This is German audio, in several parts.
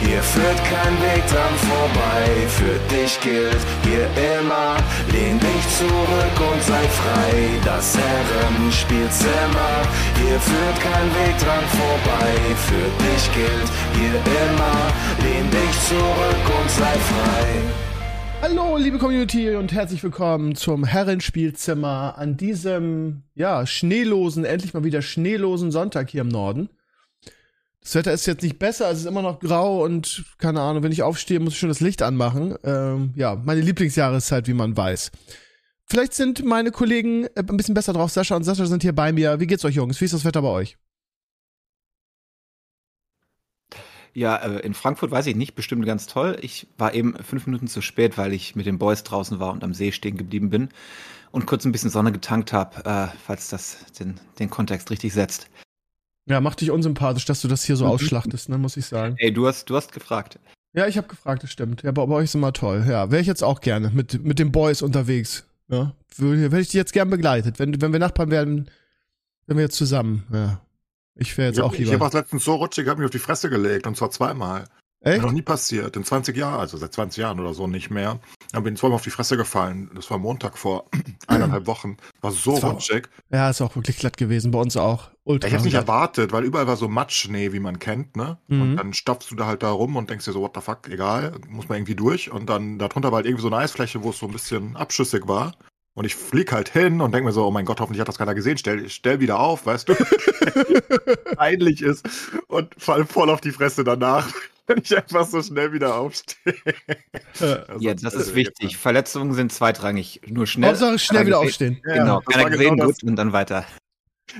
hier führt kein Weg dran vorbei. Für dich gilt hier immer, lehn dich zurück und sei frei. Das Herrenspielzimmer, hier führt kein Weg dran vorbei. Für dich gilt hier immer, lehn dich zurück und sei frei. Hallo, liebe Community und herzlich willkommen zum Herrenspielzimmer an diesem, ja, schneelosen, endlich mal wieder schneelosen Sonntag hier im Norden. Das Wetter ist jetzt nicht besser, es ist immer noch grau und keine Ahnung, wenn ich aufstehe, muss ich schon das Licht anmachen. Ähm, ja, meine Lieblingsjahreszeit, wie man weiß. Vielleicht sind meine Kollegen äh, ein bisschen besser drauf. Sascha und Sascha sind hier bei mir. Wie geht's euch, Jungs? Wie ist das Wetter bei euch? Ja, äh, in Frankfurt weiß ich nicht, bestimmt ganz toll. Ich war eben fünf Minuten zu spät, weil ich mit den Boys draußen war und am See stehen geblieben bin und kurz ein bisschen Sonne getankt habe, äh, falls das den, den Kontext richtig setzt. Ja, macht dich unsympathisch, dass du das hier so ausschlachtest, ne, muss ich sagen. Ey, du hast, du hast gefragt. Ja, ich habe gefragt, das stimmt. Ja, bei, bei euch ist immer toll. Ja, wäre ich jetzt auch gerne mit, mit den Boys unterwegs. Ja, hätte ich die jetzt gern begleitet. Wenn, wenn wir Nachbarn werden, wenn wir jetzt zusammen. Ja, ich wäre jetzt ich auch hab, lieber. Ich habe auch letztens so rutschig, hab mich auf die Fresse gelegt und zwar zweimal. Echt? Noch nie passiert. In 20 Jahren, also seit 20 Jahren oder so nicht mehr. Dann bin ich zweimal auf die Fresse gefallen. Das war Montag vor eineinhalb Wochen. War so rutschig. Ja, ist auch wirklich glatt gewesen. Bei uns auch. Ultra. Ich hab's nicht erwartet, weil überall war so Matschschnee, wie man kennt, ne? Mhm. Und dann stapfst du da halt da rum und denkst dir so, what the fuck, egal, muss man irgendwie durch. Und dann darunter war halt irgendwie so eine Eisfläche, wo es so ein bisschen abschüssig war. Und ich flieg halt hin und denk mir so, oh mein Gott, hoffentlich hat das keiner gesehen. Stell, stell wieder auf, weißt du? Peinlich ist. Und fall voll auf die Fresse danach, wenn ich einfach so schnell wieder aufstehe. Also, Ja, das ist äh, wichtig. Verletzungen sind zweitrangig. Nur schnell. Hauptsache schnell wieder aufstehen. Ja, Genau, keiner gesehen, genau gut, und dann weiter.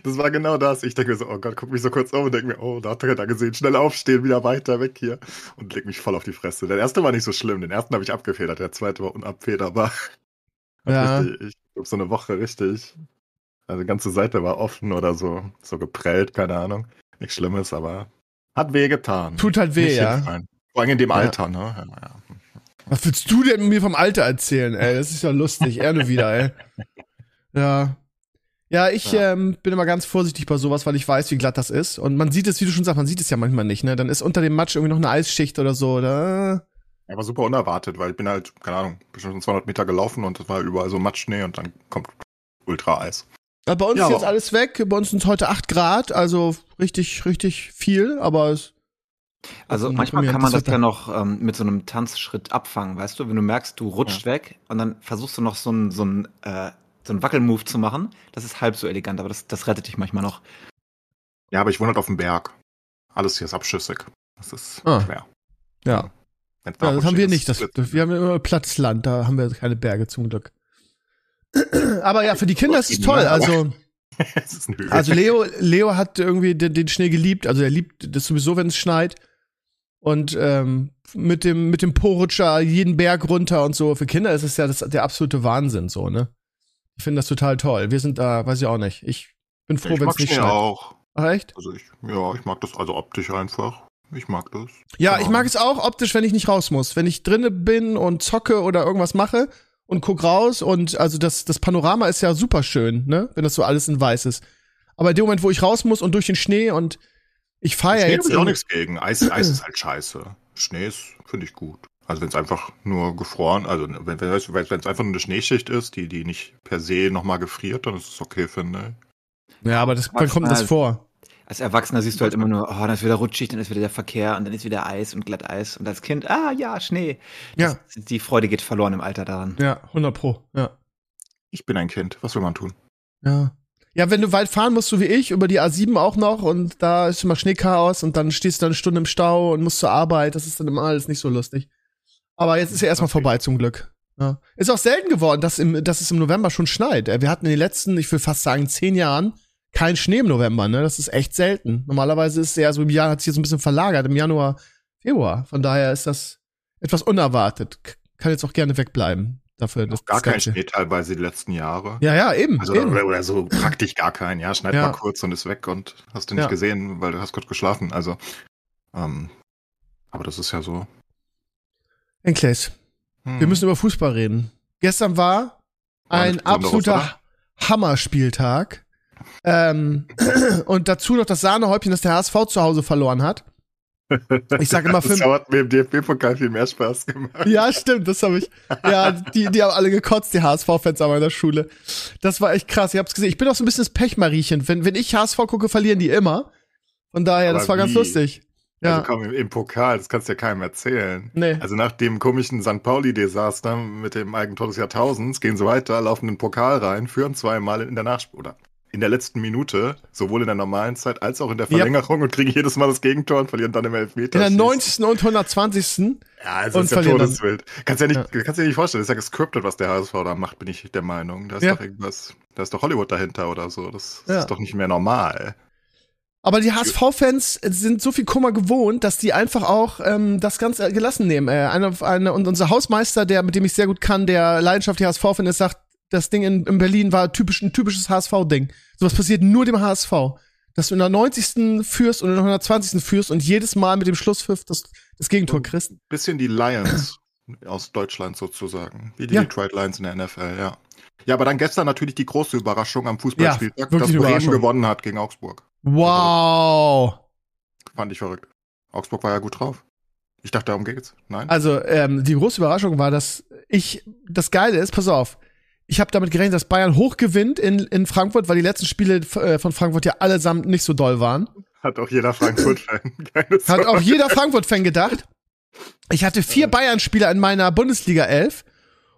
Das war genau das. Ich denke mir so, oh Gott, guck mich so kurz um und denke mir, oh, da hat er gesehen, schnell aufstehen, wieder weiter weg hier. Und leg mich voll auf die Fresse. Der erste war nicht so schlimm, den ersten habe ich abgefedert, der zweite war unabfederbar. Ja. Richtig, ich glaube so eine Woche richtig. Also die ganze Seite war offen oder so, so geprellt, keine Ahnung. Nichts Schlimmes, aber hat weh getan. Tut halt weh, Nicht ja. hinfallen. Vor allem in dem Ja. Alter, ne? Ja, ja. Was willst du denn mir vom Alter erzählen, ey? Das ist ja lustig. Er nur wieder, ey. Ja. Ja, ich. Ähm, bin immer ganz vorsichtig bei sowas, weil ich weiß, wie glatt das ist. Und man sieht es, wie du schon sagst, man sieht es ja manchmal nicht, ne? Dann ist unter dem Matsch irgendwie noch eine Eisschicht oder so. Oder? Ja, war super unerwartet, weil ich bin halt, keine Ahnung, bestimmt schon 200 Meter gelaufen und es war überall so Matschschnee und dann kommt Ultra-Eis. Aber bei uns Ja, ist jetzt alles weg. Bei uns sind es heute 8 Grad, also richtig, richtig viel, aber es. Also ein manchmal kann man das ja noch ähm, mit so einem Tanzschritt abfangen, weißt du? Wenn du merkst, du rutscht weg und dann versuchst du noch so einen so einen, äh, so einen Wackelmove zu machen. Das ist halb so elegant, aber das, das rettet dich manchmal noch. Ja, aber ich wohne halt auf dem Berg. Alles hier ist abschüssig. Das ist Ah. schwer. Ja. Wenn's Ja, das haben wir nicht. Das, wir haben immer plattes Land, da haben wir keine Berge zum Glück. Aber ja, für die Kinder ist es toll. Also, ein Hügel. also Leo, Leo hat irgendwie den, den Schnee geliebt. Also er liebt das sowieso, wenn es schneit. Und ähm, mit dem mit dem Po-Rutscher jeden Berg runter und so. Für Kinder ist es ja das, der absolute Wahnsinn so, ne? Ich finde das total toll. Wir sind da, weiß ich auch nicht. Ich bin froh, wenn es nicht schneit. auch. Ach, echt? Also ich, ja, ich mag das also optisch einfach. Ich mag das. Ja, Genau. ich mag es auch optisch, wenn ich nicht raus muss. Wenn ich drinne bin und zocke oder irgendwas mache und guck raus und also das, das Panorama ist ja super schön, ne? Wenn das so alles in weiß ist. Aber in dem Moment, wo ich raus muss und durch den Schnee und ich fahre ja jetzt. ich auch nichts gegen. Eis, Eis ist halt scheiße. Schnee ist, finde ich gut. Also wenn es einfach nur gefroren, also wenn es einfach nur eine Schneeschicht ist, die die nicht per se nochmal gefriert, dann ist es okay, finde ich. Ja, aber das, wann kommt das vor? Als Erwachsener siehst du halt immer nur, oh, dann ist wieder rutschig, dann ist wieder der Verkehr und dann ist wieder Eis und Glatteis. Und als Kind, ah ja, Schnee. Ja. Das, die Freude geht verloren im Alter daran. Ja, 100 pro. Ja. Ich bin ein Kind. Was will man tun? Ja. Ja, wenn du weit fahren musst, so wie ich, über die A7 auch noch und da ist immer Schneechaos und dann stehst du eine Stunde im Stau und musst zur Arbeit, das ist dann immer alles nicht so lustig. Aber jetzt ist ja erstmal Okay. vorbei zum Glück. Ja. Ist auch selten geworden, dass, im, dass es im November schon schneit. Wir hatten in den letzten, ich will fast sagen, zehn Jahren kein Schnee im November, ne? Das ist echt selten. Normalerweise ist es ja so im Jahr, hat sich jetzt ein bisschen verlagert, im Januar, Februar. Von daher ist das etwas unerwartet. Kann jetzt auch gerne wegbleiben. dafür. Das, Gar kein. Schnee teilweise die letzten Jahre. Ja, ja, eben. Also, eben. oder, oder so praktisch gar keinen, ja. Schneid Ja. mal kurz und ist weg und hast du nicht Ja. gesehen, weil du hast kurz geschlafen. Also, ähm, aber das ist ja so. Enkles, hm. wir müssen über Fußball reden. Gestern war War ein absoluter? Hammerspieltag. Ähm, und dazu noch das Sahnehäubchen, dass der HSV zu Hause verloren hat. Ich sage immer Das fünf. hat mir im DFB-Pokal viel mehr Spaß gemacht. Ja, stimmt, das habe ich. Ja, die, die haben alle gekotzt, die HSV-Fans an meiner Schule. Das war echt krass. Ich hab's gesehen. Ich bin auch so ein bisschen das Pechmariechen. Wenn, wenn ich HSV gucke, verlieren die immer. Von daher, das Aber war ganz wie? lustig. Ja. Also komm, im, im Pokal, das kannst du ja keinem erzählen. Nee. Also nach dem komischen St. Pauli-Desaster mit dem Eigentor des Jahrtausends gehen sie weiter, laufen in den Pokal rein, führen zweimal in der Nachspiel oder in der letzten Minute, sowohl in der normalen Zeit als auch in der Ja. Verlängerung und kriegen jedes Mal das Gegentor und verlieren dann im Elfmeter. In der 90. und 120. Ja, also ist ja verlieren dann. Todeswild. Kannst ja nicht, kannst dir nicht vorstellen, das ist ja gescriptet, was der HSV da macht, bin ich der Meinung. Da ist Ja. doch irgendwas, da ist doch Hollywood dahinter oder so. Das, das Ja. ist doch nicht mehr normal. Aber die HSV-Fans sind so viel Kummer gewohnt, dass die einfach auch ähm, das ganz äh, gelassen nehmen. Äh, eine, eine, und unser Hausmeister, der mit dem ich sehr gut kann, der leidenschaftlich HSV-Fan ist, sagt, das Ding in, in Berlin war typisch, ein typisches HSV-Ding. Sowas passiert nur dem HSV. Dass du in der 90. führst und in der 120. führst und jedes Mal mit dem Schlusspfiff das, das Gegentor kriegst. Bisschen die Lions aus Deutschland sozusagen. Wie die Ja. Detroit Lions in der NFL, ja. Ja, aber dann gestern natürlich die große Überraschung am Fußballspieltag, Ja, dass Bremen gewonnen hat gegen Augsburg. Wow. Fand ich verrückt. Augsburg war ja gut drauf. Ich dachte, darum geht's. Nein? Also, ähm, die große Überraschung war, dass ich, das Geile ist, pass auf, ich habe damit gerechnet, dass Bayern hoch gewinnt in, in Frankfurt, weil die letzten Spiele äh, von Frankfurt ja allesamt nicht so doll waren. Hat auch jeder Frankfurt-Fan. Hat auch jeder Frankfurt-Fan gedacht. Ich hatte vier Bayern-Spieler in meiner Bundesliga 11.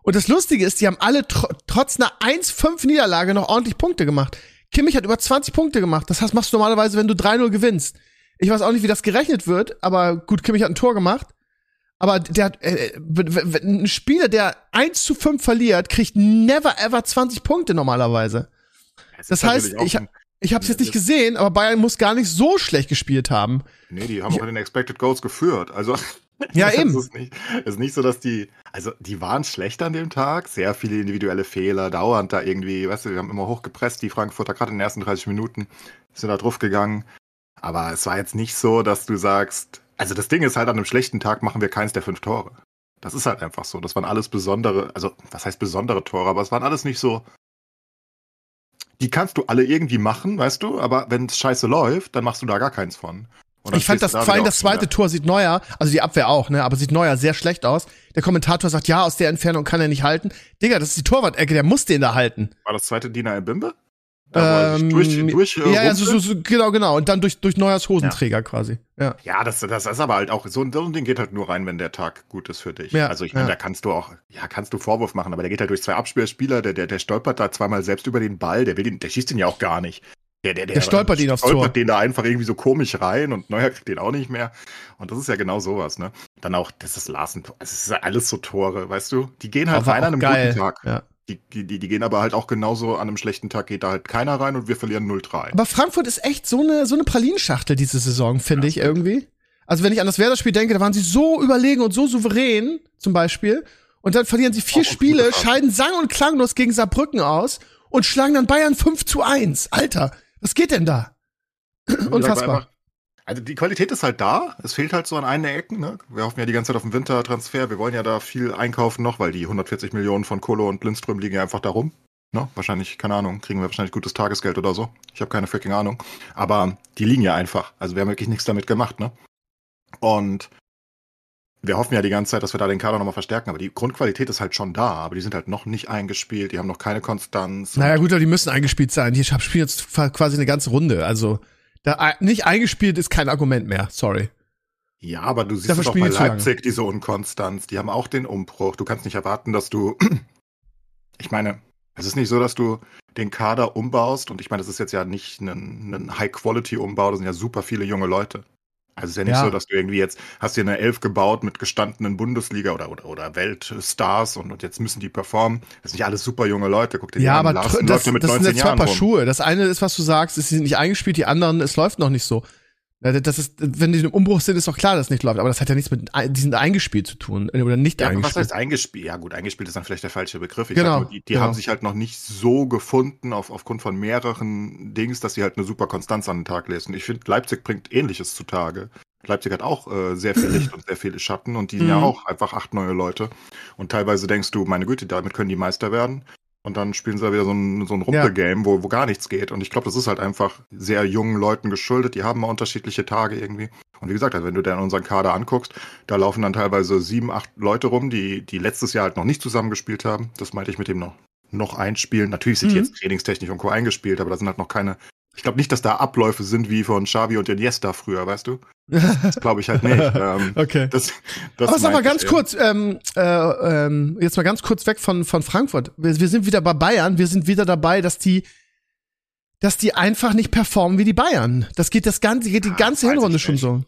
Und das Lustige ist, die haben alle tr trotz einer 1-5-Niederlage noch ordentlich Punkte gemacht. Kimmich hat über 20 Punkte gemacht. Das heißt, machst du normalerweise, wenn du 3-0 gewinnst. Ich weiß auch nicht, wie das gerechnet wird, aber gut, Kimmich hat ein Tor gemacht. Aber der hat, äh, ein Spieler, der 1 zu 5 verliert, kriegt never ever 20 Punkte normalerweise. Es Das ist heißt, ich, ich habe es jetzt nicht gesehen, aber Bayern muss gar nicht so schlecht gespielt haben. Nee, die haben auch in den Expected Goals geführt. Also Ja, es eben. Ist nicht, es ist nicht so, dass die, also die waren schlecht an dem Tag, sehr viele individuelle Fehler, dauernd da irgendwie, weißt du, wir haben immer hochgepresst, die Frankfurter gerade in den ersten 30 Minuten sind da drauf gegangen. Aber es war jetzt nicht so, dass du sagst, also das Ding ist halt, an einem schlechten Tag machen wir keins der fünf Tore. Das ist halt einfach so. Das waren alles besondere, also was heißt besondere Tore, aber es waren alles nicht so. Die kannst du alle irgendwie machen, weißt du, aber wenn es scheiße läuft, dann machst du da gar keins von. Ich fand das da vor allem das zweite Tor sieht neuer, also die Abwehr auch, ne, aber sieht neuer sehr schlecht aus. Der Kommentator sagt, ja, aus der Entfernung kann er nicht halten. Digga, das ist die Torwart-Ecke, der muss den da halten. War das zweite Dina Bimbe? Da, Ähm, durch, durch, äh, ja, ja, so, so, so, genau, genau. Und dann durch, durch Neuers Hosenträger quasi. Ja. ja das, das ist aber halt auch, so ein, so ein Ding geht halt nur rein, wenn der Tag gut ist für dich. Ja, also ich meine, ja. da kannst du auch, ja, kannst du Vorwurf machen, aber der geht halt durch zwei Abspielspieler, der, der, der stolpert da zweimal selbst über den Ball, der will den, der schießt den ja auch gar nicht. Der, der, der, Der stolpert ihn aufs Tor. stolpert den da einfach irgendwie so komisch rein und Neuer kriegt den auch nicht mehr. Und das ist ja genau sowas, ne? Dann auch, das ist Larsen, es ist ja alles so Tore, weißt du? Die gehen halt Aber rein an einem geil. guten Tag. Ja. Die, die, die gehen aber halt auch genauso an einem schlechten Tag geht da halt keiner rein und wir verlieren 0-3. Aber Frankfurt ist echt so eine, so eine Pralinschachtel diese Saison, finde ich irgendwie. Also wenn ich an das Werder-Spiel denke, da waren sie so überlegen und so souverän, zum Beispiel. Und dann verlieren sie vier eine Spiele, scheiden sang- und klanglos gegen Saarbrücken aus und schlagen dann Bayern 5 zu 1. Alter, was geht denn da? Unfassbar. Also die Qualität ist halt da. Es fehlt halt so an einen Ecken. Ne? Wir hoffen ja die ganze Zeit auf den Wintertransfer. Wir wollen ja da viel einkaufen noch, weil die 140 Millionen von Kolo und Lindström liegen ja einfach da rum. Ne? Wahrscheinlich, keine Ahnung, kriegen wir wahrscheinlich gutes Tagesgeld oder so. Ich habe keine freaking Ahnung. Aber die liegen ja einfach. Also wir haben wirklich nichts damit gemacht. Ne? Und wir hoffen ja die ganze Zeit, dass wir da den Kader nochmal verstärken. Aber die Grundqualität ist halt schon da. Aber die sind halt noch nicht eingespielt. Die haben noch keine Konstanz. Naja, gut, aber die müssen eingespielt sein. Die spielen jetzt quasi eine ganze Runde. Also, da nicht eingespielt ist kein Argument mehr. Sorry. Ja, aber du siehst Dafür spielen bei. Leipzig, diese Unkonstanz. Die haben auch den Umbruch. Du kannst nicht erwarten, dass du. Ich meine, es ist nicht so, dass du den Kader umbaust. Und ich meine, das ist jetzt ja nicht ein, ein High-Quality-Umbau. Das sind ja super viele junge Leute. Also es ist ja nicht Ja. so, dass du irgendwie jetzt hast dir eine Elf gebaut mit gestandenen Bundesliga oder, oder, oder Weltstars und, und jetzt müssen die performen. Das sind nicht alles super junge Leute. Guck dir die Ja, an. aber Larsen tr- läuft das, ja mit das sind 19 jetzt zwei Paar rum. Schuhe. Das eine ist, was du sagst, ist, sie sind nicht eingespielt, die anderen, es läuft noch nicht so. Ja, das ist, wenn die im Umbruch sind, ist doch klar, dass es nicht läuft. Aber das hat ja nichts mit, die sind eingespielt zu tun. Oder nicht Ja, aber was eingespielt. heißt eingespielt? Ja, gut, eingespielt ist dann vielleicht der falsche Begriff. Ich Genau, sag nur, die, die genau. haben sich halt noch nicht so gefunden auf, aufgrund von mehreren Dings, dass sie halt eine super Konstanz an den Tag lesen. Ich finde, Leipzig bringt Ähnliches zutage. Leipzig hat auch äh, sehr viel Licht und sehr viele Schatten und die sind ja Mhm. auch einfach acht neue Leute. Und teilweise denkst du, meine Güte, damit können die Meister werden. Und dann spielen sie da wieder so ein, so ein Rumpelgame, wo, wo gar nichts geht. Und ich glaube, das ist halt einfach sehr jungen Leuten geschuldet. Die haben mal unterschiedliche Tage irgendwie. Und wie gesagt, also wenn du dir unseren Kader anguckst, da laufen dann teilweise sieben, acht Leute rum, die, die letztes Jahr halt noch nicht zusammengespielt haben. Das meinte ich mit dem noch, noch einspielen. Natürlich sind die Mhm. jetzt trainingstechnisch und Co. eingespielt, aber da sind halt noch keine. Ich glaube nicht, dass da Abläufe sind wie von Xavi und Iniesta früher, weißt du? Das glaube ich halt nicht. ähm, okay. das, das Aber sag mal ganz kurz, ähm, äh, ähm, jetzt mal ganz kurz weg von, von Frankfurt. Wir, wir sind wieder bei Bayern. Wir sind wieder dabei, dass die, dass die einfach nicht performen wie die Bayern. Das geht das ganze, geht die Ah, ganze Hinrunde schon so.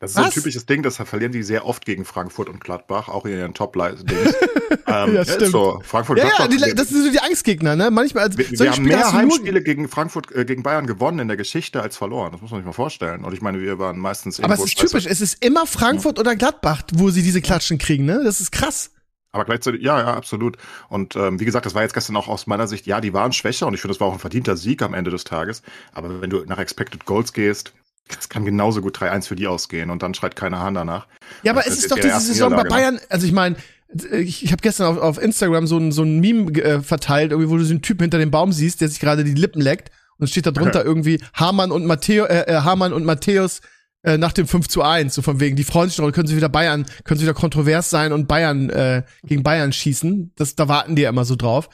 Das ist so ein Was? typisches Ding, das verlieren die sehr oft gegen Frankfurt und Gladbach, auch in ihren top-Dings. ähm, Ja, stimmt. So. Frankfurt Ja, ja, Gladbach, die, das sind so die Angstgegner, ne? Manchmal als wir, wir haben Spiele mehr Heimspiele gegen Frankfurt, äh, gegen Bayern gewonnen in der Geschichte als verloren. Das muss man sich mal vorstellen. Und ich meine, wir waren meistens Aber es ist typisch, es ist immer Frankfurt oder Gladbach, wo sie diese Klatschen kriegen, ne? Das ist krass. Aber gleichzeitig, ja, ja, absolut. Und ähm, wie gesagt, das war jetzt gestern auch aus meiner Sicht, ja, die waren schwächer und ich finde, das war auch ein verdienter Sieg am Ende des Tages. Aber wenn du nach Expected Goals gehst, das kann genauso gut 3-1 für die ausgehen und dann schreit keine Hand danach. Ja, aber Das es ist ist doch diese Saison bei Niederlage, Bayern, also ich meine, ich, ich habe gestern auf, auf Instagram so ein, so ein Meme äh, verteilt, irgendwie, wo du so einen Typen hinter dem Baum siehst, der sich gerade die Lippen leckt und es steht da drunter irgendwie Hamann und Matteo, äh, äh, Hamann und Matthäus äh, nach dem 5 zu 1, so von wegen, die freuen sich doch, können sie wieder Bayern, können sie wieder kontrovers sein und Bayern äh, gegen Bayern schießen. Das, da warten die ja immer so drauf.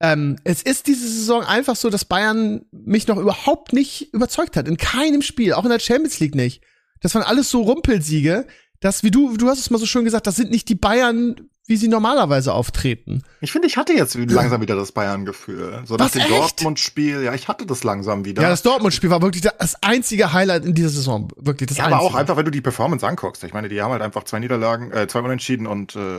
Ähm, es ist diese Saison einfach so, dass Bayern mich noch überhaupt nicht überzeugt hat. In keinem Spiel, auch in der Champions League nicht. Das waren alles so Rumpelsiege, dass, wie du, du hast es mal so schön gesagt, das sind nicht die Bayern, wie sie normalerweise auftreten. Ich finde, ich hatte jetzt langsam wieder das Bayern-Gefühl. So nach Was, dem echt? Dortmund-Spiel, ja, ich hatte das langsam wieder. Ja, das Dortmund-Spiel war wirklich das einzige Highlight in dieser Saison. Wirklich das Ja, einzige. aber auch einfach, wenn du die Performance anguckst. Ich meine, die haben halt einfach zwei Niederlagen, äh, zwei Unentschieden und äh,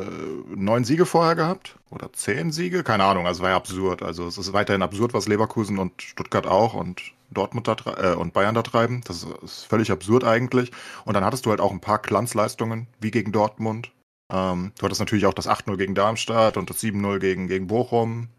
neun Siege vorher gehabt. Oder zehn Siege? Keine Ahnung, also war ja absurd. Also es ist weiterhin absurd, was Leverkusen und Stuttgart auch und Dortmund da äh, und Bayern da treiben. Das ist, ist völlig absurd eigentlich. Und dann hattest du halt auch ein paar Glanzleistungen, wie gegen Dortmund. Ähm, du hattest natürlich auch das 8-0 gegen Darmstadt und das 7-0 gegen, gegen Bochum.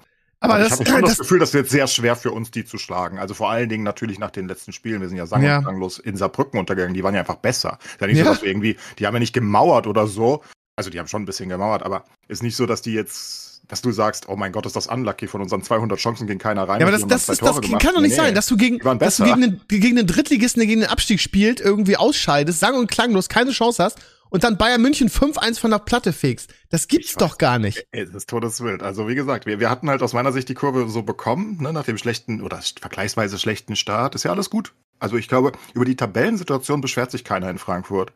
aber Also das, ich habe schon das, das, Gefühl, das wird sehr schwer für uns, die zu schlagen. Also vor allen Dingen natürlich nach den letzten Spielen. Wir sind ja sang- Ja. und klanglos in Saarbrücken untergegangen. Die waren ja einfach besser. Ist ja nicht Ja. so, dass wir irgendwie, die haben ja nicht gemauert oder so. Also die haben schon ein bisschen gemauert, aber ist nicht so, dass die jetzt, dass du sagst, oh mein Gott, ist das unlucky, von unseren 200 Chancen ging keiner rein. ja, aber das, das, ist, das Tore kann gemacht. doch nicht Nee, sein, dass du gegen, dass du gegen den, gegen den Drittligisten, der gegen den Abstieg spielt, irgendwie ausscheidest, sang- und klanglos, keine Chance hast und dann Bayern München 5-1 von der Platte fegst. Das gibt's Ich doch gar nicht. Es ist todeswild. Also wie gesagt, wir, wir hatten halt aus meiner Sicht die Kurve so bekommen, ne, nach dem schlechten oder vergleichsweise schlechten Start. Ist ja alles gut. Also ich glaube, über die Tabellensituation beschwert sich keiner in Frankfurt.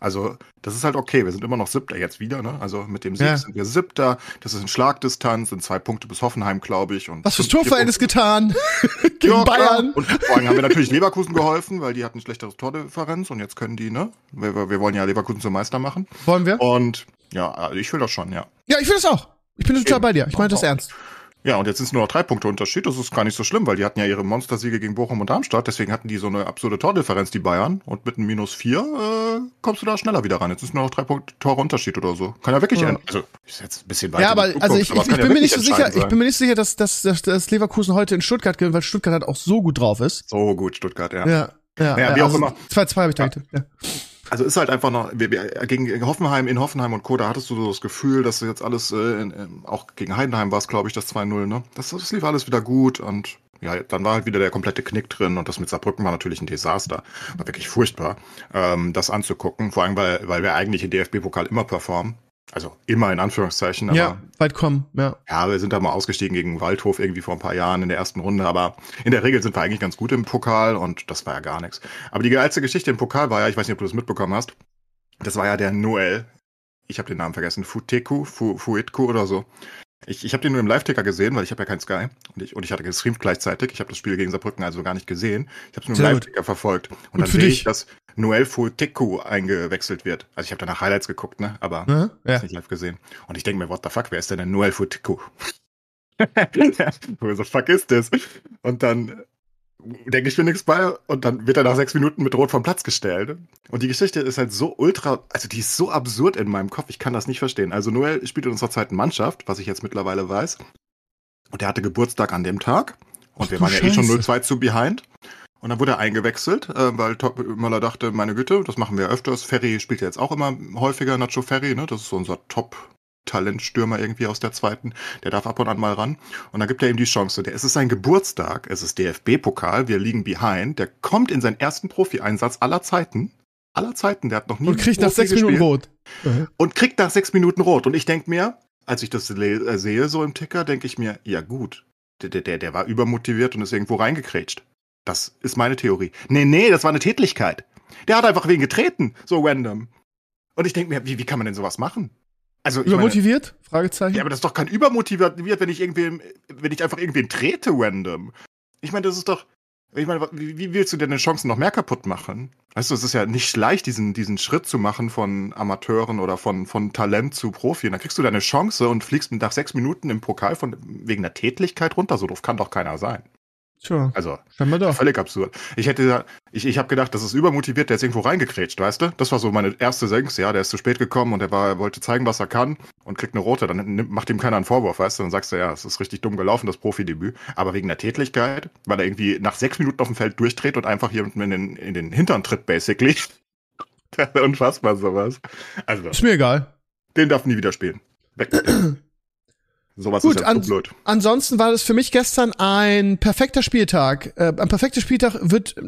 Also das ist halt okay. Wir sind immer noch Siebter jetzt wieder. Ne? Also mit dem Sieg Ja. sind wir Siebter. Das ist in Schlagdistanz, sind zwei Punkte bis Hoffenheim, glaube ich. Und Was fürs Torverhältnis getan gegen Ja, klar. Bayern. Und vor allem haben wir natürlich Leverkusen geholfen, weil die hatten schlechtere Tordifferenz und jetzt können die, ne? Wir, wir wollen ja Leverkusen zum Meister machen. Wollen wir? Und ja, also ich will das schon, ja. Ja, ich will das auch. Ich bin total Eben. bei dir. Ich meine das ernst. Ja, und jetzt sind es nur noch drei Punkte Unterschied. Das ist gar nicht so schlimm, weil die hatten ja ihre Monstersiege gegen Bochum und Darmstadt. Deswegen hatten die so eine absurde Tordifferenz, die Bayern. Und mit einem Minus vier äh, kommst du da schneller wieder ran. Jetzt ist nur noch drei Punkte Tore Unterschied oder so. Kann ja wirklich Ja. enden. Also, ist jetzt ein bisschen weiter. Ja, aber also ich, ich, ich ja bin mir nicht so sicher, ich bin mir nicht sicher, dass, dass, dass, dass Leverkusen heute in Stuttgart gewinnt, weil Stuttgart halt auch so gut drauf ist. So gut, Stuttgart, ja. Ja. Ja, Ja, wie auch immer. 2-2 habe ich da getippt, ja. Also ist halt einfach noch, gegen Hoffenheim, in Hoffenheim und Co., da hattest du so das Gefühl, dass du jetzt alles, äh, in, in, auch gegen Heidenheim war es, glaube ich, das 2-0, ne? Das, das lief alles wieder gut und ja, dann war halt wieder der komplette Knick drin und das mit Saarbrücken war natürlich ein Desaster. War wirklich furchtbar, ähm, das anzugucken, vor allem, weil, weil wir eigentlich im DFB-Pokal immer performen. Also immer in Anführungszeichen, aber Ja, weit kommen, ja. ja, wir sind da mal ausgestiegen gegen Waldhof irgendwie vor ein paar Jahren in der ersten Runde, aber in der Regel sind wir eigentlich ganz gut im Pokal und das war ja gar nichts. Aber die geilste Geschichte im Pokal war ja, ich weiß nicht, ob du das mitbekommen hast, das war ja der Noel. Ich habe den Namen vergessen, Futeku, Fu, Fuitku oder so. Ich, ich habe den nur im Live-Ticker gesehen, weil ich habe ja kein Sky und ich, und ich hatte gestreamt gleichzeitig. Ich habe das Spiel gegen Saarbrücken also gar nicht gesehen. Ich habe es nur im. Live-Ticker verfolgt. Und Gut dann sehe ich, dass Noel Futeku eingewechselt wird. Also ich habe danach Highlights geguckt, ne? Aber Ja, ja. nicht live gesehen. Und ich denke mir, what the fuck, wer ist denn der Noel Futiku? Who the fuck ist das? Und dann denke ich mir nichts bei und dann wird er nach sechs Minuten mit Rot vom Platz gestellt. Und die Geschichte ist halt so ultra, also die ist so absurd in meinem Kopf, ich kann das nicht verstehen. Also Noel spielt in unserer zweiten Mannschaft, was ich jetzt mittlerweile weiß. Und der hatte Geburtstag an dem Tag. Und wir waren ja eh schon Scheiße. 0-2 zu behind. Und dann wurde er eingewechselt, äh, weil Top Möller dachte, meine Güte, das machen wir öfters. Ferry spielt ja jetzt auch immer häufiger, Nacho Ferry, ne? Das ist so unser Top-Talentstürmer irgendwie aus der zweiten. Der darf ab und an mal ran. Und dann gibt er ihm die Chance. Der, es ist sein Geburtstag, es ist DFB-Pokal, wir liegen behind. Der kommt in seinen ersten Profi-Einsatz aller Zeiten. Aller Zeiten, der hat noch nie Und kriegt nach sechs Minuten rot. und kriegt nach sechs Minuten rot. Und ich denk mir, als ich das äh, sehe so im Ticker, denke ich mir, ja gut, der, der- der, der war übermotiviert und ist irgendwo reingekrätscht. Das ist meine Theorie. Nee, nee, das war eine Tätlichkeit. Der hat einfach wen getreten, so random. Und ich denke mir, wie, wie kann man denn sowas machen? Also, ich meine, Übermotiviert? Fragezeichen. ja, aber das ist doch kein übermotiviert, wenn ich irgendwie, wenn ich einfach irgendwen trete random. Ich meine, das ist doch, ich meine, wie, wie willst du denn den Chancen noch mehr kaputt machen? Weißt du, es ist ja nicht leicht, diesen, diesen Schritt zu machen von Amateuren oder von, von Talent zu Profi. Und dann kriegst du deine Chance und fliegst nach sechs Minuten im Pokal von, wegen der Tätlichkeit runter. So doof kann doch keiner sein. Tja, Also, völlig absurd. Ich hätte, ich, ich habe gedacht, das ist übermotiviert, der ist irgendwo reingekrätscht, weißt du? Das war so meine erste Senks, ja, der ist zu spät gekommen und er war, wollte zeigen, was er kann und kriegt eine rote, dann macht ihm keiner einen Vorwurf, weißt du? Dann sagst du, ja, es ist richtig dumm gelaufen, das Profidebüt. Aber wegen der Tätlichkeit, weil er irgendwie nach sechs Minuten auf dem Feld durchdreht und einfach jemanden in den, in den Hintern tritt, basically. Unfassbar sowas. Also, Ist mir egal. den darf nie wieder spielen. Weg. Sowas Gut, ist ja an- blöd. Ansonsten war das für mich gestern ein perfekter Spieltag. Äh, ein perfekter Spieltag wird äh,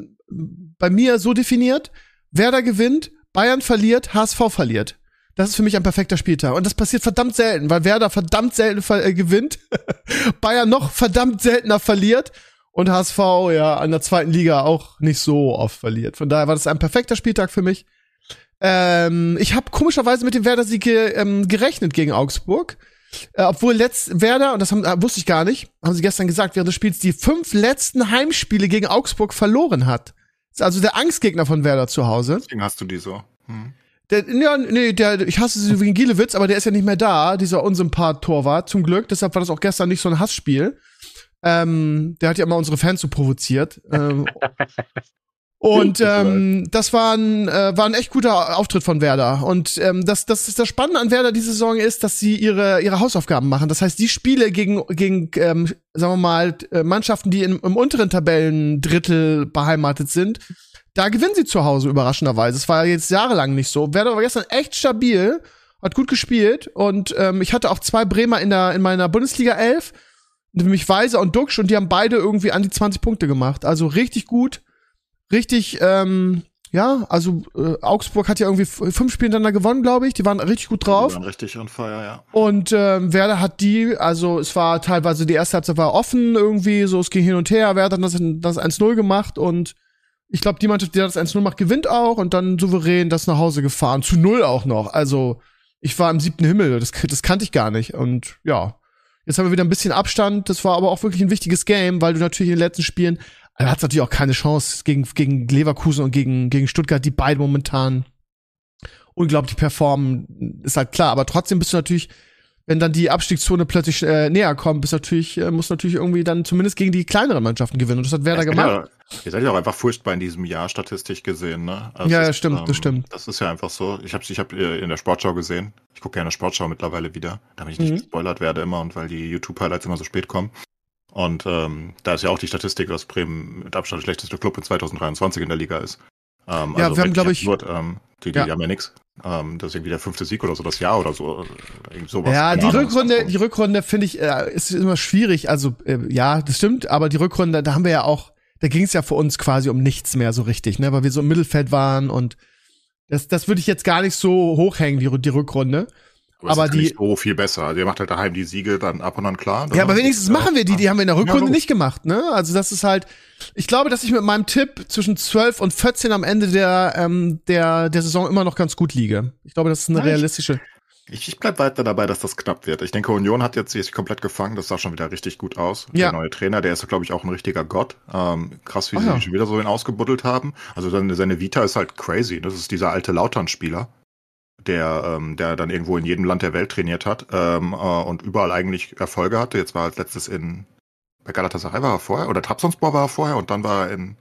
bei mir so definiert: Werder gewinnt, Bayern verliert, HSV verliert. Das ist für mich ein perfekter Spieltag. Und das passiert verdammt selten, weil Werder verdammt selten ver äh, gewinnt, Bayern noch verdammt seltener verliert und HSV ja an der zweiten Liga auch nicht so oft verliert. Von daher war das ein perfekter Spieltag für mich. Ähm, ich habe komischerweise mit dem Werder-Sieg ähm, gerechnet gegen Augsburg. Äh, obwohl letzt Werder, und das haben, äh, wusste ich gar nicht, haben sie gestern gesagt, während des Spiels die fünf letzten Heimspiele gegen Augsburg verloren hat. Ist also der Angstgegner von Werder zu Hause. Deswegen hast du die so. Hm. Der, ja, nee, der, ich hasse sie wegen Gielewitz, aber der ist ja nicht mehr da, dieser Unsympath-Torwart, zum Glück. Deshalb war das auch gestern nicht so ein Hassspiel. Ähm, der hat ja immer unsere Fans so provoziert. ähm, und ähm, das war ein, äh, war ein echt guter Auftritt von Werder. Und ähm, das, das ist das Spannende an Werder diese Saison ist, dass sie ihre, ihre Hausaufgaben machen. Das heißt, die Spiele gegen, gegen ähm, sagen wir mal, äh, Mannschaften, die in, im unteren Tabellendrittel beheimatet sind, da gewinnen sie zu Hause überraschenderweise. Es war jetzt jahrelang nicht so. Werder war gestern echt stabil, hat gut gespielt und ähm, ich hatte auch zwei Bremer in der in meiner Bundesliga 11, nämlich Weiser und Duxch und die haben beide irgendwie an die 20 Punkte gemacht. Also richtig gut, richtig ähm, ja, also äh, Augsburg hat ja irgendwie fünf Spiele hintereinander gewonnen, glaube ich. Die waren richtig gut drauf. Die waren richtig on fire, ja. Und ähm, Werder hat die, also es war teilweise, die erste Halbzeit war offen irgendwie, so es ging hin und her. Werder hat das, das 1-0 gemacht und ich glaube, die Mannschaft, die das 1-0 macht, gewinnt auch und dann souverän das nach Hause gefahren. Zu Null auch noch. Also ich war im siebten Himmel, das, das kannte ich gar nicht. Und ja, jetzt haben wir wieder ein bisschen Abstand. Das war aber auch wirklich ein wichtiges Game, weil du natürlich in den letzten Spielen, er hat natürlich auch keine Chance gegen, gegen Leverkusen und gegen, gegen Stuttgart, die beide momentan unglaublich performen, ist halt klar. Aber trotzdem bist du natürlich, wenn dann die Abstiegszone plötzlich äh, näher kommt, bist natürlich, äh, muss natürlich irgendwie dann zumindest gegen die kleineren Mannschaften gewinnen. Und das hat Werder Ja, gemacht. Ihr seid ja auch einfach furchtbar in diesem Jahr statistisch gesehen, ne? Also Ja, ja, ist, stimmt, das stimmt. Das ist ja einfach so. Ich habe ich hab äh, in der Sportschau gesehen. Ich gucke gerne Sportschau mittlerweile wieder, damit ich nicht Mhm. gespoilert werde immer und weil die YouTube-Highlights immer so spät kommen. Und ähm, da ist ja auch die Statistik, dass Bremen mit Abstand der schlechteste Club in 2023 in der Liga ist. Ähm, Ja, wir haben, wirklich glaub ich- absurd, ähm, die, die Ja. haben ja nix. Ähm, das ist irgendwie der fünfte Sieg oder so, das Jahr oder so. Irgend sowas. Ja, die Rückrunde, die Rückrunde finde ich, äh, ist immer schwierig. Also, äh, ja, das stimmt, aber die Rückrunde, da haben wir ja auch, da ging es ja für uns quasi um nichts mehr so richtig, ne, weil wir so im Mittelfeld waren und das, das würde ich jetzt gar nicht so hochhängen, die, die Rückrunde. Aber, aber die- nicht so viel besser. Ihr macht halt daheim die Siege dann ab und an klar. Ja, aber wenigstens machen wir die, die haben wir in der Rückrunde logisch. nicht gemacht, ne? Also das ist halt, ich glaube, dass ich mit meinem Tipp zwischen 12 und 14 am Ende der, ähm, der, der Saison immer noch ganz gut liege. Ich glaube, das ist eine Ja, ich- realistische. Ich, ich bleib weiter dabei, dass das knapp wird. Ich denke, Union hat jetzt sich komplett gefangen. Das sah schon wieder richtig gut aus. Ja. Der neue Trainer, der ist, glaube ich, auch ein richtiger Gott. Ähm, krass, wie Ah, sie ja. schon wieder so ihn ausgebuddelt haben. Also seine, seine Vita ist halt crazy. Das ist dieser alte Lautern-Spieler, der, ähm, der dann irgendwo in jedem Land der Welt trainiert hat ähm, äh, und überall eigentlich Erfolge hatte. Jetzt war als letztes in bei Galatasaray war er vorher, oder Trabzonspor war er vorher und dann war er in,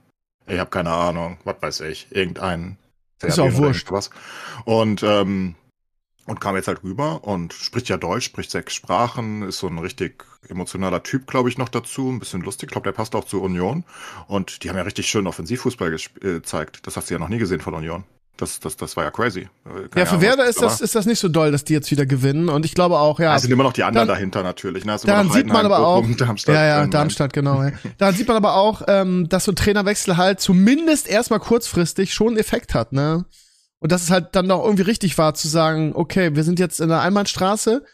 ich habe keine Ahnung, was weiß ich, irgendein Ist auch wurscht. Was. Und, ähm, und kam jetzt halt rüber und spricht ja Deutsch, spricht sechs Sprachen, ist so ein richtig emotionaler Typ, glaube ich, noch dazu, ein bisschen lustig. Ich glaube, der passt auch zur Union. Und die haben ja richtig schön Offensivfußball äh, gezeigt. Das hast du ja noch nie gesehen von Union. Das, das, das war ja crazy. Äh, keine Ja, für Ahnung, Werder ist das, ist das nicht so doll, dass die jetzt wieder gewinnen. Und ich glaube auch, ja. Es sind immer noch die anderen Dann- dahinter natürlich. Ne? Daran sieht man aber auch, Darmstadt, ja, ja, ähm, Darmstadt, genau. Ja. Daran sieht man aber auch, ähm, dass so ein Trainerwechsel halt zumindest erstmal kurzfristig schon einen Effekt hat, ne? Und dass es halt dann auch irgendwie richtig war zu sagen, okay, wir sind jetzt in der Einbahnstraße,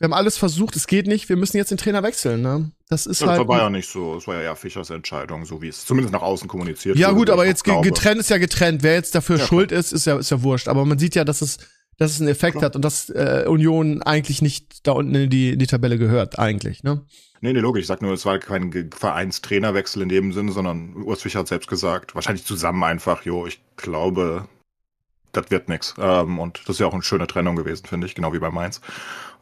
wir haben alles versucht, es geht nicht, wir müssen jetzt den Trainer wechseln, ne? Das ist Ja, das halt. war ja nicht so. Es war ja eher Fischers Entscheidung, so wie es zumindest nach außen kommuniziert Ja wurde, gut, aber jetzt glaube. getrennt ist ja getrennt. Wer jetzt dafür Ja, schuld ist, ist ja, ist ja wurscht. Aber man sieht ja, dass es, dass es einen Effekt Klar. hat und dass äh, Union eigentlich nicht da unten in die, in die Tabelle gehört, eigentlich, ne? Nee, nee, logisch. Ich sag nur, es war kein Vereinstrainerwechsel in dem Sinne, sondern Urs Fischer hat selbst gesagt, wahrscheinlich zusammen einfach, jo, ich glaube, das wird nix. Ähm, und das ist ja auch eine schöne Trennung gewesen, finde ich, genau wie bei Mainz.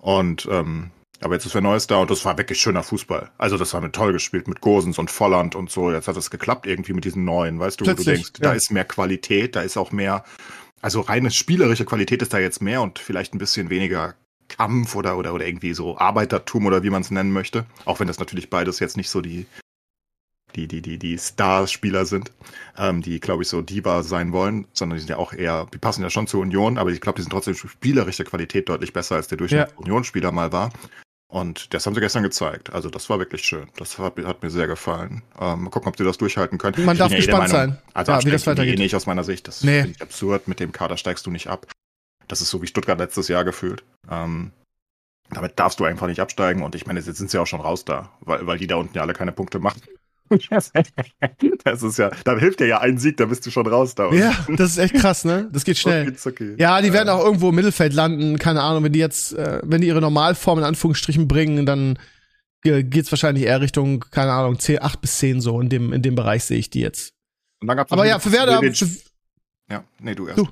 Und ähm, aber jetzt ist wer Neues da und das war wirklich schöner Fußball. Also das war mit toll gespielt, mit Gosens und Volland und so. Jetzt hat es geklappt irgendwie mit diesen neuen, weißt du, wo du Plötzlich, denkst, da ja. ist mehr Qualität, da ist auch mehr, also reine spielerische Qualität ist da jetzt mehr und vielleicht ein bisschen weniger Kampf oder, oder, oder irgendwie so Arbeitertum oder wie man es nennen möchte. Auch wenn das natürlich beides jetzt nicht so die, die, die, die, die Starspieler sind, ähm, die, glaube ich, so Diva sein wollen, sondern die sind ja auch eher, die passen ja schon zur Union, aber ich glaube, die sind trotzdem spielerische Qualität deutlich besser, als der Durchschnitt Unionsspieler mal war. Und das haben sie gestern gezeigt. Also das war wirklich schön. Das hat, hat mir sehr gefallen. Ähm, mal gucken, ob sie das durchhalten können. Man Ich darf ja eh gespannt Meinung, sein. Also Ja, wie das die weitergeht. Eh nicht aus meiner Sicht. Das Nee. ich absurd. Mit dem Kader steigst du nicht ab. Das ist so wie Stuttgart letztes Jahr gefühlt. Ähm, damit darfst du einfach nicht absteigen. Und ich meine, jetzt sind sie auch schon raus da, weil, weil die da unten ja alle keine Punkte machen. das ist ja, da hilft dir ja ein Sieg, da bist du schon raus da. Ja, das ist echt krass, ne? Das geht schnell. Okay. Ja, die werden auch irgendwo im Mittelfeld landen. Keine Ahnung, wenn die jetzt, äh, wenn die ihre Normalform in Anführungsstrichen bringen, dann geht's wahrscheinlich eher Richtung, keine Ahnung, 10, 8 bis 10 so. In dem, in dem Bereich sehe ich die jetzt. Dann Aber ja, für Werder, für, ja, nee, du erst. Du.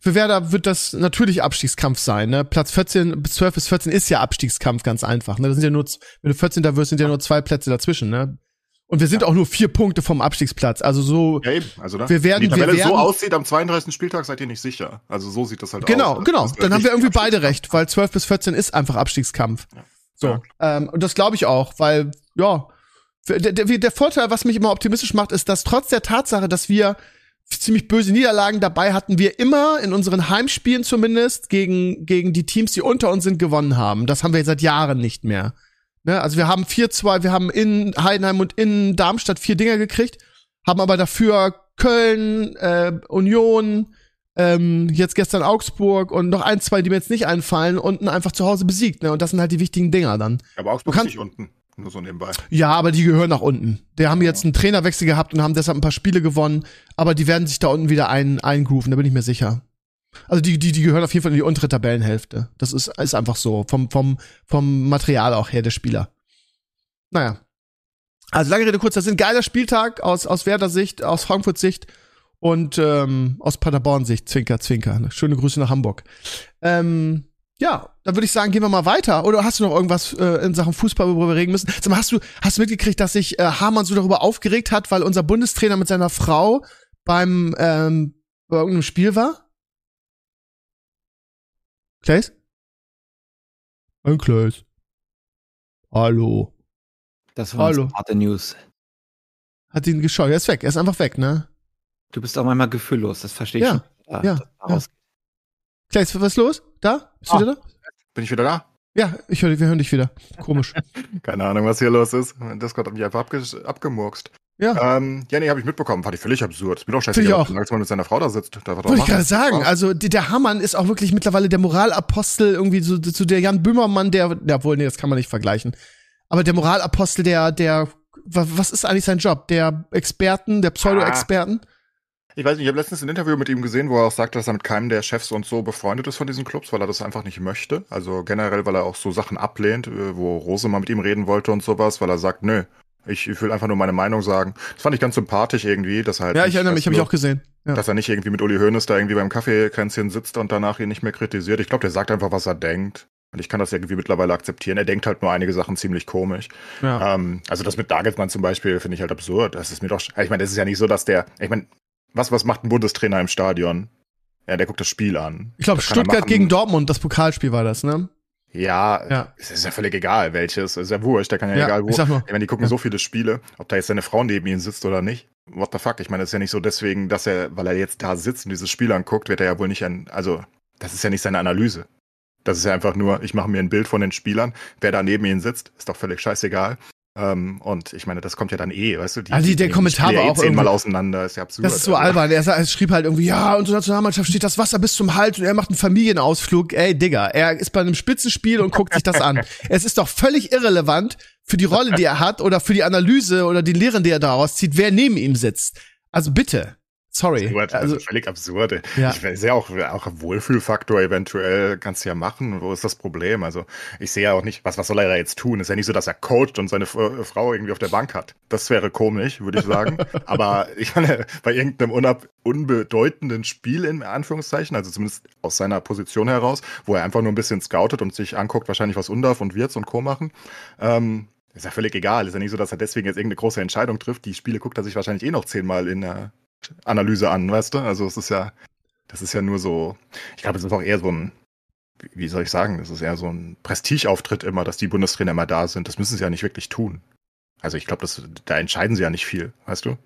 für Werder wird das natürlich Abstiegskampf sein, ne? Platz 14 bis 12 bis 14 ist ja Abstiegskampf, ganz einfach, ne? Das sind ja nur, wenn du 14 da wirst, sind ja nur zwei Plätze dazwischen, ne? Und wir sind auch nur vier Punkte vom Abstiegsplatz. Also so, Ja, eben. Also, ne? Wir werden- Wenn die Tabelle wir werden- so aussieht, am 32. Spieltag seid ihr nicht sicher. Also so sieht das halt Genau, aus. genau. Ist Dann haben wir irgendwie beide recht, weil 12 bis 14 ist einfach Abstiegskampf. Ja. So. Ja. Ähm, und das glaube ich auch, weil, ja, der, der, der Vorteil, was mich immer optimistisch macht, ist, dass trotz der Tatsache, dass wir ziemlich böse Niederlagen dabei hatten, wir immer in unseren Heimspielen zumindest gegen, gegen die Teams, die unter uns sind, gewonnen haben. Das haben wir seit Jahren nicht mehr. Ne? Also wir haben 4-2, wir haben in Heidenheim und in Darmstadt vier Dinger gekriegt, haben aber dafür Köln, äh, Union, ähm, jetzt gestern Augsburg und noch ein, zwei, die mir jetzt nicht einfallen, unten einfach zu Hause besiegt. Ne? Und das sind halt die wichtigen Dinger dann. Aber Augsburg ist nicht unten. Nur so nebenbei. Ja, aber die gehören nach unten. Die haben jetzt einen Trainerwechsel gehabt und haben deshalb ein paar Spiele gewonnen, aber die werden sich da unten wieder ein, eingrooven, da bin ich mir sicher. Also die, die, die gehören auf jeden Fall in die untere Tabellenhälfte. Das ist, ist einfach so. Vom, vom, vom Material auch her der Spieler. Naja. Also lange Rede, kurzer Sinn. Geiler Spieltag aus, aus Werder Sicht, aus Frankfurt Sicht und ähm, aus Paderborn Sicht. Zwinker, zwinker. Schöne Grüße nach Hamburg. Ähm, ja, dann würde ich sagen, gehen wir mal weiter. Oder hast du noch irgendwas äh, in Sachen Fußball, worüber wir reden müssen? Sag mal, hast du, hast du mitgekriegt, dass sich äh, Hamann so darüber aufgeregt hat, weil unser Bundestrainer mit seiner Frau beim ähm, bei irgendeinem Spiel war? Claes? Ein Claes. Hallo. Das war Hallo. harte News. Hat ihn geschaut. Er ist weg. Er ist einfach weg, ne? Du bist auch manchmal gefühllos, das verstehe ich Ja, schon. Ja, daraus- Claes, was ist los? Da? Bist du Ah. wieder da? Bin ich wieder da? Ja, ich höre, wir hören dich wieder. Komisch. Keine Ahnung, was hier los ist. Mein Discord hat mich einfach abge abgemurkst. Ja. Ähm, ja, nee, habe ich mitbekommen. Fand ich völlig absurd. Ist mir doch scheißegal, solange man mit seiner Frau da sitzt. Da Wollte ich gerade sagen. Also die- der Hamann ist auch wirklich mittlerweile der Moralapostel irgendwie so zu der Jan Böhmermann, der, ja wohl, nee, das kann man nicht vergleichen. Aber der Moralapostel, der, der, wa- was ist eigentlich sein Job? Der Experten, der Pseudo-Experten? Ich weiß nicht, ich habe letztens ein Interview mit ihm gesehen, wo er auch sagte, dass er mit keinem der Chefs und so befreundet ist von diesen Clubs, weil er das einfach nicht möchte. Also generell, weil er auch so Sachen ablehnt, äh, wo Rose mal mit ihm reden wollte und sowas, weil er sagt, nö, ich, ich will einfach nur meine Meinung sagen. Das fand ich ganz sympathisch irgendwie, dass er halt Ja, ich erinnere mich, habe ich auch gesehen. Ja. dass er nicht irgendwie mit Uli Hoeneß da irgendwie beim Kaffeekränzchen sitzt und danach ihn nicht mehr kritisiert. Ich glaube, der sagt einfach, was er denkt. Und ich kann das irgendwie mittlerweile akzeptieren. Er denkt halt nur einige Sachen ziemlich komisch. Ja. Ähm, also das mit Nagelsmann zum Beispiel finde ich halt absurd. Das ist mir doch, ich meine, das ist ja nicht so, dass der, ich meine, was, was macht ein Bundestrainer im Stadion? Ja, der guckt das Spiel an. Ich glaube, Stuttgart gegen Dortmund, das Pokalspiel war das, ne? Ja, Ja. es ist ja völlig egal, welches. Es ist ja wurscht, der kann ja, Ja, egal wo. ich sag nur. Ich meine, die gucken Ja. so viele Spiele, ob da jetzt seine Frau neben ihm sitzt oder nicht. What the fuck? Ich meine, das ist ja nicht so deswegen, dass er, weil er jetzt da sitzt und dieses Spiel anguckt, wird er ja wohl nicht an, also, das ist ja nicht seine Analyse. Das ist ja einfach nur, ich mache mir ein Bild von den Spielern, wer da neben ihnen sitzt, ist doch völlig scheißegal. Ähm, und ich meine, das kommt ja dann eh, weißt du? Die, Also die- der nehmen Kommentar war eh auch zehnmal auseinander, ist ja absurd. Das ist so Also, albern. Er, er schrieb halt irgendwie, ja, unsere Nationalmannschaft steht das Wasser bis zum Hals und er macht einen Familienausflug. Ey, Digga, er ist bei einem Spitzenspiel und guckt sich das an. Es ist doch völlig irrelevant für die Rolle, die er hat oder für die Analyse oder die Lehren, die er daraus zieht, wer neben ihm sitzt. Also bitte. Sorry. Absurd, Also, also völlig absurde. Ja. Ich ja auch, auch Wohlfühlfaktor eventuell kannst du ja machen. Wo ist das Problem? Also ich sehe ja auch nicht, was, was soll er da jetzt tun? Ist ja nicht so, dass er coacht und seine F- Frau irgendwie auf der Bank hat. Das wäre komisch, würde ich sagen. Aber ich meine, bei irgendeinem unab unbedeutenden Spiel in Anführungszeichen, also zumindest aus seiner Position heraus, wo er einfach nur ein bisschen scoutet und sich anguckt, wahrscheinlich was Undorf und Wirtz und Co. machen, ähm, ist ja völlig egal. Ist ja nicht so, dass er deswegen jetzt irgendeine große Entscheidung trifft. Die Spiele guckt er sich wahrscheinlich eh noch zehnmal in der Analyse an, weißt du? Also es ist ja, das ist ja nur so, ich glaube, es ist auch eher so ein, wie- soll ich sagen, es ist eher so ein Prestigeauftritt immer, dass die Bundestrainer immer da sind. Das müssen sie ja nicht wirklich tun. Also ich glaube, das- da entscheiden sie ja nicht viel, weißt du?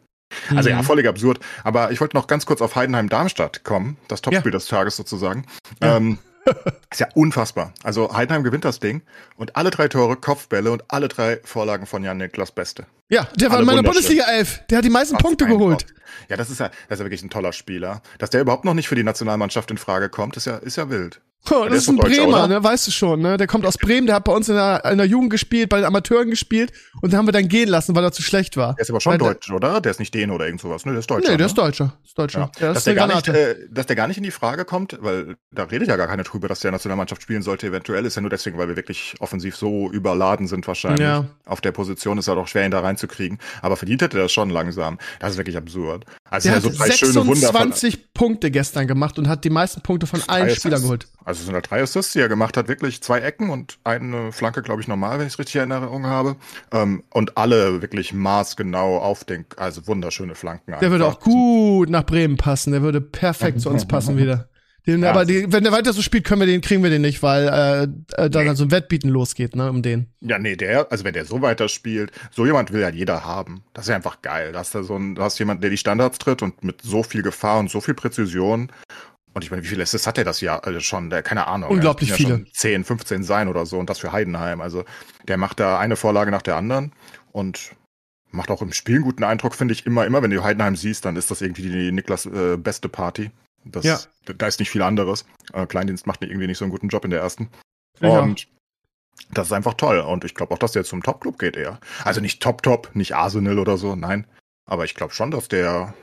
Also ja, Mhm. völlig absurd. Aber ich wollte noch ganz kurz auf Heidenheim-Darmstadt kommen, das Topspiel des Tages sozusagen. Ja. Ähm, ist ja unfassbar. Also Heidenheim gewinnt das Ding und alle drei Tore Kopfbälle und alle drei Vorlagen von Jan Niklas Beste. ja, der war in meiner. Bundesliga 11. Der hat die meisten Was Punkte geholt. Gott. Ja, das ist ja, das ist ja wirklich ein toller Spieler. Dass der überhaupt noch nicht für die Nationalmannschaft in Frage kommt, ist ja, ist ja wild. Oh, der das ist ein Bremer, ne? Weißt du schon, ne? Der kommt aus Bremen, der hat bei uns in der, in der Jugend gespielt, bei den Amateuren gespielt und den haben wir dann gehen lassen, weil er zu schlecht war. Der ist aber schon Weil der- Deutsch, oder? Der ist nicht Däne oder irgend sowas, ne? Der ist Deutscher. Nee, der ne? ist Deutscher. Ist Deutscher. Ja. Das dass, ist der gar nicht, äh, dass der gar nicht in die Frage kommt, weil da redet ja gar keiner drüber, dass der Nationalmannschaft spielen sollte. Eventuell ist ja nur deswegen, weil wir wirklich offensiv so überladen sind wahrscheinlich. Ja. Auf der Position ist ja doch schwer, ihn da reinzukriegen. Aber verdient hätte er das schon langsam. Das ist wirklich absurd. Also Der ja, hat so drei schöne Wunder. Von, 26 Punkte gestern gemacht und hat die meisten Punkte von allen Spielern geholt. Also sind halt drei Assists, die er gemacht hat, wirklich zwei Ecken und eine Flanke, glaube ich, normal, wenn ich es richtig in Erinnerung habe. Ähm, und alle wirklich maßgenau auf den, also wunderschöne Flanken. Der würde einfach. auch gut nach Bremen passen. Der würde perfekt zu uns passen wieder. Den, Ja. Aber die, wenn der weiter so spielt, können wir den, kriegen wir den nicht, weil äh, äh, da Nee. dann so ein Wettbieten losgeht, ne, um den. Ja, nee, der, also wenn der so weiterspielt, so jemand will ja jeder haben. Das ist ja einfach geil. Da hast du so ein, du hast jemanden, der die Standards tritt und mit so viel Gefahr und so viel Präzision. Und ich meine, wie viele Assists hat der das Jahr äh, schon? Der, keine Ahnung. Unglaublich ja, viele. Ja schon 10, 15 sein oder so und das für Heidenheim. Also der macht da eine Vorlage nach der anderen und macht auch im Spiel einen guten Eindruck, finde ich immer, immer wenn du Heidenheim siehst, dann ist das irgendwie die Niklas äh, beste Party. Das, Ja. Da ist nicht viel anderes. Äh, Kleindienst macht irgendwie nicht so einen guten Job in der ersten. Ja. Und das ist einfach toll. Und ich glaube auch, dass der zum Top-Club geht eher. Also nicht Top-Top, nicht Arsenal oder so, nein. Aber ich glaube schon, dass der.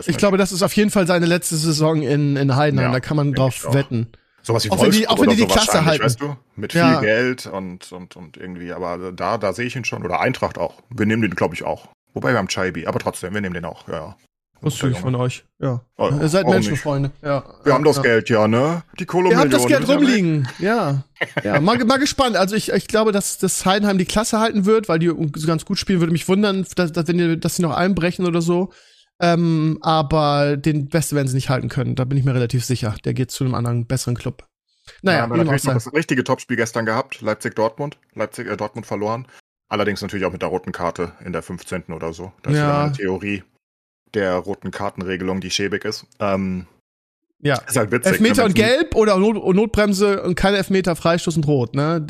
Ich nicht, glaube, das ist auf jeden Fall seine letzte Saison in, in Heidenheim. Ja, da kann man drauf wetten. sowas wie auch wenn die- auch wenn die die so Klasse halten. Weißt du? Mit viel Ja. Geld und, und, und irgendwie. Aber da, da sehe ich ihn schon. Oder Eintracht auch. Wir nehmen den, glaube ich, auch. Wobei wir haben Chaibi. Aber trotzdem, wir nehmen den auch. Ja, ja. Wusste ich von euch. Ja. Oh, Ihr seid Menschenfreunde. Ja. Wir haben das ja. Geld, ja, ne? Die Kohle Ihr habt das Geld ja rumliegen. Ja. Ja, mal, mal gespannt. Also ich, ich glaube, dass, dass Heidenheim die Klasse halten wird, weil die so ganz gut spielen. Würde mich wundern, dass, dass, wenn die, dass sie noch einbrechen oder so. Ähm, aber den Beste werden sie nicht halten können. Da bin ich mir relativ sicher. Der geht zu einem anderen, besseren Club. Naja, ja, auch natürlich noch das richtige Topspiel gestern gehabt. Leipzig-Dortmund. Leipzig, äh, Dortmund verloren. Allerdings natürlich auch mit der roten Karte in der 15. oder so. Das ist Ja. wieder eine Theorie der roten Kartenregelung, die schäbig ist. Ähm, Ja. ist halt witzig. Elfmeter und Gelb oder Not Notbremse und keine Elfmeter, Freistoß und Rot. Ne?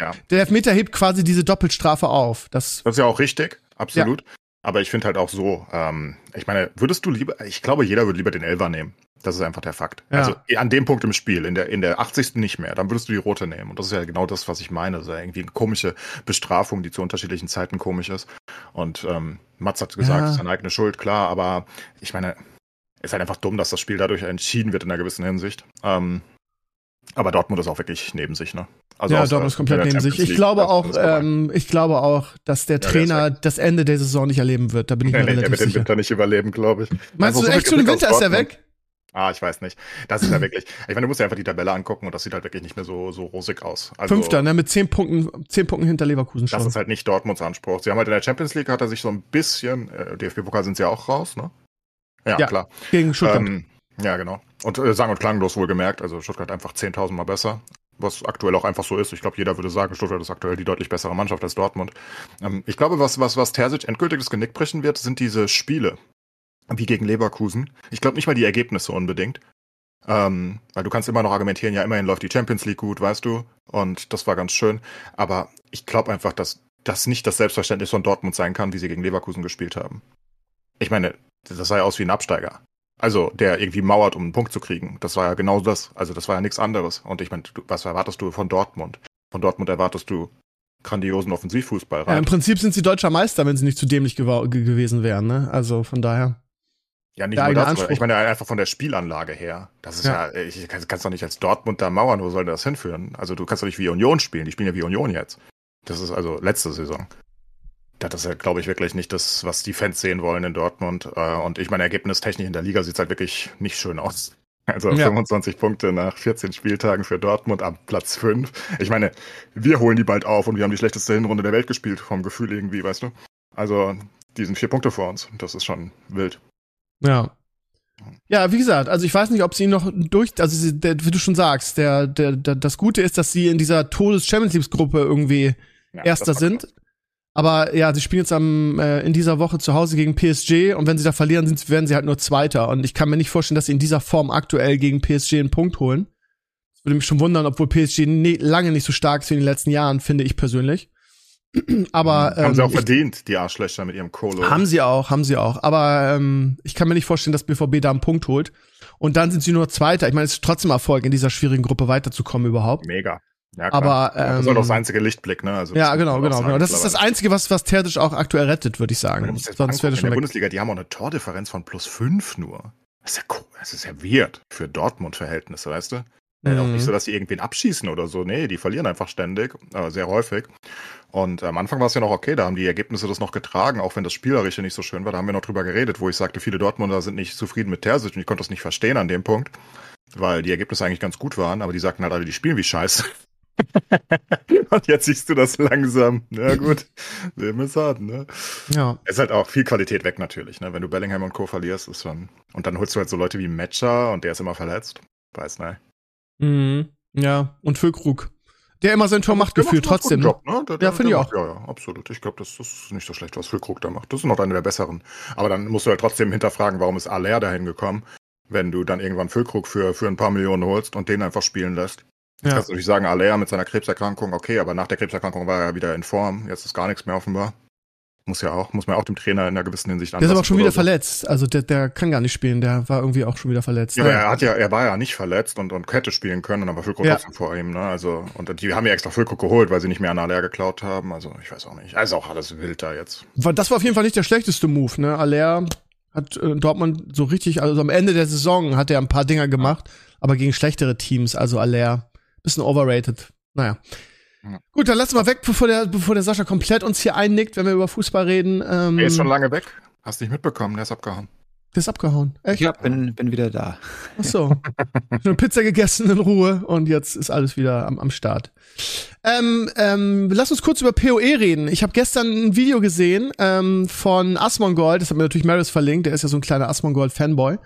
Ja. Der Elfmeter hebt quasi diese Doppelstrafe auf. Das, Das ist ja auch richtig, absolut. Aber ich finde halt auch so, ähm, ich meine, würdest du lieber, ich glaube, jeder würde lieber den Elfer nehmen. Das ist einfach der Fakt. Ja. Also an dem Punkt im Spiel, in der, in der 80. nicht mehr, dann würdest du die rote nehmen. Und das ist ja genau das, was ich meine. Das ist ja irgendwie eine komische Bestrafung, die zu unterschiedlichen Zeiten komisch ist. Und ähm, Mats hat gesagt, Ja. es ist seine eigene Schuld, klar, aber ich meine, ist halt einfach dumm, dass das Spiel dadurch entschieden wird in einer gewissen Hinsicht. Ähm, aber Dortmund ist auch wirklich neben sich, ne? Also ja, Dortmund ist komplett der neben sich. Ich glaube auch, ähm, ich glaube auch, dass der der ist Trainer das Ende der Saison nicht erleben wird. Da bin ich Nee, mir nee, der relativ wird den sicher. Winter nicht überleben, glaube ich. Meinst Also du so echt schon im aus Winter ist er weg? Ah, ich weiß nicht. Das ist ja wirklich. Ich meine, du musst ja einfach die Tabelle angucken und das sieht halt wirklich nicht mehr so, so rosig aus. Also, Fünfter, ne, mit zehn Punkten, zehn Punkten hinter Leverkusen schon. Das ist halt nicht Dortmunds Anspruch. Sie haben halt in der Champions League hat er sich so ein bisschen, äh, DFB-Pokal sind sie ja auch raus, ne? Ja, ja klar. Gegen Stuttgart. Ähm, ja, genau. Und äh, sang- und klanglos wohlgemerkt. Also Stuttgart einfach 10.000 Mal besser. Was aktuell auch einfach so ist. Ich glaube, jeder würde sagen, Stuttgart ist aktuell die deutlich bessere Mannschaft als Dortmund. Ähm, ich glaube, was, was, was Terzic endgültig das Genick brechen wird, sind diese Spiele. Wie gegen Leverkusen. Ich glaube nicht mal die Ergebnisse unbedingt. Ähm, weil du kannst immer noch argumentieren, ja, immerhin läuft die Champions League gut, weißt du? Und das war ganz schön. Aber ich glaube einfach, dass das nicht das Selbstverständnis von Dortmund sein kann, wie sie gegen Leverkusen gespielt haben. Ich meine, das sah ja aus wie ein Absteiger. Also, der irgendwie mauert, um einen Punkt zu kriegen. Das war ja genau das. Also, das war ja nichts anderes. Und ich meine, was erwartest du von Dortmund? Von Dortmund erwartest du grandiosen Offensivfußball rein. Ja, Im Prinzip sind sie deutscher Meister, wenn sie nicht zu dämlich gewesen wären, ne? Also, von daher. Ja, nicht nur das, ich meine einfach von der Spielanlage her. Das ist ja, ja ich kann, kannst doch nicht als Dortmund da mauern, wo soll das hinführen? Also du kannst doch nicht wie Union spielen, die spielen ja wie Union jetzt. Das ist also letzte Saison. Das ist ja, glaube ich, wirklich nicht das, was die Fans sehen wollen in Dortmund. Äh, und ich meine, ergebnistechnisch in der Liga sieht es halt wirklich nicht schön aus. Also ja. 25 Punkte nach 14 Spieltagen für Dortmund am Platz 5. Ich meine, wir holen die bald auf und wir haben die schlechteste Hinrunde der Welt gespielt, vom Gefühl irgendwie, weißt du? Also, die sind vier Punkte vor uns. Das ist schon wild. Ja. Ja, wie gesagt, also ich weiß nicht, ob sie noch durch, also der, wie du schon sagst, der, der, der, das Gute ist, dass sie in dieser Todes-Champions League-Gruppe irgendwie ja, Erster sind. Aber ja, sie spielen jetzt am, äh, in dieser Woche zu Hause gegen PSG und wenn sie da verlieren, sind, werden sie halt nur Zweiter. Und ich kann mir nicht vorstellen, dass sie in dieser Form aktuell gegen PSG einen Punkt holen. Das würde mich schon wundern, obwohl PSG ne, lange nicht so stark ist wie in den letzten Jahren, finde ich persönlich. Aber haben ähm, sie auch verdient, die Arschlöcher mit ihrem Kolo. Haben sie auch, haben sie auch. Aber ähm, ich kann mir nicht vorstellen, dass BVB da einen Punkt holt. Und dann sind sie nur Zweiter. Ich meine, es ist trotzdem Erfolg, in dieser schwierigen Gruppe weiterzukommen überhaupt. Mega. Ja, klar. Aber ähm, das ist auch das einzige Lichtblick, ne? Also, ja, genau, genau, genau. Das ist das einzige, was was Terdic auch aktuell rettet, würde ich sagen. Sonst wäre das schon in der weg. Bundesliga, die haben auch eine Tordifferenz von plus fünf nur. Das ist ja cool. Das ist ja weird für Dortmund-Verhältnisse, weißt du? Mhm. Auch nicht mhm. so, dass sie irgendwen abschießen oder so. Nee, die verlieren einfach ständig, aber sehr häufig. Und am Anfang war es ja noch okay, da haben die Ergebnisse das noch getragen, auch wenn das Spielerische nicht so schön war. Da haben wir noch drüber geredet, wo ich sagte, viele Dortmunder sind nicht zufrieden mit Terzic und ich konnte das nicht verstehen an dem Punkt, weil die Ergebnisse eigentlich ganz gut waren, aber die sagten halt alle, die spielen wie Scheiße. und jetzt siehst du das langsam. Ja gut, Leben ist hart, ne? Ja. Es ist halt auch viel Qualität weg natürlich, ne? Wenn du Bellingham und Co. verlierst, ist schon. Und dann holst du halt so Leute wie Matcher und der ist immer verletzt. Weiß nicht. Mhm. Ja, und Füllkrug. Der immer sein Tor macht gefühlt trotzdem. Ne? Job, ne? Der, der, ja, finde ich auch. Ja, ja, absolut. Ich glaube, das, das, ist nicht so schlecht, was Füllkrug da macht. Das ist noch einer der besseren. Aber dann musst du halt trotzdem hinterfragen, warum ist Aller dahin gekommen, wenn du dann irgendwann Füllkrug für, für ein paar Millionen holst und den einfach spielen lässt. Ja. Kannst du natürlich sagen, Aller mit seiner Krebserkrankung, okay, aber nach der Krebserkrankung war er wieder in Form. Jetzt ist gar nichts mehr offenbar. Muss ja auch, muss man auch dem Trainer in einer gewissen Hinsicht an. Der ist aber auch schon wieder so. verletzt. Also der, der kann gar nicht spielen. Der war irgendwie auch schon wieder verletzt. Ja, aber er hat ja, er war ja nicht verletzt und, und hätte spielen können, aber Füllkrug ja. vor ihm, ne? Also, und die haben ja extra Füllkrug geholt, weil sie nicht mehr an Aller geklaut haben. Also, ich weiß auch nicht. Also auch alles wild da jetzt. Das war auf jeden Fall nicht der schlechteste Move, ne? Aller hat äh, Dortmund so richtig, also am Ende der Saison hat er ein paar Dinger gemacht, aber gegen schlechtere Teams, also Aller. Bisschen overrated. Naja. Ja. Gut, dann lass mal weg, bevor der, bevor der Sascha komplett uns hier einnickt, wenn wir über Fußball reden. Ähm, er ist schon lange weg. Hast nicht mitbekommen, der ist abgehauen. Der ist abgehauen. Echt? Ja, bin, bin wieder da. Ach so. Schon Pizza gegessen in Ruhe und jetzt ist alles wieder am, am Start. Ähm, ähm, lass uns kurz über PoE reden. Ich habe gestern ein Video gesehen ähm, von Asmongold, das hat mir natürlich Maris verlinkt, der ist ja so ein kleiner Asmongold-Fanboy,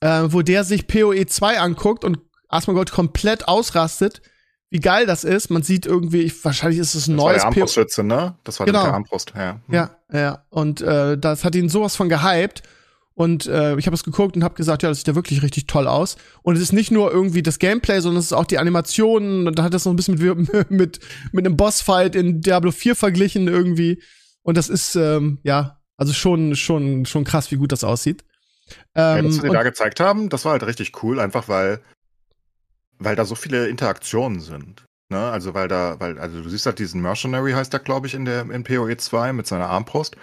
äh, wo der sich PoE 2 anguckt und Asmongold komplett ausrastet, wie geil das ist. Man sieht irgendwie, ich, wahrscheinlich ist es ein das neues war der Armbrustschütze, ne? Das war genau. der Armbrust, ja. Hm. Ja, ja. Und äh, das hat ihn sowas von gehypt. Und äh, ich habe es geguckt und habe gesagt, ja, das sieht ja wirklich richtig toll aus. Und es ist nicht nur irgendwie das Gameplay, sondern es ist auch die Animationen. Und da hat das noch ein bisschen mit, mit, mit einem Bossfight in Diablo 4 verglichen irgendwie. Und das ist, ähm, ja, also schon, schon, schon krass, wie gut das aussieht. Ähm, ja, was sie da gezeigt haben, das war halt richtig cool, einfach weil weil da so viele Interaktionen sind. Ne? Also weil da, weil, also du siehst halt diesen Mercenary heißt der, glaube ich, in der in PoE 2 mit seiner Armbrust,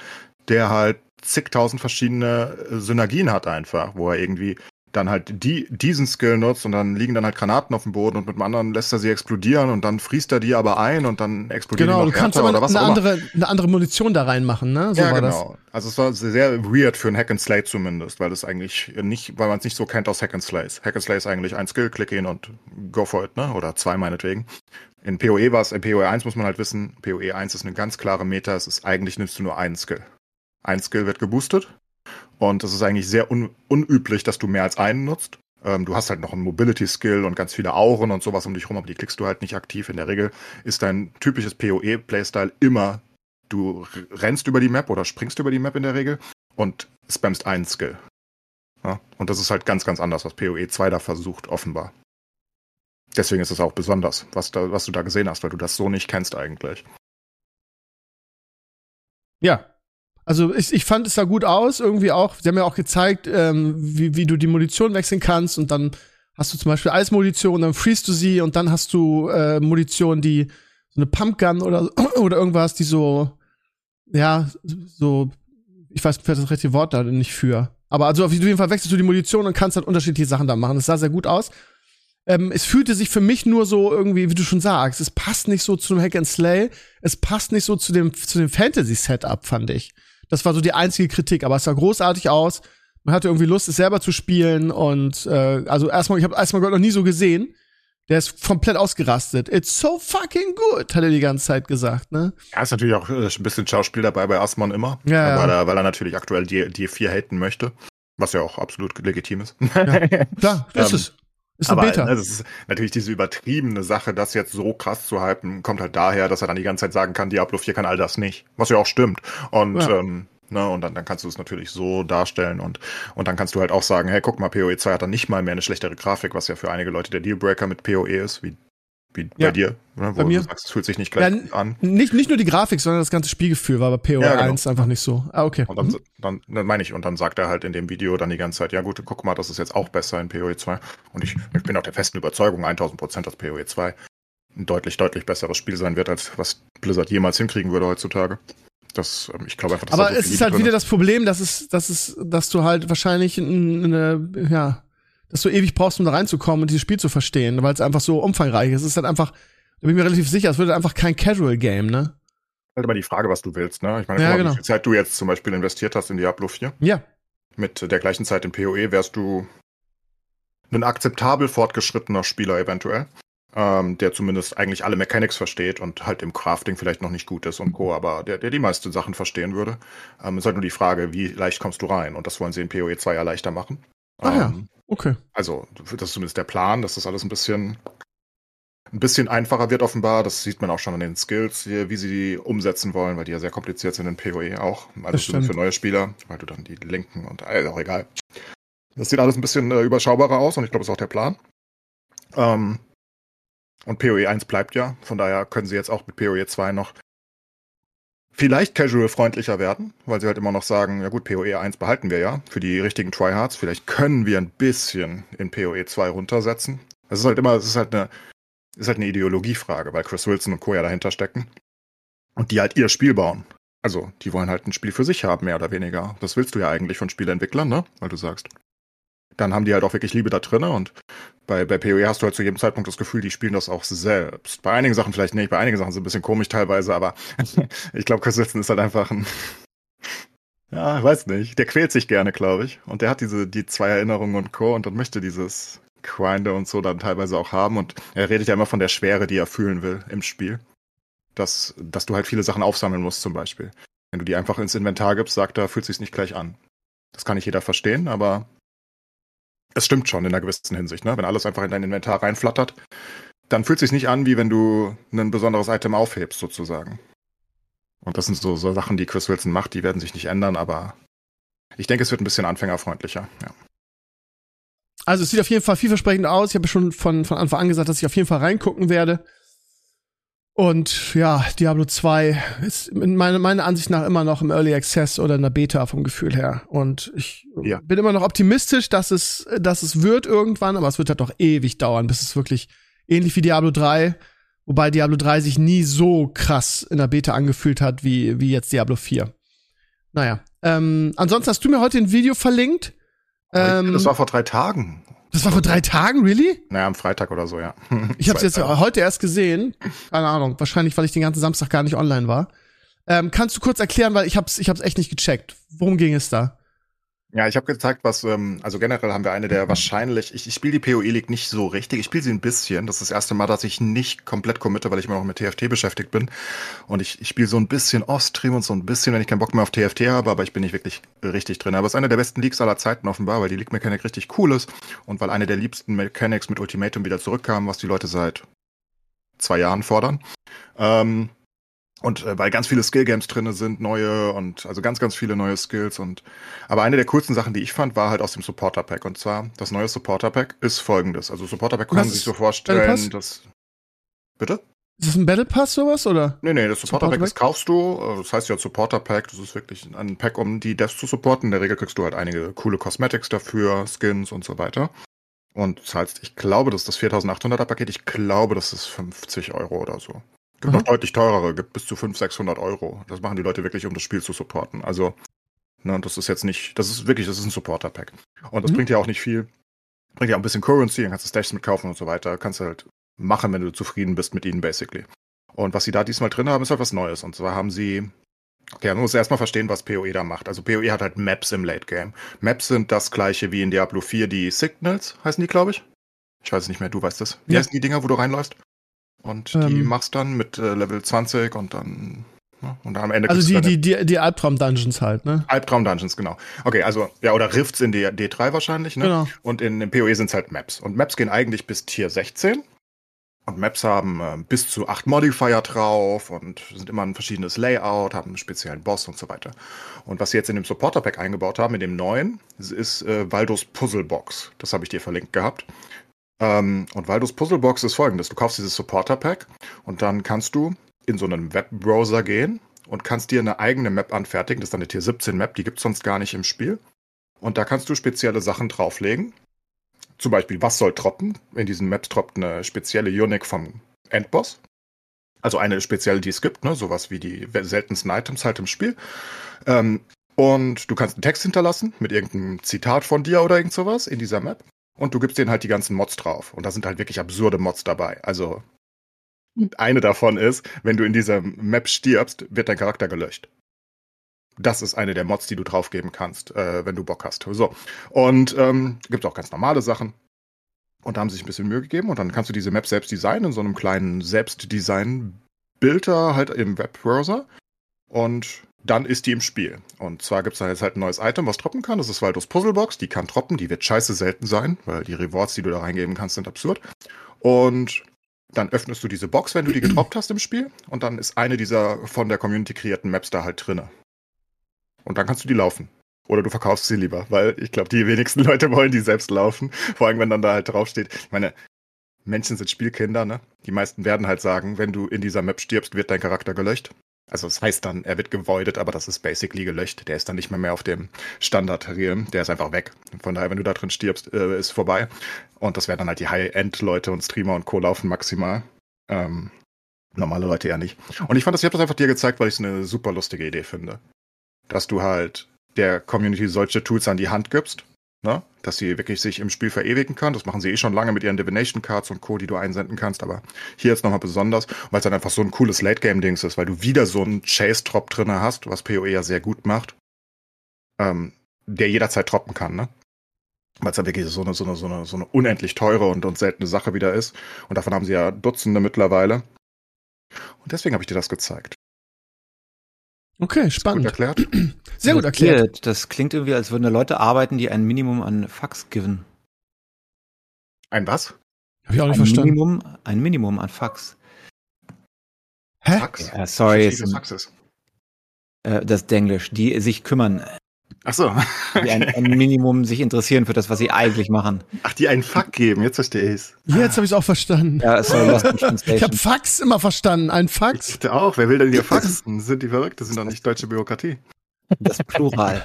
der halt zigtausend verschiedene äh, Synergien hat einfach, wo er irgendwie dann halt die, diesen Skill nutzt und dann liegen dann halt Granaten auf dem Boden und mit dem anderen lässt er sie explodieren und dann friest er die aber ein und dann explodieren genau, die noch du kannst aber oder was eine andere, eine andere Munition da reinmachen, ne? So ja, war genau. Also es war sehr weird für ein Hack and Slay zumindest, weil es eigentlich nicht, weil man es nicht so kennt aus Hack and Slays. Hack and Slay ist eigentlich ein Skill, klick ihn und go for it, ne? Oder zwei meinetwegen. In PoE war es, in PoE 1 muss man halt wissen, PoE 1 ist eine ganz klare Meta, es ist eigentlich nimmst du nur einen Skill. Ein Skill wird geboostet und es ist eigentlich sehr un unüblich, dass du mehr als einen nutzt. Ähm, du hast halt noch einen Mobility-Skill und ganz viele Auren und sowas um dich rum, aber die klickst du halt nicht aktiv. In der Regel ist dein typisches PoE-Playstyle immer, du rennst über die Map oder springst über die Map in der Regel und spammst einen Skill. Ja? Und das ist halt ganz, ganz anders, was PoE 2 da versucht, offenbar. Deswegen ist es auch besonders, was, da, was du da gesehen hast, weil du das so nicht kennst eigentlich. Ja. Also ich, ich fand es sah gut aus, irgendwie auch. Sie haben ja auch gezeigt, ähm, wie, wie du die Munition wechseln kannst und dann hast du zum Beispiel Eismunition, dann freest du sie und dann hast du äh, Munition, die so eine Pumpgun oder, oder irgendwas, die so, ja, so, ich weiß vielleicht das richtige Wort da nicht für. Aber also auf jeden Fall wechselst du die Munition und kannst halt unterschiedliche Sachen da machen. Das sah sehr gut aus. Ähm, es fühlte sich für mich nur so irgendwie, wie du schon sagst, es passt nicht so zu dem Hack and Slay, es passt nicht so zu dem, zu dem Fantasy-Setup, fand ich. Das war so die einzige Kritik, aber es sah großartig aus. Man hatte irgendwie Lust, es selber zu spielen und äh, also erstmal, ich habe erstmal Gott noch nie so gesehen. Der ist komplett ausgerastet. It's so fucking good, hat er die ganze Zeit gesagt, ne? Ja, ist natürlich auch äh, ein bisschen Schauspiel dabei bei Asmon immer. Ja, weil, ja. er, weil er natürlich aktuell die, die vier haten möchte. Was ja auch absolut legitim ist. Ja, klar, ist Ähm, es. Ist Aber Beta. das ist natürlich diese übertriebene Sache, das jetzt so krass zu hypen, kommt halt daher, dass er dann die ganze Zeit sagen kann, Diablo 4 kann all das nicht. Was ja auch stimmt. Und, Ja. ähm, ne, und dann, dann kannst du es natürlich so darstellen und, und dann kannst du halt auch sagen, hey, guck mal, PoE 2 hat dann nicht mal mehr eine schlechtere Grafik, was ja für einige Leute der Dealbreaker mit PoE ist, wie, wie Ja. bei dir, ne, wo Bei mir. du sagst, es fühlt sich nicht Ja, gleich an. nicht, nicht nur die Grafik, sondern das ganze Spielgefühl war bei PO Ja, genau. 1 einfach nicht so. Ah, okay. Und dann, dann, dann meine ich, und dann sagt er halt in dem Video dann die ganze Zeit, ja gut, guck mal, das ist jetzt auch besser in PoE 2. Und ich, ich bin auch der festen Überzeugung, 1000 Prozent, dass PoE 2 ein deutlich, deutlich besseres Spiel sein wird, als was Blizzard jemals hinkriegen würde heutzutage. Das, ähm, ich glaube einfach, dass Aber es ist halt wieder das Problem, dass es, dass es, dass du halt wahrscheinlich eine, ja, dass du ewig brauchst, um da reinzukommen und dieses Spiel zu verstehen, weil es einfach so umfangreich ist. Es ist halt einfach, da bin ich mir relativ sicher, es wird einfach kein Casual-Game, ne? Halt immer die Frage, was du willst, ne? Ich meine, Ja, mal, genau. wie viel Zeit du jetzt zum Beispiel investiert hast in Diablo 4. Ja. Mit der gleichen Zeit in PoE wärst du ein akzeptabel fortgeschrittener Spieler eventuell, ähm, der zumindest eigentlich alle Mechanics versteht und halt im Crafting vielleicht noch nicht gut ist und Co., aber der, der die meisten Sachen verstehen würde. Ähm, ist halt nur die Frage, wie leicht kommst du rein? Und das wollen sie in PoE 2 ja leichter machen. Ah ja. Ähm, Okay. also, das ist zumindest der Plan, dass das alles ein bisschen, ein bisschen einfacher wird offenbar. Das sieht man auch schon an den Skills, hier, wie sie die umsetzen wollen, weil die ja sehr kompliziert sind in PoE auch. Also für neue Spieler, weil du dann die linken und äh, auch egal. Das sieht alles ein bisschen äh, überschaubarer aus und ich glaube, das ist auch der Plan. Ähm, und PoE 1 bleibt ja, von daher können sie jetzt auch mit PoE 2 noch vielleicht casual-freundlicher werden, weil sie halt immer noch sagen, ja gut, PoE 1 behalten wir ja für die richtigen Tryhards. Vielleicht können wir ein bisschen in PoE 2 runtersetzen. Es ist halt immer, es ist halt eine, ist halt eine Ideologiefrage, weil Chris Wilson und Co. ja dahinter stecken. Und die halt ihr Spiel bauen. Also, die wollen halt ein Spiel für sich haben, mehr oder weniger. Das willst du ja eigentlich von Spieleentwicklern, ne? Weil du sagst. Dann haben die halt auch wirklich Liebe da drinne und bei, bei PoE hast du halt zu jedem Zeitpunkt das Gefühl, die spielen das auch selbst. Bei einigen Sachen vielleicht nicht, bei einigen Sachen sind ein bisschen komisch teilweise, aber ich glaube, Chris ist halt einfach ein, ja, ich weiß nicht, der quält sich gerne, glaube ich. Und der hat diese, die zwei Erinnerungen und Co. und dann möchte dieses Grinde und so dann teilweise auch haben und er redet ja immer von der Schwere, die er fühlen will im Spiel. Dass, dass du halt viele Sachen aufsammeln musst zum Beispiel. Wenn du die einfach ins Inventar gibst, sagt er, fühlt sich's nicht gleich an. Das kann nicht jeder verstehen, aber es stimmt schon in einer gewissen Hinsicht, ne? Wenn alles einfach in dein Inventar reinflattert, dann fühlt sich's nicht an, wie wenn du ein besonderes Item aufhebst, sozusagen. Und das sind so, so Sachen, die Chris Wilson macht, die werden sich nicht ändern, aber ich denke, es wird ein bisschen anfängerfreundlicher, ja. Also es sieht auf jeden Fall vielversprechend aus. Ich habe schon von, von Anfang an gesagt, dass ich auf jeden Fall reingucken werde. Und ja, Diablo 2 ist in meiner, meiner Ansicht nach immer noch im Early Access oder in der Beta vom Gefühl her. Und ich Ja. bin immer noch optimistisch, dass es, dass es wird irgendwann, aber es wird halt doch ewig dauern, bis es wirklich ähnlich wie Diablo 3, wobei Diablo 3 sich nie so krass in der Beta angefühlt hat wie, wie jetzt Diablo 4. Naja. Ähm, ansonsten hast du mir heute ein Video verlinkt, Ähm, das war vor drei Tagen. Das war vor drei Tagen, really? Naja, am Freitag oder so, ja. Ich habe es jetzt Tage. heute erst gesehen. Keine Ahnung. Wahrscheinlich, weil ich den ganzen Samstag gar nicht online war. Ähm, kannst du kurz erklären, weil ich hab's, ich hab's echt nicht gecheckt. Worum ging es da? Ja, ich habe gezeigt, was, ähm, also generell haben wir eine der wahrscheinlich, ich, ich spiele die PoE League nicht so richtig, ich spiele sie ein bisschen. Das ist das erste Mal, dass ich nicht komplett committe, weil ich immer noch mit TFT beschäftigt bin. Und ich, ich spiele so ein bisschen Off-Stream und so ein bisschen, wenn ich keinen Bock mehr auf TFT habe, aber ich bin nicht wirklich richtig drin. Aber es ist eine der besten Leagues aller Zeiten offenbar, weil die League-Mechanik richtig cool ist und weil eine der liebsten Mechanics mit Ultimatum wieder zurückkam, was die Leute seit zwei Jahren fordern. Ähm, und äh, weil ganz viele Skill-Games drinne sind, neue und also ganz, ganz viele neue Skills. Und aber eine der coolsten Sachen, die ich fand, war halt aus dem Supporter-Pack. Und zwar, das neue Supporter-Pack ist folgendes. Also Supporter-Pack kann man sich so vorstellen, dass. Bitte? Ist das ein Battle Pass sowas oder? Nee, nee, das Supporter-Pack Supporter-Pack? das kaufst du. äh, Das heißt ja Supporter-Pack. Das ist wirklich ein Pack, um die Devs zu supporten. In der Regel kriegst du halt einige coole Cosmetics dafür, Skins und so weiter. Und zahlst, ich glaube, das ist das 4800er Paket. Ich glaube, das ist 50 Euro oder so. Gibt Aha. noch deutlich teurere, gibt bis zu 500, 600 Euro. Das machen die Leute wirklich, um das Spiel zu supporten. Also, ne, das ist jetzt nicht, das ist wirklich, das ist ein Supporter-Pack. Und das Mhm. bringt ja auch nicht viel. Bringt ja auch ein bisschen Currency, dann kannst du Stashs mitkaufen und so weiter. Kannst du halt machen, wenn du zufrieden bist mit ihnen, basically. Und was sie da diesmal drin haben, ist halt was Neues. Und zwar haben sie, okay, man muss erstmal verstehen, was PoE da macht. Also PoE hat halt Maps im Late Game. Maps sind das gleiche wie in Diablo 4, die Signals heißen die, glaube ich. Ich weiß es nicht mehr, du weißt es. Wie Ja. heißen die Dinger, wo du reinläufst? Und die Ähm. machst dann mit äh, Level 20 und dann, ja, und dann am Ende Also die, die, die, die Albtraum-Dungeons halt, ne? Albtraum-Dungeons, genau. Okay, also, ja, oder Rifts in D D3 wahrscheinlich, ne? Genau. Und in, in PoE sind es halt Maps. Und Maps gehen eigentlich bis Tier 16. Und Maps haben äh, bis zu acht Modifier drauf und sind immer ein verschiedenes Layout, haben einen speziellen Boss und so weiter. Und was sie jetzt in dem Supporter-Pack eingebaut haben, in dem neuen, ist äh, Waldos Puzzlebox. Das habe ich dir verlinkt gehabt. Ähm, und Waldos Puzzlebox ist folgendes. Du kaufst dieses Supporter-Pack und dann kannst du in so einen Webbrowser gehen und kannst dir eine eigene Map anfertigen. Das ist eine Tier 17 Map, die gibt es sonst gar nicht im Spiel. Und da kannst du spezielle Sachen drauflegen. Zum Beispiel, was soll droppen? In diesen Maps droppt eine spezielle Unique vom Endboss. Also eine spezielle, die es gibt, ne? sowas wie die seltensten Items halt im Spiel. Ähm, und du kannst einen Text hinterlassen mit irgendeinem Zitat von dir oder irgend sowas in dieser Map. Und du gibst denen halt die ganzen Mods drauf. Und da sind halt wirklich absurde Mods dabei. Also eine davon ist, wenn du in dieser Map stirbst, wird dein Charakter gelöscht. Das ist eine der Mods, die du draufgeben kannst, äh, wenn du Bock hast. So. Und ähm, gibt auch ganz normale Sachen. Und da haben sie sich ein bisschen Mühe gegeben und dann kannst du diese Map selbst designen in so einem kleinen Selbstdesign-Bilder halt im Webbrowser. Und dann ist die im Spiel. Und zwar gibt es da jetzt halt ein neues Item, was droppen kann. Das ist Waldos Puzzlebox. Die kann droppen, die wird scheiße selten sein, weil die Rewards, die du da reingeben kannst, sind absurd. Und dann öffnest du diese Box, wenn du die gedroppt hast im Spiel. Und dann ist eine dieser von der Community kreierten Maps da halt drinne. Und dann kannst du die laufen. Oder du verkaufst sie lieber, weil ich glaube, die wenigsten Leute wollen die selbst laufen. Vor allem, wenn dann da halt draufsteht. Ich meine, Menschen sind Spielkinder, ne? Die meisten werden halt sagen, wenn du in dieser Map stirbst, wird dein Charakter gelöscht. Also das heißt dann, er wird gevoidet, aber das ist basically gelöscht. Der ist dann nicht mehr mehr auf dem Standard-Realm. Der ist einfach weg. Von daher, wenn du da drin stirbst, äh, ist vorbei. Und das werden dann halt die High-End-Leute und Streamer und Co. laufen maximal. Ähm, normale Leute eher nicht. Und ich fand das, ich habe das einfach dir gezeigt, weil ich es eine super lustige Idee finde. Dass du halt der Community solche Tools an die Hand gibst, ne? dass sie wirklich sich im Spiel verewigen kann. Das machen sie eh schon lange mit ihren Divination Cards und Co., die du einsenden kannst, aber hier jetzt nochmal besonders, weil es dann einfach so ein cooles Late-Game-Dings ist, weil du wieder so einen Chase-Drop drin hast, was PoE ja sehr gut macht, ähm, der jederzeit droppen kann, ne? Weil es dann wirklich so eine, so, eine, so, eine, so eine unendlich teure und, und seltene Sache wieder ist. Und davon haben sie ja Dutzende mittlerweile. Und deswegen habe ich dir das gezeigt. Okay, Gut spannend. erklärt? Sehr gut erklärt. Das klingt irgendwie, als würden da Leute arbeiten, die ein Minimum an Fax geben. Ein was? Hab ich auch nicht Ein verstanden. Minimum, ein Minimum an Fax. Hä? Fax? Ja, sorry, äh, das ist Denglisch. Die sich kümmern, Ach so. die ein, ein Minimum sich interessieren für das, was sie eigentlich machen. Ach, die einen Fuck geben, jetzt verstehe ich's. Jetzt habe ich es auch verstanden. Ja, sorry, Lost in Ich habe. Fax immer verstanden. Ein Ich Fax. dachte auch, wer will denn hier faxen? Sind die verrückt? Das sind doch nicht deutsche Bürokratie. Das Plural.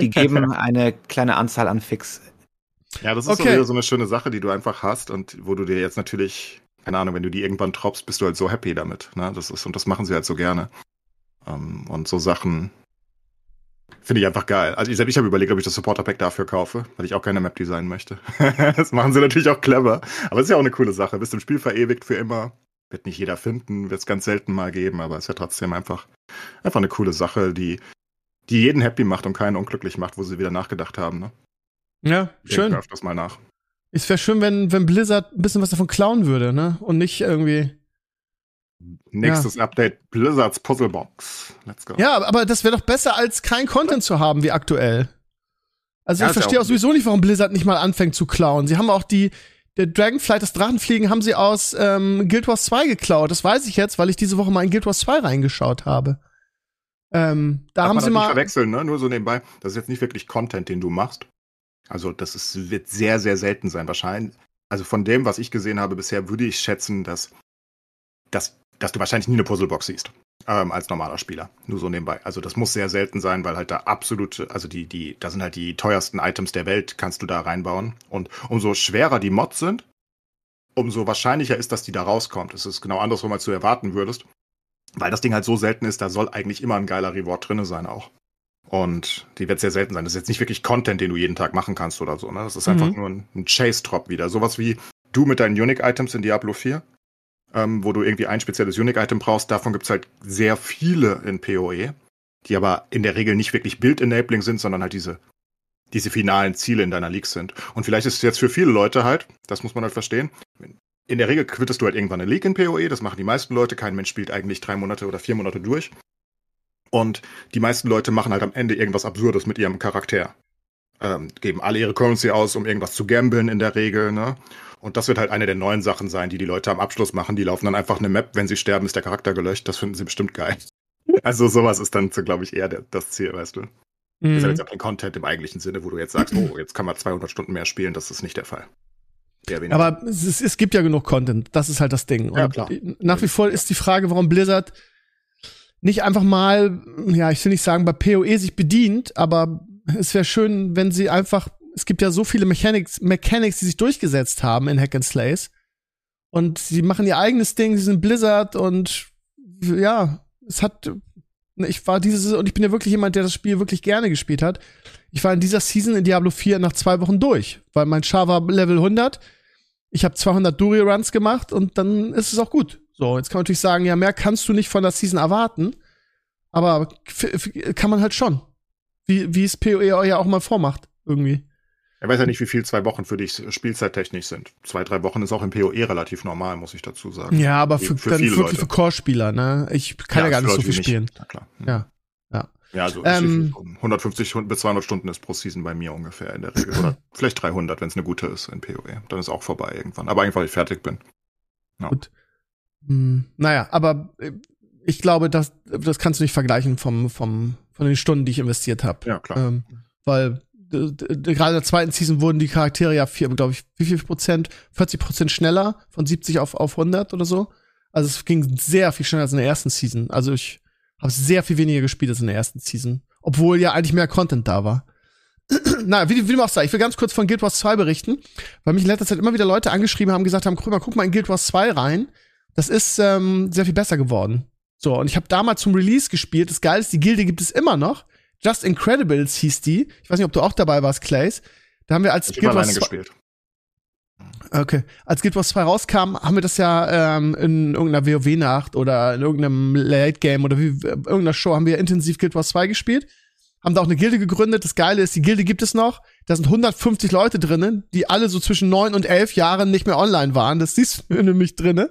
Die geben eine kleine Anzahl an Fix. Ja, das ist Okay. so wieder so eine schöne Sache, die du einfach hast und wo du dir jetzt natürlich, keine Ahnung, wenn du die irgendwann droppst, bist du halt so happy damit. Ne? Das ist, und das machen sie halt so gerne. Ähm, und so Sachen, Finde ich einfach geil. Also ich, ich habe überlegt, ob ich das Supporter-Pack dafür kaufe, weil ich auch keine Map designen möchte. das machen sie natürlich auch clever. Aber es ist ja auch eine coole Sache. Bist im Spiel verewigt für immer. Wird nicht jeder finden, wird es ganz selten mal geben, aber es ist ja trotzdem einfach, einfach eine coole Sache, die, die jeden happy macht und keinen unglücklich macht, wo sie wieder nachgedacht haben. Ne? Ja, schön. Ich das mal nach. Es wäre schön, wenn, wenn Blizzard ein bisschen was davon klauen würde, ne? Und nicht irgendwie. Nächstes ja. Update, Blizzards Puzzlebox. Let's go. Ja, aber das wäre doch besser, als kein Content zu haben wie aktuell. Also ja, ich verstehe auch, sowieso nicht, warum Blizzard nicht mal anfängt zu klauen. Sie haben auch die, der Dragonflight, das Drachenfliegen, haben sie aus ähm, Guild Wars 2 geklaut. Das weiß ich jetzt, weil ich diese Woche mal in Guild Wars 2 reingeschaut habe. Ähm, da Darf haben sie mal. Nicht verwechseln, ne? Nur so nebenbei. Das ist jetzt nicht wirklich Content, den du machst. Also, das ist, wird sehr, sehr selten sein, wahrscheinlich. Also, von dem, was ich gesehen habe bisher, würde ich schätzen, dass, dass dass du wahrscheinlich nie eine Puzzlebox siehst. Ähm, als normaler Spieler. Nur so nebenbei. Also das muss sehr selten sein, weil halt da absolute, also die, die, da sind halt die teuersten Items der Welt, kannst du da reinbauen. Und umso schwerer die Mods sind, umso wahrscheinlicher ist, dass die da rauskommt. Das ist genau andersrum, als du erwarten würdest. Weil das Ding halt so selten ist, da soll eigentlich immer ein geiler Reward drinne sein auch. Und die wird sehr selten sein. Das ist jetzt nicht wirklich Content, den du jeden Tag machen kannst oder so. Ne? Das ist einfach mhm. nur ein, ein Chase-Drop wieder. Sowas wie du mit deinen Unique-Items in Diablo 4 ähm, wo du irgendwie ein spezielles Unique-Item brauchst. Davon gibt's halt sehr viele in PoE, die aber in der Regel nicht wirklich Build-Enabling sind, sondern halt diese, diese finalen Ziele in deiner League sind. Und vielleicht ist es jetzt für viele Leute halt, das muss man halt verstehen, in der Regel quittest du halt irgendwann eine League in PoE, das machen die meisten Leute, kein Mensch spielt eigentlich drei Monate oder vier Monate durch. Und die meisten Leute machen halt am Ende irgendwas Absurdes mit ihrem Charakter. Ähm, geben alle ihre Currency aus, um irgendwas zu gambeln in der Regel, ne? Und das wird halt eine der neuen Sachen sein, die die Leute am Abschluss machen. Die laufen dann einfach eine Map, wenn sie sterben, ist der Charakter gelöscht. Das finden sie bestimmt geil. Also sowas ist dann, so, glaube ich, eher der, das Ziel, weißt du. Mhm. Das ist ja jetzt auch kein Content im eigentlichen Sinne, wo du jetzt sagst, oh, jetzt kann man 200 Stunden mehr spielen. Das ist nicht der Fall. Aber es, es, gibt ja genug Content. Das ist halt das Ding. Und ja, klar. Nach wie vor ist die Frage, warum Blizzard nicht einfach mal, ja, ich will nicht sagen, bei PoE sich bedient, aber es wäre schön, wenn sie einfach es gibt ja so viele Mechanics, Mechanics, die sich durchgesetzt haben in Hack and Slays. Und sie machen ihr eigenes Ding, sie sind Blizzard und ja, es hat, ich war dieses, und ich bin ja wirklich jemand, der das Spiel wirklich gerne gespielt hat. Ich war in dieser Season in Diablo 4 nach zwei Wochen durch, weil mein Char war Level 100. Ich habe 200 Duri-Runs gemacht und dann ist es auch gut. So, jetzt kann man natürlich sagen, ja, mehr kannst du nicht von der Season erwarten. Aber kann man halt schon. Wie, wie es PoE ja auch mal vormacht, irgendwie. Er weiß ja nicht, wie viel zwei Wochen für dich spielzeittechnisch sind. Zwei, drei Wochen ist auch im PoE relativ normal, muss ich dazu sagen. Ja, aber für, für dann viele wirklich Leute. für Core-Spieler, ne? Ich kann ja, ja gar nicht so viel spielen. Na klar. Hm. Ja. Ja. Ja, also ähm, 150 bis 200 Stunden ist pro Season bei mir ungefähr in der Regel. Oder vielleicht 300, wenn es eine gute ist in PoE. Dann ist auch vorbei irgendwann. Aber einfach, weil ich fertig bin. Ja. Gut. Hm, naja, aber äh, ich glaube, das, das kannst du nicht vergleichen vom, vom, von den Stunden, die ich investiert habe. Ja, klar. Ähm, weil gerade in der zweiten Season wurden die Charaktere ja vier, glaube ich, wie viel Prozent? 40 Prozent schneller, von 70 auf, auf 100 oder so. Also es ging sehr viel schneller als in der ersten Season. Also ich habe sehr viel weniger gespielt als in der ersten Season. Obwohl ja eigentlich mehr Content da war. Na, wie, wie du auch sagst, ich will ganz kurz von Guild Wars 2 berichten, weil mich in letzter Zeit immer wieder Leute angeschrieben haben, gesagt haben, guck mal, guck mal in Guild Wars 2 rein. Das ist ähm, sehr viel besser geworden. So, und ich habe damals zum Release gespielt. Das Geile ist, die Gilde gibt es immer noch. Just Incredibles hieß die. Ich weiß nicht, ob du auch dabei warst, Clays. Da haben wir als ich Guild Wars gespielt. Okay. Als Guild Wars 2 rauskam, haben wir das ja ähm, in irgendeiner WoW-Nacht oder in irgendeinem Late-Game oder wie, äh, irgendeiner Show haben wir intensiv Guild Wars 2 gespielt. Haben da auch eine Gilde gegründet. Das Geile ist, die Gilde gibt es noch. Da sind 150 Leute drinnen, die alle so zwischen 9 und 11 Jahren nicht mehr online waren. Das siehst du nämlich drinnen.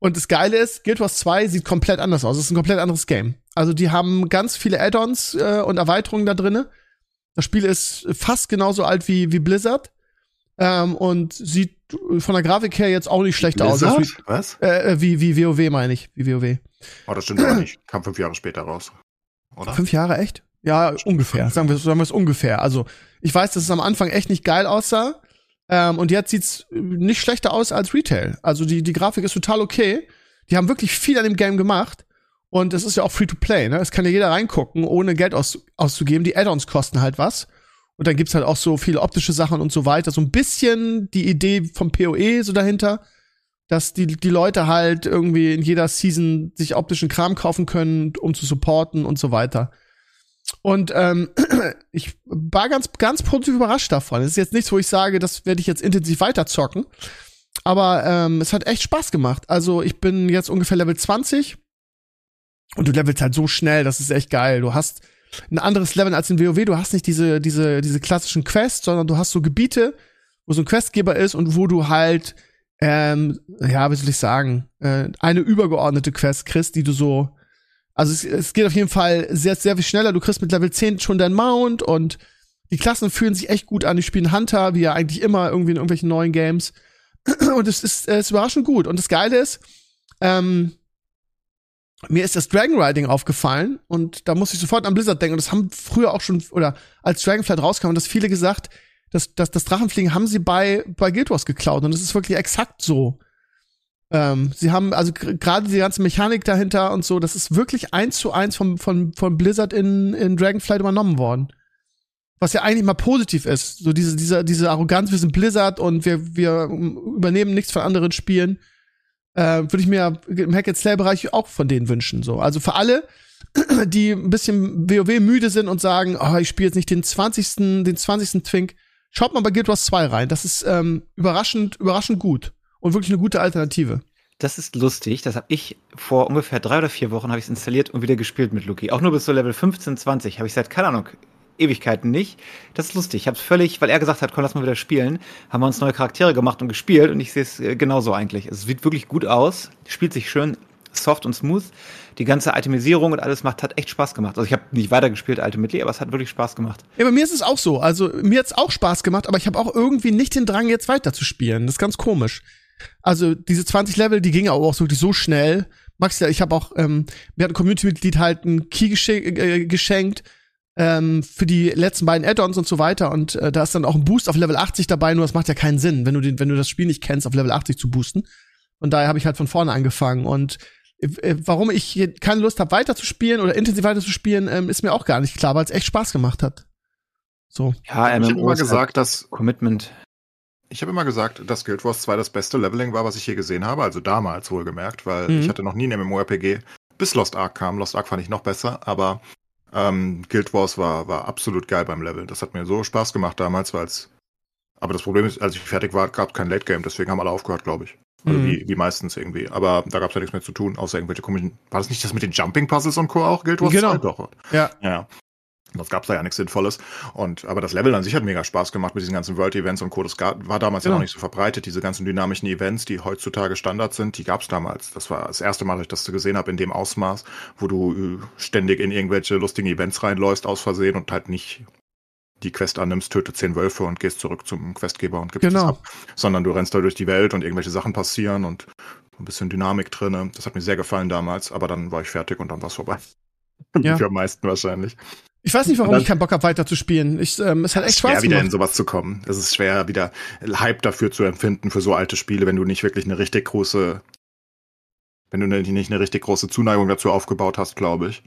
Und das Geile ist, Guild Wars 2 sieht komplett anders aus. Es ist ein komplett anderes Game. Also die haben ganz viele Add-ons äh, und Erweiterungen da drinne. Das Spiel ist fast genauso alt wie, wie Blizzard. Ähm, und sieht von der Grafik her jetzt auch nicht schlechter Blizzard? aus. Wie, Was? Äh, äh, wie, wie WoW meine ich. Wie WoW. Oh, das stimmt aber nicht. Kam fünf Jahre später raus. Oder? Fünf Jahre echt? Ja, ungefähr. Sagen wir, sagen wir es ungefähr. Also, ich weiß, dass es am Anfang echt nicht geil aussah. Ähm, und jetzt sieht's nicht schlechter aus als Retail. Also die, die Grafik ist total okay. Die haben wirklich viel an dem Game gemacht. Und es ist ja auch free to play, ne? Es kann ja jeder reingucken, ohne Geld aus, auszugeben. Die Add-ons kosten halt was. Und dann gibt's halt auch so viele optische Sachen und so weiter. So ein bisschen die Idee vom PoE so dahinter, dass die, die Leute halt irgendwie in jeder Season sich optischen Kram kaufen können, um zu supporten und so weiter. Und ähm, ich war ganz, ganz positiv überrascht davon. Es ist jetzt nichts, wo ich sage, das werde ich jetzt intensiv weiterzocken. Aber ähm, es hat echt Spaß gemacht. Also ich bin jetzt ungefähr Level 20 und du levelst halt so schnell, das ist echt geil. Du hast ein anderes Level als in WoW. Du hast nicht diese, diese, diese klassischen Quests, sondern du hast so Gebiete, wo so ein Questgeber ist und wo du halt, ähm, ja, wie soll ich sagen, äh, eine übergeordnete Quest kriegst, die du so, also es, es geht auf jeden Fall sehr, sehr viel schneller. Du kriegst mit Level 10 schon dein Mount und die Klassen fühlen sich echt gut an. Die spielen Hunter, wie ja eigentlich immer irgendwie in irgendwelchen neuen Games. Und es ist, es ist überraschend gut. Und das Geile ist, ähm, mir ist das Dragon Riding aufgefallen und da muss ich sofort an Blizzard denken. Und das haben früher auch schon, oder als Dragonflight rauskam, und das viele gesagt, dass, dass das Drachenfliegen haben sie bei, bei Guild Wars geklaut. Und das ist wirklich exakt so. Ähm, sie haben also gerade die ganze Mechanik dahinter und so, das ist wirklich eins zu eins vom, von, von Blizzard in, in Dragonflight übernommen worden. Was ja eigentlich mal positiv ist. So diese, diese, diese Arroganz, wir sind Blizzard und wir, wir übernehmen nichts von anderen Spielen äh, würde ich mir im Hack-and-Slay-Bereich auch von denen wünschen. So. Also für alle, die ein bisschen WoW müde sind und sagen, oh, ich spiele jetzt nicht den 20. den 20. Twink, schaut mal bei Guild Wars 2 rein. Das ist ähm, überraschend, überraschend gut und wirklich eine gute Alternative. Das ist lustig. Das habe ich vor ungefähr drei oder vier Wochen habe ich installiert und wieder gespielt mit Luki. Auch nur bis so Level 15, 20 habe ich seit keine Ahnung Ewigkeiten nicht. Das ist lustig. Ich habe es völlig, weil er gesagt hat, komm, lass mal wieder spielen, haben wir uns neue Charaktere gemacht und gespielt und ich sehe es äh, genauso eigentlich. Es sieht wirklich gut aus, spielt sich schön soft und smooth. Die ganze Itemisierung und alles macht, hat echt Spaß gemacht. Also ich habe nicht weitergespielt Ultimately, aber es hat wirklich Spaß gemacht. Ja, bei mir ist es auch so. Also mir hat's auch Spaß gemacht, aber ich habe auch irgendwie nicht den Drang, jetzt weiter zu spielen. Das ist ganz komisch. Also diese 20 Level, die gingen auch wirklich so schnell. Max, ich habe auch, ähm, mir hat ein Community-Mitglied halt einen Key äh, geschenkt ähm, für die letzten beiden Add-ons und so weiter. Und äh, da ist dann auch ein Boost auf Level 80 dabei, nur das macht ja keinen Sinn, wenn du, den, wenn du das Spiel nicht kennst, auf Level 80 zu boosten. Und daher habe ich halt von vorne angefangen. Und äh, warum ich keine Lust habe, weiter zu spielen oder intensiv weiter zu spielen, ähm, ist mir auch gar nicht klar, weil es echt Spaß gemacht hat. So. Ja, MMO ich habe immer gesagt, dass Commitment. Ich habe immer gesagt, dass Guild Wars 2 das beste Leveling war, was ich je gesehen habe, also damals wohlgemerkt, weil mhm. ich hatte noch nie ein MMORPG, bis Lost Ark kam. Lost Ark fand ich noch besser, aber ähm, Guild Wars war, war absolut geil beim Level. Das hat mir so Spaß gemacht damals, weil es. Aber das Problem ist, als ich fertig war, gab es kein Late Game, deswegen haben alle aufgehört, glaube ich. Also mhm. wie, wie meistens irgendwie. Aber da gab es ja nichts mehr zu tun, außer irgendwelche komischen. War das nicht das mit den Jumping Puzzles und Co. auch? Guild Wars genau. 2? Doch. Ja. Ja. Das gab's da ja nichts Sinnvolles. Und aber das Level an sich hat mega Spaß gemacht mit diesen ganzen World Events und Co. Das war damals ja. ja noch nicht so verbreitet. Diese ganzen dynamischen Events, die heutzutage Standard sind, die gab's damals. Das war das erste Mal, dass ich das gesehen habe in dem Ausmaß, wo du äh, ständig in irgendwelche lustigen Events reinläufst aus Versehen und halt nicht die Quest annimmst, töte zehn Wölfe und gehst zurück zum Questgeber und gibst genau. es ab. Sondern du rennst da durch die Welt und irgendwelche Sachen passieren und ein bisschen Dynamik drinne. Das hat mir sehr gefallen damals, aber dann war ich fertig und dann war's vorbei. Ja. Für am meisten wahrscheinlich. Ich weiß nicht, warum dann, ich keinen Bock habe, weiter zu spielen. Ich, ähm, es hat echt Spaß schwer, wieder in sowas zu kommen. Es ist schwer, wieder Hype dafür zu empfinden für so alte Spiele, wenn du nicht wirklich eine richtig große, wenn du nicht eine richtig große Zuneigung dazu aufgebaut hast, glaube ich.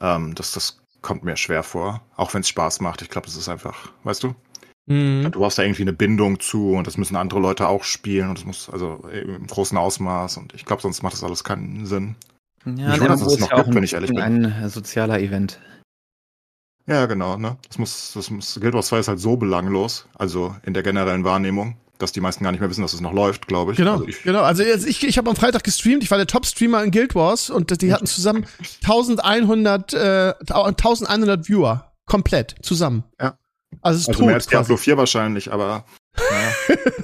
Ähm, das, das kommt mir schwer vor. Auch wenn es Spaß macht. Ich glaube, es ist einfach, weißt du? Mhm. Du hast da irgendwie eine Bindung zu und das müssen andere Leute auch spielen und das muss also im großen Ausmaß und ich glaube, sonst macht das alles keinen Sinn. Ja, ich weiß, dass es noch gibt, wenn ich ehrlich bin. Ein sozialer Event. Ja, genau, ne? Das muss, das muss, Guild Wars 2 ist halt so belanglos, also in der generellen Wahrnehmung, dass die meisten gar nicht mehr wissen, dass es noch läuft, glaube ich. Genau, also ich, genau. Also ich, ich habe am Freitag gestreamt, ich war der Top-Streamer in Guild Wars und die hatten zusammen 1100, äh, 1100 Viewer. Komplett, zusammen. Ja. Also, es ist also tot, mehr als Diablo 4 wahrscheinlich, aber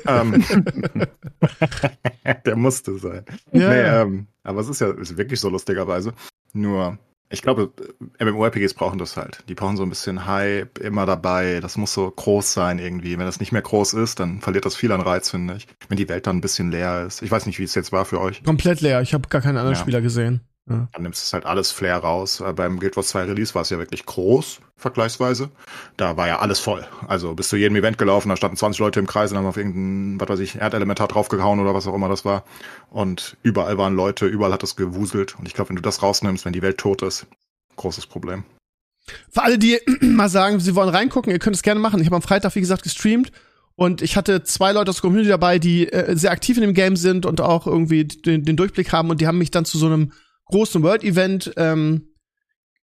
ja. ähm, der musste sein. Ja, nee, ähm, aber es ist ja ist wirklich so lustigerweise. Nur ich glaube, MMORPGs brauchen das halt. Die brauchen so ein bisschen Hype, immer dabei. Das muss so groß sein irgendwie. Wenn das nicht mehr groß ist, dann verliert das viel an Reiz, finde ich. Wenn die Welt dann ein bisschen leer ist. Ich weiß nicht, wie es jetzt war für euch. Komplett leer. Ich habe gar keinen anderen ja. Spieler gesehen. Ja. Dann nimmst du halt alles Flair raus. Äh, beim Guild Wars 2 Release war es ja wirklich groß, vergleichsweise. Da war ja alles voll. Also bist du jedem Event gelaufen, da standen 20 Leute im Kreis und haben auf irgendein, was weiß ich, Erdelementar draufgehauen oder was auch immer das war. Und überall waren Leute, überall hat es gewuselt. Und ich glaube, wenn du das rausnimmst, wenn die Welt tot ist, großes Problem. Für alle, die mal sagen, sie wollen reingucken, ihr könnt es gerne machen. Ich habe am Freitag, wie gesagt, gestreamt und ich hatte zwei Leute aus der Community dabei, die äh, sehr aktiv in dem Game sind und auch irgendwie den, den Durchblick haben und die haben mich dann zu so einem großen World-Event ähm,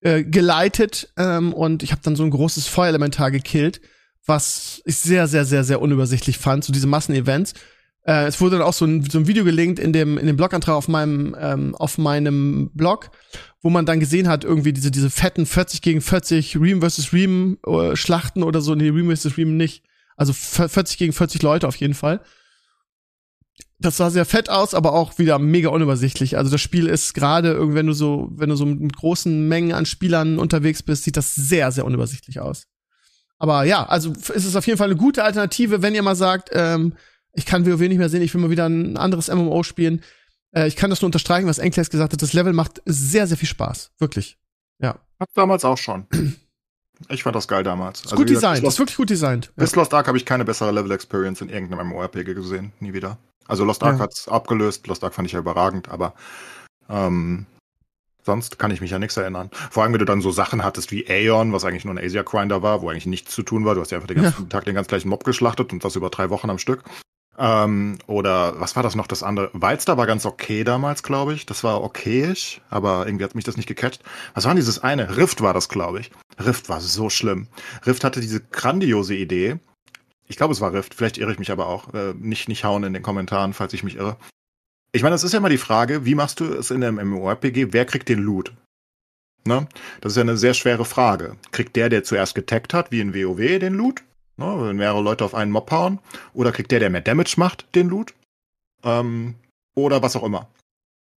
äh, geleitet ähm, und ich habe dann so ein großes Feuerelementar gekillt, was ich sehr, sehr, sehr, sehr unübersichtlich fand, so diese Massenevents. Äh, es wurde dann auch so ein, so ein Video gelinkt in dem, in dem Blogantrag auf meinem, ähm, auf meinem Blog, wo man dann gesehen hat, irgendwie diese, diese fetten 40 gegen 40 Ream vs. Ream äh, Schlachten oder so. Nee, Ream vs. Ream nicht. Also 40 gegen 40 Leute auf jeden Fall. Das sah sehr fett aus, aber auch wieder mega unübersichtlich. Also das Spiel ist gerade wenn du so, wenn du so mit großen Mengen an Spielern unterwegs bist, sieht das sehr, sehr unübersichtlich aus. Aber ja, also ist es auf jeden Fall eine gute Alternative, wenn ihr mal sagt, ähm, ich kann WoW nicht mehr sehen, ich will mal wieder ein anderes MMO spielen. Äh, ich kann das nur unterstreichen, was Enkles gesagt hat. Das Level macht sehr, sehr viel Spaß. Wirklich. Ja. Hab damals auch schon. Ich fand das geil damals. Ist also, gut designt, ist wirklich gut designt. Bis ja. Lost Ark habe ich keine bessere Level-Experience in irgendeinem MMORPG gesehen. Nie wieder. Also Lost Ark ja. hat's abgelöst. Lost Ark fand ich ja überragend, aber ähm, Sonst kann ich mich ja nichts erinnern. Vor allem, wenn du dann so Sachen hattest wie Aeon, was eigentlich nur ein Asia Grinder war, wo eigentlich nichts zu tun war. Du hast ja einfach den ganzen ja. Tag den ganz gleichen Mob geschlachtet und das über drei Wochen am Stück. Ähm, oder was war das noch, das andere? Wildstar war ganz okay damals, glaube ich. Das war okayisch, aber irgendwie hat mich das nicht gecatcht. Was war denn dieses eine? Rift war das, glaube ich. Rift war so schlimm. Rift hatte diese grandiose Idee. Ich glaube, es war Rift. Vielleicht irre ich mich aber auch. Äh, nicht, nicht hauen in den Kommentaren, falls ich mich irre. Ich meine, das ist ja immer die Frage, wie machst du es in einem MMORPG? Wer kriegt den Loot? Ne? Das ist ja eine sehr schwere Frage. Kriegt der, der zuerst getaggt hat, wie in WoW, den Loot? Ne? Wenn mehrere Leute auf einen Mob hauen? Oder kriegt der, der mehr Damage macht, den Loot? Ähm, oder was auch immer.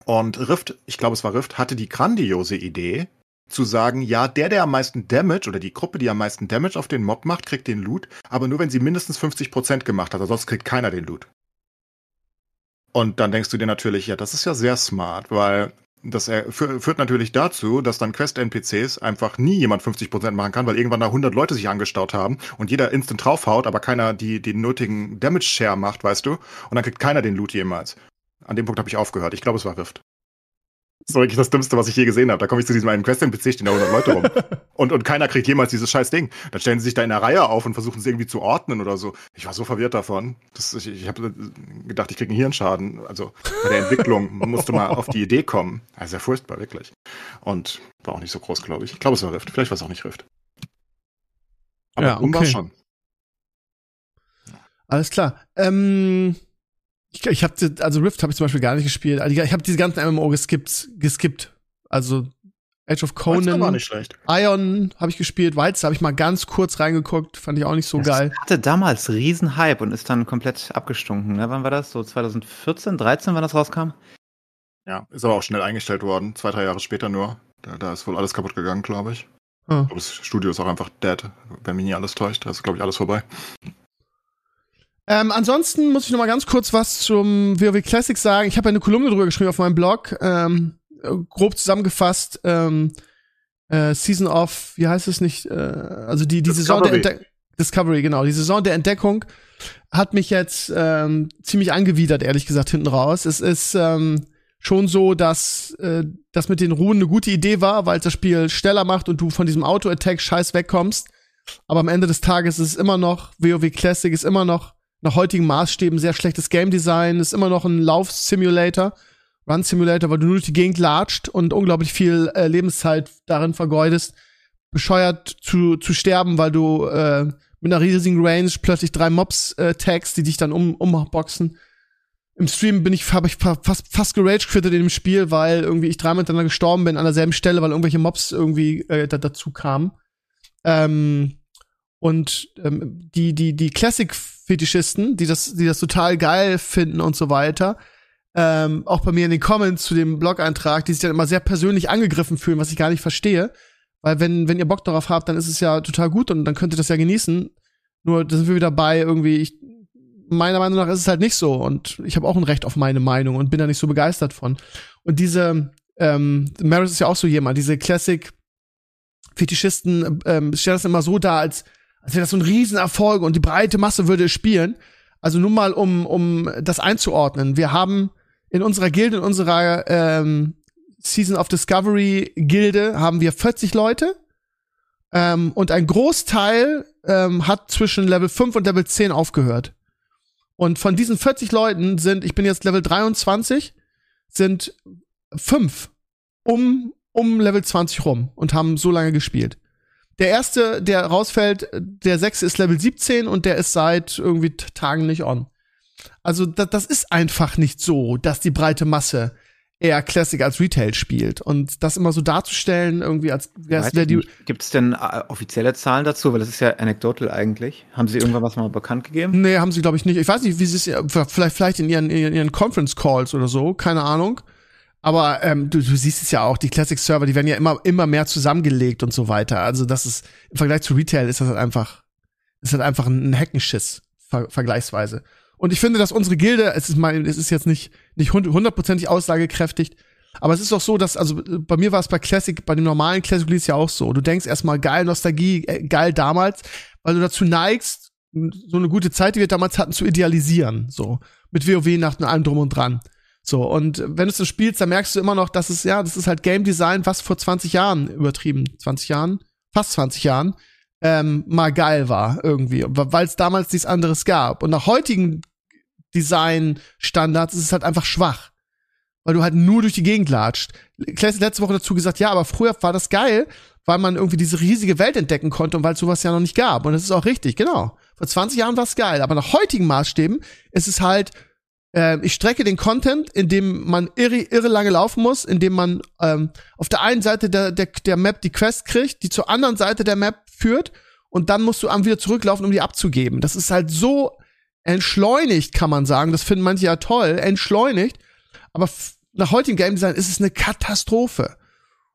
Und Rift, ich glaube, es war Rift, hatte die grandiose Idee, zu sagen, ja, der, der am meisten Damage oder die Gruppe, die am meisten Damage auf den Mob macht, kriegt den Loot, aber nur wenn sie mindestens 50% gemacht hat, sonst kriegt keiner den Loot. Und dann denkst du dir natürlich, ja, das ist ja sehr smart, weil das führt natürlich dazu, dass dann Quest-NPCs einfach nie jemand 50% machen kann, weil irgendwann da 100 Leute sich angestaut haben und jeder instant draufhaut, aber keiner die, die nötigen Damage-Share macht, weißt du? Und dann kriegt keiner den Loot jemals. An dem Punkt habe ich aufgehört. Ich glaube, es war Rift. Das ist wirklich das Dümmste, was ich je gesehen habe. Da komme ich zu diesem einen Quest-NPC, stehen da 100 Leute rum. und, und keiner kriegt jemals dieses scheiß Ding. Dann stellen sie sich da in der Reihe auf und versuchen es irgendwie zu ordnen oder so. Ich war so verwirrt davon. Das, ich ich habe gedacht, ich kriege einen Hirnschaden. Also bei der Entwicklung musste mal auf die Idee kommen. Also sehr furchtbar, wirklich. Und war auch nicht so groß, glaube ich. Ich glaube, es war Rift. Vielleicht war es auch nicht Rift. Aber ja, okay. war schon. Alles klar. Ähm, ich, ich habe also Rift habe ich zum Beispiel gar nicht gespielt. Also ich habe diese ganzen MMO geskippt, geskippt. Also Age of Conan, war nicht schlecht. Ion habe ich gespielt, Wilds habe ich mal ganz kurz reingeguckt, fand ich auch nicht so das geil. hatte damals riesen Hype und ist dann komplett abgestunken. Ne? Wann war das? So 2014, 13, wann das rauskam? Ja, ist aber auch schnell eingestellt worden, zwei, drei Jahre später nur. Da, da ist wohl alles kaputt gegangen, glaube ich. Hm. Ich glaube, das Studio ist auch einfach dead, wenn mich nie alles täuscht. Da ist, glaube ich, alles vorbei. Ähm, ansonsten muss ich noch mal ganz kurz was zum WoW Classic sagen. Ich habe eine Kolumne drüber geschrieben auf meinem Blog. Ähm, grob zusammengefasst, ähm, äh, Season of, wie heißt es nicht? Äh, also die, die Saison der Entdeckung. Discovery, genau. Die Saison der Entdeckung hat mich jetzt ähm, ziemlich angewidert, ehrlich gesagt, hinten raus. Es ist ähm, schon so, dass äh, das mit den Ruhen eine gute Idee war, weil es das Spiel schneller macht und du von diesem Auto-Attack scheiß wegkommst. Aber am Ende des Tages ist es immer noch, WoW Classic ist immer noch nach heutigen Maßstäben sehr schlechtes Game Design, ist immer noch ein Lauf-Simulator, Run-Simulator, weil du nur durch die Gegend latscht und unglaublich viel äh, Lebenszeit darin vergeudest, bescheuert zu, zu sterben, weil du äh, mit einer riesigen Range plötzlich drei Mobs äh, tagst, die dich dann um, umboxen. Im Stream bin ich, habe ich fast, fast gerage in dem Spiel, weil irgendwie ich dreimal miteinander gestorben bin an derselben Stelle, weil irgendwelche Mobs irgendwie äh, da, dazu kamen. Ähm, und ähm, die, die, die Classic-Fetischisten, die das, die das total geil finden und so weiter, ähm, auch bei mir in den Comments zu dem Blog-Eintrag, die sich dann immer sehr persönlich angegriffen fühlen, was ich gar nicht verstehe. Weil wenn, wenn ihr Bock darauf habt, dann ist es ja total gut und dann könnt ihr das ja genießen. Nur da sind wir wieder bei irgendwie, ich, meiner Meinung nach ist es halt nicht so. Und ich habe auch ein Recht auf meine Meinung und bin da nicht so begeistert von. Und diese, ähm, Maris ist ja auch so jemand, diese Classic-Fetischisten ähm, stellen das immer so dar, als als wäre das so ein Riesenerfolg und die breite Masse würde es spielen. Also nur mal, um, um das einzuordnen. Wir haben in unserer Gilde, in unserer ähm, Season of Discovery Gilde, haben wir 40 Leute. Ähm, und ein Großteil ähm, hat zwischen Level 5 und Level 10 aufgehört. Und von diesen 40 Leuten sind, ich bin jetzt Level 23, sind fünf um um Level 20 rum und haben so lange gespielt. Der erste, der rausfällt, der sechste ist Level 17 und der ist seit irgendwie Tagen nicht on. Also das, das ist einfach nicht so, dass die breite Masse eher Classic als Retail spielt. Und das immer so darzustellen, irgendwie als. Gibt es denn äh, offizielle Zahlen dazu? Weil das ist ja anecdotal eigentlich. Haben Sie irgendwann was mal bekannt gegeben? Nee, haben sie, glaube ich, nicht. Ich weiß nicht, wie sie es vielleicht, vielleicht in ihren, in ihren Conference Calls oder so, keine Ahnung. Aber ähm, du, du siehst es ja auch, die Classic-Server, die werden ja immer, immer mehr zusammengelegt und so weiter. Also das ist, im Vergleich zu Retail ist das halt einfach, ist halt einfach ein Heckenschiss, ver vergleichsweise. Und ich finde, dass unsere Gilde, es ist mal, es ist jetzt nicht, nicht hundertprozentig aussagekräftig, aber es ist doch so, dass, also bei mir war es bei Classic, bei den normalen Classic Release ja auch so. Du denkst erstmal geil Nostalgie, äh, geil damals, weil du dazu neigst, so eine gute Zeit, die wir damals hatten, zu idealisieren. So. Mit WoW nach allem drum und dran. So, und wenn du es spielst, dann merkst du immer noch, dass es, ja, das ist halt Game Design, was vor 20 Jahren übertrieben, 20 Jahren, fast 20 Jahren, ähm, mal geil war irgendwie, weil es damals nichts anderes gab. Und nach heutigen Design-Standards ist es halt einfach schwach. Weil du halt nur durch die Gegend latscht. Classic letzte Woche dazu gesagt, ja, aber früher war das geil, weil man irgendwie diese riesige Welt entdecken konnte und weil es sowas ja noch nicht gab. Und das ist auch richtig, genau. Vor 20 Jahren war es geil, aber nach heutigen Maßstäben ist es halt, äh, ich strecke den Content, indem man irre, irre lange laufen muss, indem man ähm, auf der einen Seite der, der, der Map die Quest kriegt, die zur anderen Seite der Map führt und dann musst du am wieder zurücklaufen, um die abzugeben. Das ist halt so entschleunigt, kann man sagen. Das finden manche ja toll, entschleunigt. Aber nach heutigem Game Design ist es eine Katastrophe.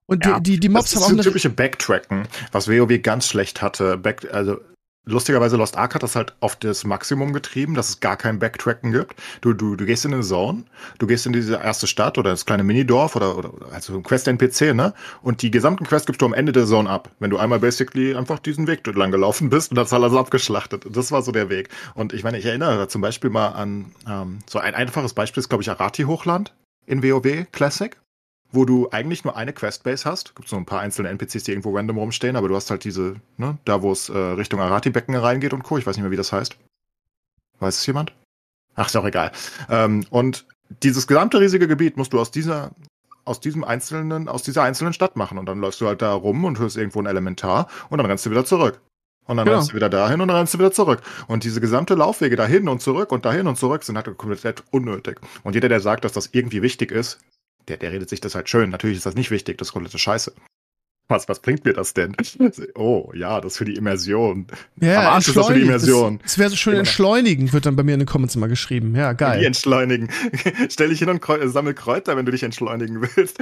Und ja, die, die, die Mobs haben auch eine typische Backtracken, was WoW ganz schlecht hatte. Back, also lustigerweise Lost Ark hat das halt auf das Maximum getrieben, dass es gar kein Backtracken gibt. Du, du, du gehst in eine Zone, du gehst in diese erste Stadt oder das kleine Minidorf oder, oder also ein Quest-NPC, ne? Und die gesamten Quests gibst du am Ende der Zone ab. Wenn du einmal basically einfach diesen Weg lang gelaufen bist und das alles abgeschlachtet. Das war so der Weg. Und ich meine, ich erinnere da zum Beispiel mal an ähm, so ein einfaches Beispiel ist, glaube ich, Arati-Hochland in WoW Classic wo du eigentlich nur eine Questbase hast. Gibt so ein paar einzelne NPCs, die irgendwo random rumstehen, aber du hast halt diese, ne, da wo es äh, Richtung Arati-Becken reingeht und Co. Ich weiß nicht mehr, wie das heißt. Weiß es jemand? Ach, ist auch egal. Ähm, und dieses gesamte riesige Gebiet musst du aus dieser, aus diesem einzelnen, aus dieser einzelnen Stadt machen. Und dann läufst du halt da rum und hörst irgendwo ein Elementar und dann rennst du wieder zurück. Und dann genau. rennst du wieder dahin und dann rennst du wieder zurück. Und diese gesamte Laufwege dahin und zurück und dahin und zurück sind halt komplett unnötig. Und jeder, der sagt, dass das irgendwie wichtig ist, der, der redet sich das halt schön. Natürlich ist das nicht wichtig, das ist komplette Scheiße. Was, was bringt mir das denn? Oh, ja, das ist für die Immersion. Ja, Am Arsch ist das für die Immersion. Es wäre so schön entschleunigen, wird dann bei mir in den Comments immer geschrieben. Ja, geil. Wie entschleunigen. Stell dich hin und sammel Kräuter, wenn du dich entschleunigen willst.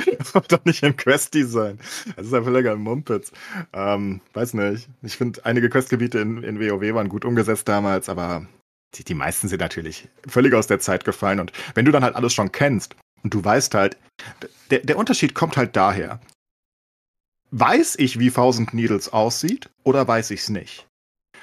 Doch nicht im Quest-Design. Das ist einfach lecker im Mumpitz. Ähm, weiß nicht. Ich finde, einige Questgebiete in, in WoW waren gut umgesetzt damals, aber die, die meisten sind natürlich völlig aus der Zeit gefallen. Und wenn du dann halt alles schon kennst und du weißt halt, der, der Unterschied kommt halt daher. Weiß ich, wie Thousand Needles aussieht, oder weiß ich es nicht?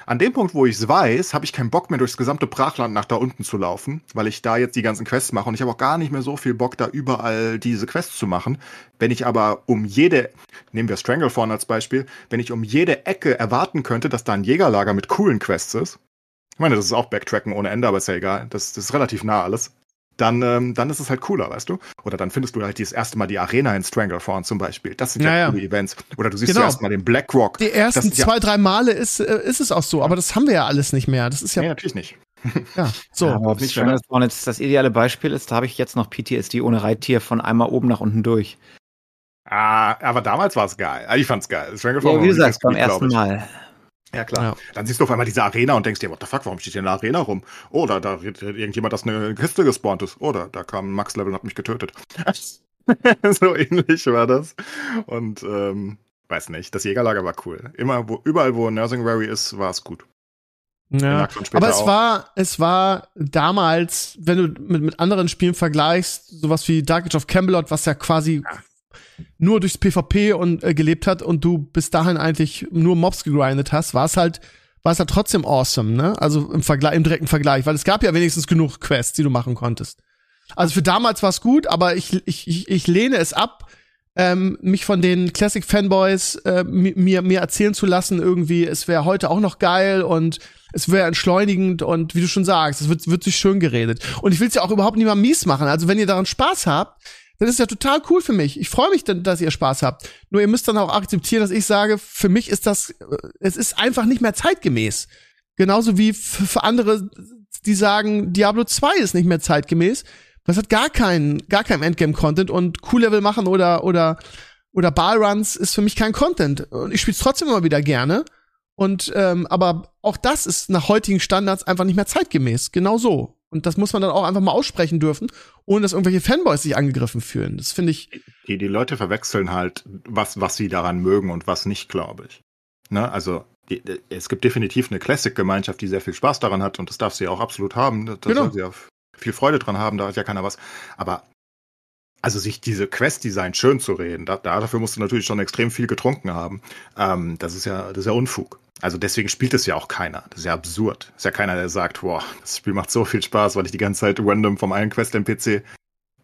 An dem Punkt, wo ich es weiß, habe ich keinen Bock mehr durchs gesamte Brachland nach da unten zu laufen, weil ich da jetzt die ganzen Quests mache und ich habe auch gar nicht mehr so viel Bock, da überall diese Quests zu machen. Wenn ich aber um jede, nehmen wir Stranglethorn als Beispiel, wenn ich um jede Ecke erwarten könnte, dass da ein Jägerlager mit coolen Quests ist, ich meine, das ist auch Backtracken ohne Ende, aber ist ja egal, das, das ist relativ nah alles dann, ähm, dann ist es halt cooler, weißt du? Oder dann findest du halt das erste Mal die Arena in Stranglethorn zum Beispiel. Das sind ja, ja coole Events. Oder du siehst genau. zuerst mal den Blackrock. Die ersten zwei, ja drei Male ist, äh, ist es auch so, aber das haben wir ja alles nicht mehr. Das ist ja. Nee, natürlich nicht. ja, so. Ja, ob Stranglethorn jetzt das ideale Beispiel ist, da habe ich jetzt noch PTSD ohne Reittier von einmal oben nach unten durch. Ah, aber damals war es geil. Ich fand's geil. Stranglethorn ja, wie gesagt, beim ersten Mal. Ja, klar. Ja. Dann siehst du auf einmal diese Arena und denkst dir, what the fuck, warum steht hier eine Arena rum? Oder da redet irgendjemand, dass eine Kiste gespawnt ist. Oder da kam ein Max-Level und hat mich getötet. so ähnlich war das. Und, ähm, weiß nicht, das Jägerlager war cool. Immer, wo, überall, wo Nursing Rary ist, war es gut. Ja, aber es auch. war, es war damals, wenn du mit, mit anderen Spielen vergleichst, sowas wie Dark Age of Camelot, was ja quasi ja nur durchs PvP und äh, gelebt hat und du bis dahin eigentlich nur Mobs gegrindet hast, war es halt war es halt trotzdem awesome, ne? Also im Vergleich im direkten Vergleich, weil es gab ja wenigstens genug Quests, die du machen konntest. Also für damals war es gut, aber ich, ich, ich, ich lehne es ab, ähm, mich von den Classic Fanboys äh, mir mir erzählen zu lassen, irgendwie es wäre heute auch noch geil und es wäre entschleunigend und wie du schon sagst, es wird wird sich schön geredet und ich will es ja auch überhaupt mal mies machen. Also wenn ihr daran Spaß habt, dann ist ja total cool für mich. Ich freue mich, dass ihr Spaß habt. Nur ihr müsst dann auch akzeptieren, dass ich sage, für mich ist das, äh, es ist einfach nicht mehr zeitgemäß. Genauso wie für andere, die sagen, Diablo 2 ist nicht mehr zeitgemäß. Das hat gar keinen, gar keinen Endgame-Content und Cool-Level machen oder, oder, oder Ballruns ist für mich kein Content. Und ich spiele es trotzdem immer wieder gerne. Und ähm, aber auch das ist nach heutigen Standards einfach nicht mehr zeitgemäß. Genau so. Und das muss man dann auch einfach mal aussprechen dürfen, ohne dass irgendwelche Fanboys sich angegriffen fühlen. Das finde ich. Die, die Leute verwechseln halt, was, was sie daran mögen und was nicht, glaube ich. Ne? Also die, es gibt definitiv eine Classic-Gemeinschaft, die sehr viel Spaß daran hat und das darf sie auch absolut haben. Da genau. soll sie auch viel Freude dran haben, da hat ja keiner was. Aber also sich diese Quest-Design schön zu reden, da, dafür musst du natürlich schon extrem viel getrunken haben. Ähm, das ist ja, das ist ja Unfug. Also deswegen spielt es ja auch keiner. Das ist ja absurd. Das ist ja keiner, der sagt, boah, das Spiel macht so viel Spaß, weil ich die ganze Zeit random vom einen Quest-NPC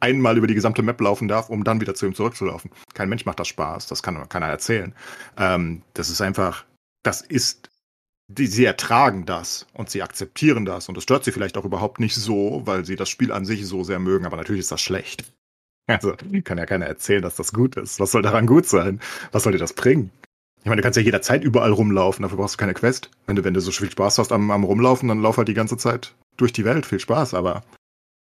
einmal über die gesamte Map laufen darf, um dann wieder zu ihm zurückzulaufen. Kein Mensch macht das Spaß, das kann keiner erzählen. Ähm, das ist einfach, das ist, die, sie ertragen das und sie akzeptieren das und es stört sie vielleicht auch überhaupt nicht so, weil sie das Spiel an sich so sehr mögen, aber natürlich ist das schlecht. Also kann ja keiner erzählen, dass das gut ist. Was soll daran gut sein? Was soll dir das bringen? Ich meine, du kannst ja jederzeit überall rumlaufen, dafür brauchst du keine Quest. Wenn du, wenn du so viel Spaß hast am, am Rumlaufen, dann lauf halt die ganze Zeit durch die Welt. Viel Spaß, aber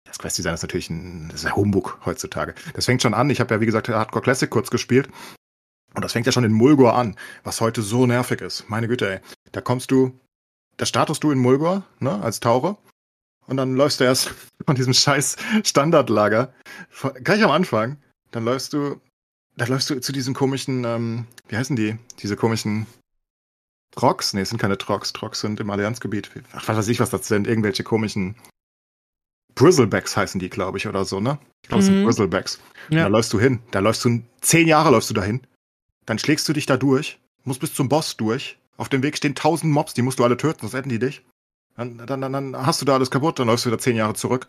das Quest-Design ist natürlich ein, das ist ein Humbug heutzutage. Das fängt schon an. Ich habe ja, wie gesagt, Hardcore Classic kurz gespielt. Und das fängt ja schon in Mulgor an, was heute so nervig ist. Meine Güte, ey. Da kommst du, da startest du in Mulgor, ne, als Taucher. Und dann läufst du erst von diesem scheiß Standardlager, gleich am Anfang, dann läufst du da läufst du zu diesen komischen, ähm, wie heißen die? Diese komischen Trox? Nee, es sind keine Trox. Trox sind im Allianzgebiet. Ach, was weiß ich, was das sind. Irgendwelche komischen Bristlebacks heißen die, glaube ich, oder so, ne? Ich glaube, es mhm. sind Bristlebacks. Ja. Da läufst du hin. Da läufst du, zehn Jahre läufst du dahin. Dann schlägst du dich da durch, musst bis zum Boss durch. Auf dem Weg stehen tausend Mobs, die musst du alle töten, sonst retten die dich. Dann, dann, dann, dann hast du da alles kaputt, dann läufst du wieder zehn Jahre zurück.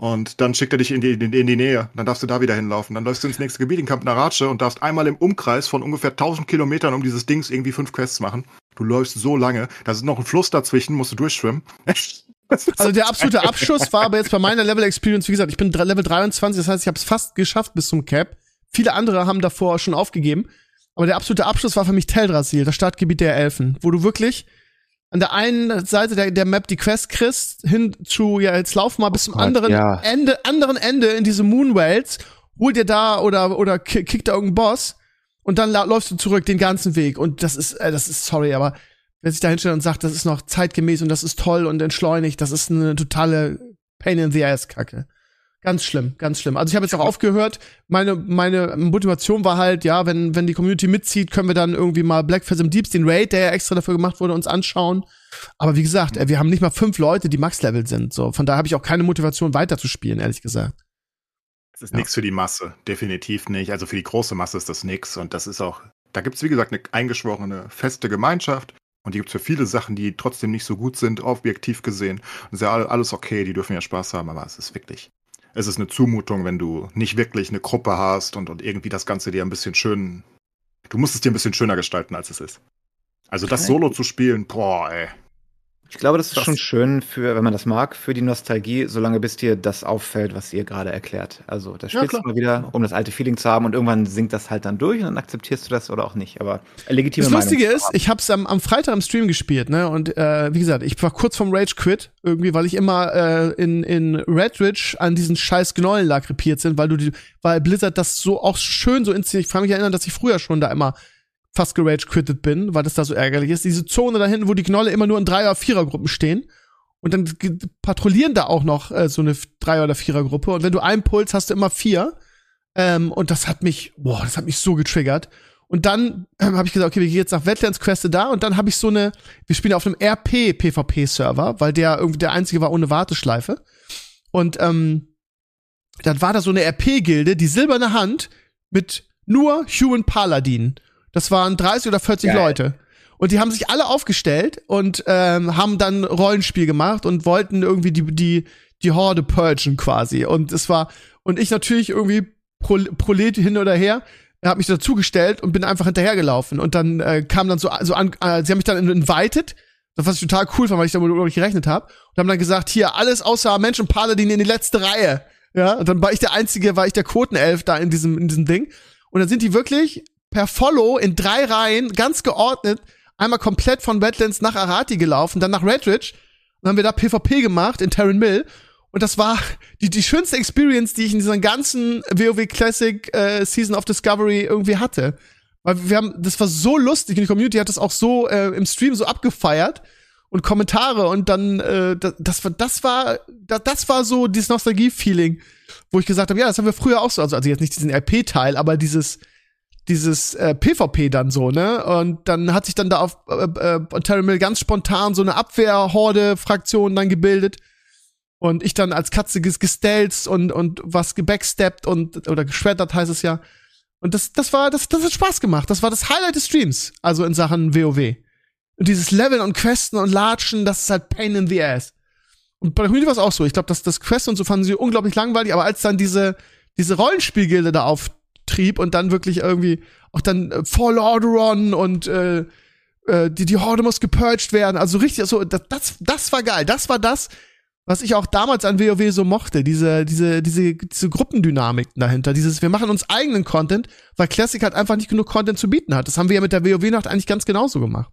Und dann schickt er dich in die, in, in die Nähe. Dann darfst du da wieder hinlaufen. Dann läufst du ins nächste Gebiet in Camp Narace und darfst einmal im Umkreis von ungefähr 1000 Kilometern um dieses Dings irgendwie fünf Quests machen. Du läufst so lange. Da ist noch ein Fluss dazwischen, musst du durchschwimmen. Also der absolute Abschuss war aber jetzt bei meiner Level Experience, wie gesagt, ich bin Level 23, das heißt, ich habe es fast geschafft bis zum Cap. Viele andere haben davor schon aufgegeben. Aber der absolute Abschluss war für mich Teldrassil, das Startgebiet der Elfen, wo du wirklich an der einen Seite der, der Map die Quest kriegst, hin zu, ja, jetzt lauf mal bis zum Gott, anderen ja. Ende, anderen Ende in diese Moonwells, hol dir da oder, oder kick da irgendeinen Boss und dann läufst du zurück den ganzen Weg. Und das ist, äh, das ist, sorry, aber wer sich da hinstellt und sagt, das ist noch zeitgemäß und das ist toll und entschleunigt, das ist eine totale Pain in the ass Kacke. Ganz schlimm, ganz schlimm. Also ich habe jetzt auch aufgehört. Meine meine Motivation war halt, ja, wenn wenn die Community mitzieht, können wir dann irgendwie mal Black Phasm Deeps, den Raid, der ja extra dafür gemacht wurde, uns anschauen. Aber wie gesagt, wir haben nicht mal fünf Leute, die Max-Level sind. So, von daher habe ich auch keine Motivation weiterzuspielen, ehrlich gesagt. Das ist ja. nichts für die Masse, definitiv nicht. Also für die große Masse ist das nichts. Und das ist auch, da gibt's wie gesagt eine eingeschworene feste Gemeinschaft. Und die gibt's für viele Sachen, die trotzdem nicht so gut sind, objektiv gesehen. Und ist ja alles okay, die dürfen ja Spaß haben, aber es ist wirklich es ist eine Zumutung, wenn du nicht wirklich eine Gruppe hast und, und irgendwie das Ganze dir ein bisschen schön. Du musst es dir ein bisschen schöner gestalten, als es ist. Also das Solo zu spielen, boah, ey. Ich glaube, das ist das schon schön für, wenn man das mag, für die Nostalgie, solange bis dir das auffällt, was ihr gerade erklärt. Also, das spielst ja, du mal wieder, um das alte Feeling zu haben und irgendwann sinkt das halt dann durch und dann akzeptierst du das oder auch nicht. Aber legitime Das Lustige Meinung ist, ich hab's am, am Freitag im Stream gespielt, ne? Und äh, wie gesagt, ich war kurz vom Rage Quit, irgendwie, weil ich immer äh, in, in Red Ridge an diesen scheiß Gnollen lag krepiert sind, weil du die, weil Blizzard das so auch schön so inszeniert. Ich kann mich erinnern, dass ich früher schon da immer fast gerage quittet bin, weil das da so ärgerlich ist. Diese Zone da hinten, wo die Knolle immer nur in Dreier- oder Vierergruppen stehen. Und dann patrouillieren da auch noch äh, so eine Dreier- oder Vierergruppe. Und wenn du einen Puls hast, du immer vier. Ähm, und das hat mich, boah, das hat mich so getriggert. Und dann ähm, habe ich gesagt, okay, wir gehen jetzt nach Wetlands Queste da. Und dann habe ich so eine, wir spielen auf einem RP-PvP-Server, weil der irgendwie der einzige war ohne Warteschleife. Und ähm, dann war da so eine RP-Gilde, die silberne Hand mit nur Human Paladin. Das waren 30 oder 40 Geil. Leute. Und die haben sich alle aufgestellt und ähm, haben dann Rollenspiel gemacht und wollten irgendwie die, die, die Horde purgen quasi. Und es war, und ich natürlich irgendwie Pro, Prolet hin oder her, hab mich dazugestellt und bin einfach hinterhergelaufen. Und dann äh, kam dann so, so an, äh, sie haben mich dann invited, was ich total cool fand, weil ich damit nicht gerechnet habe. Und haben dann gesagt, hier, alles außer Mensch und Paladin in die letzte Reihe. Ja, und dann war ich der einzige, war ich der Quotenelf da in diesem, in diesem Ding. Und dann sind die wirklich per Follow in drei Reihen, ganz geordnet, einmal komplett von Redlands nach Arati gelaufen, dann nach Redridge. Und dann haben wir da PvP gemacht in Terran Mill. Und das war die, die schönste Experience, die ich in dieser ganzen WoW Classic äh, Season of Discovery irgendwie hatte. Weil wir haben, das war so lustig und die Community hat das auch so äh, im Stream so abgefeiert und Kommentare und dann äh, das, das war das war das, war so dieses Nostalgie-Feeling, wo ich gesagt habe, ja, das haben wir früher auch so, also, also jetzt nicht diesen RP-Teil, aber dieses dieses äh, PvP dann so, ne? Und dann hat sich dann da auf äh, äh, Terry Mill ganz spontan so eine Abwehrhorde-Fraktion dann gebildet. Und ich dann als Katze gestelzt und, und was gebacksteppt und, oder geschreddert heißt es ja. Und das, das war, das, das hat Spaß gemacht. Das war das Highlight des Streams. Also in Sachen WoW. Und dieses Leveln und Questen und Latschen, das ist halt Pain in the Ass. Und bei der Community war es auch so. Ich glaube, dass das Quest und so fanden sie unglaublich langweilig, aber als dann diese, diese Rollenspielgilde da auftrieb und dann wirklich irgendwie auch dann äh, For Lordaeron und äh, äh, die, die Horde muss gepurged werden. Also richtig, so, das, das, das war geil. Das war das, was ich auch damals an WoW so mochte, diese, diese, diese, diese Gruppendynamiken dahinter, dieses, wir machen uns eigenen Content, weil Classic halt einfach nicht genug Content zu bieten hat. Das haben wir ja mit der WoW-Nacht eigentlich ganz genauso gemacht.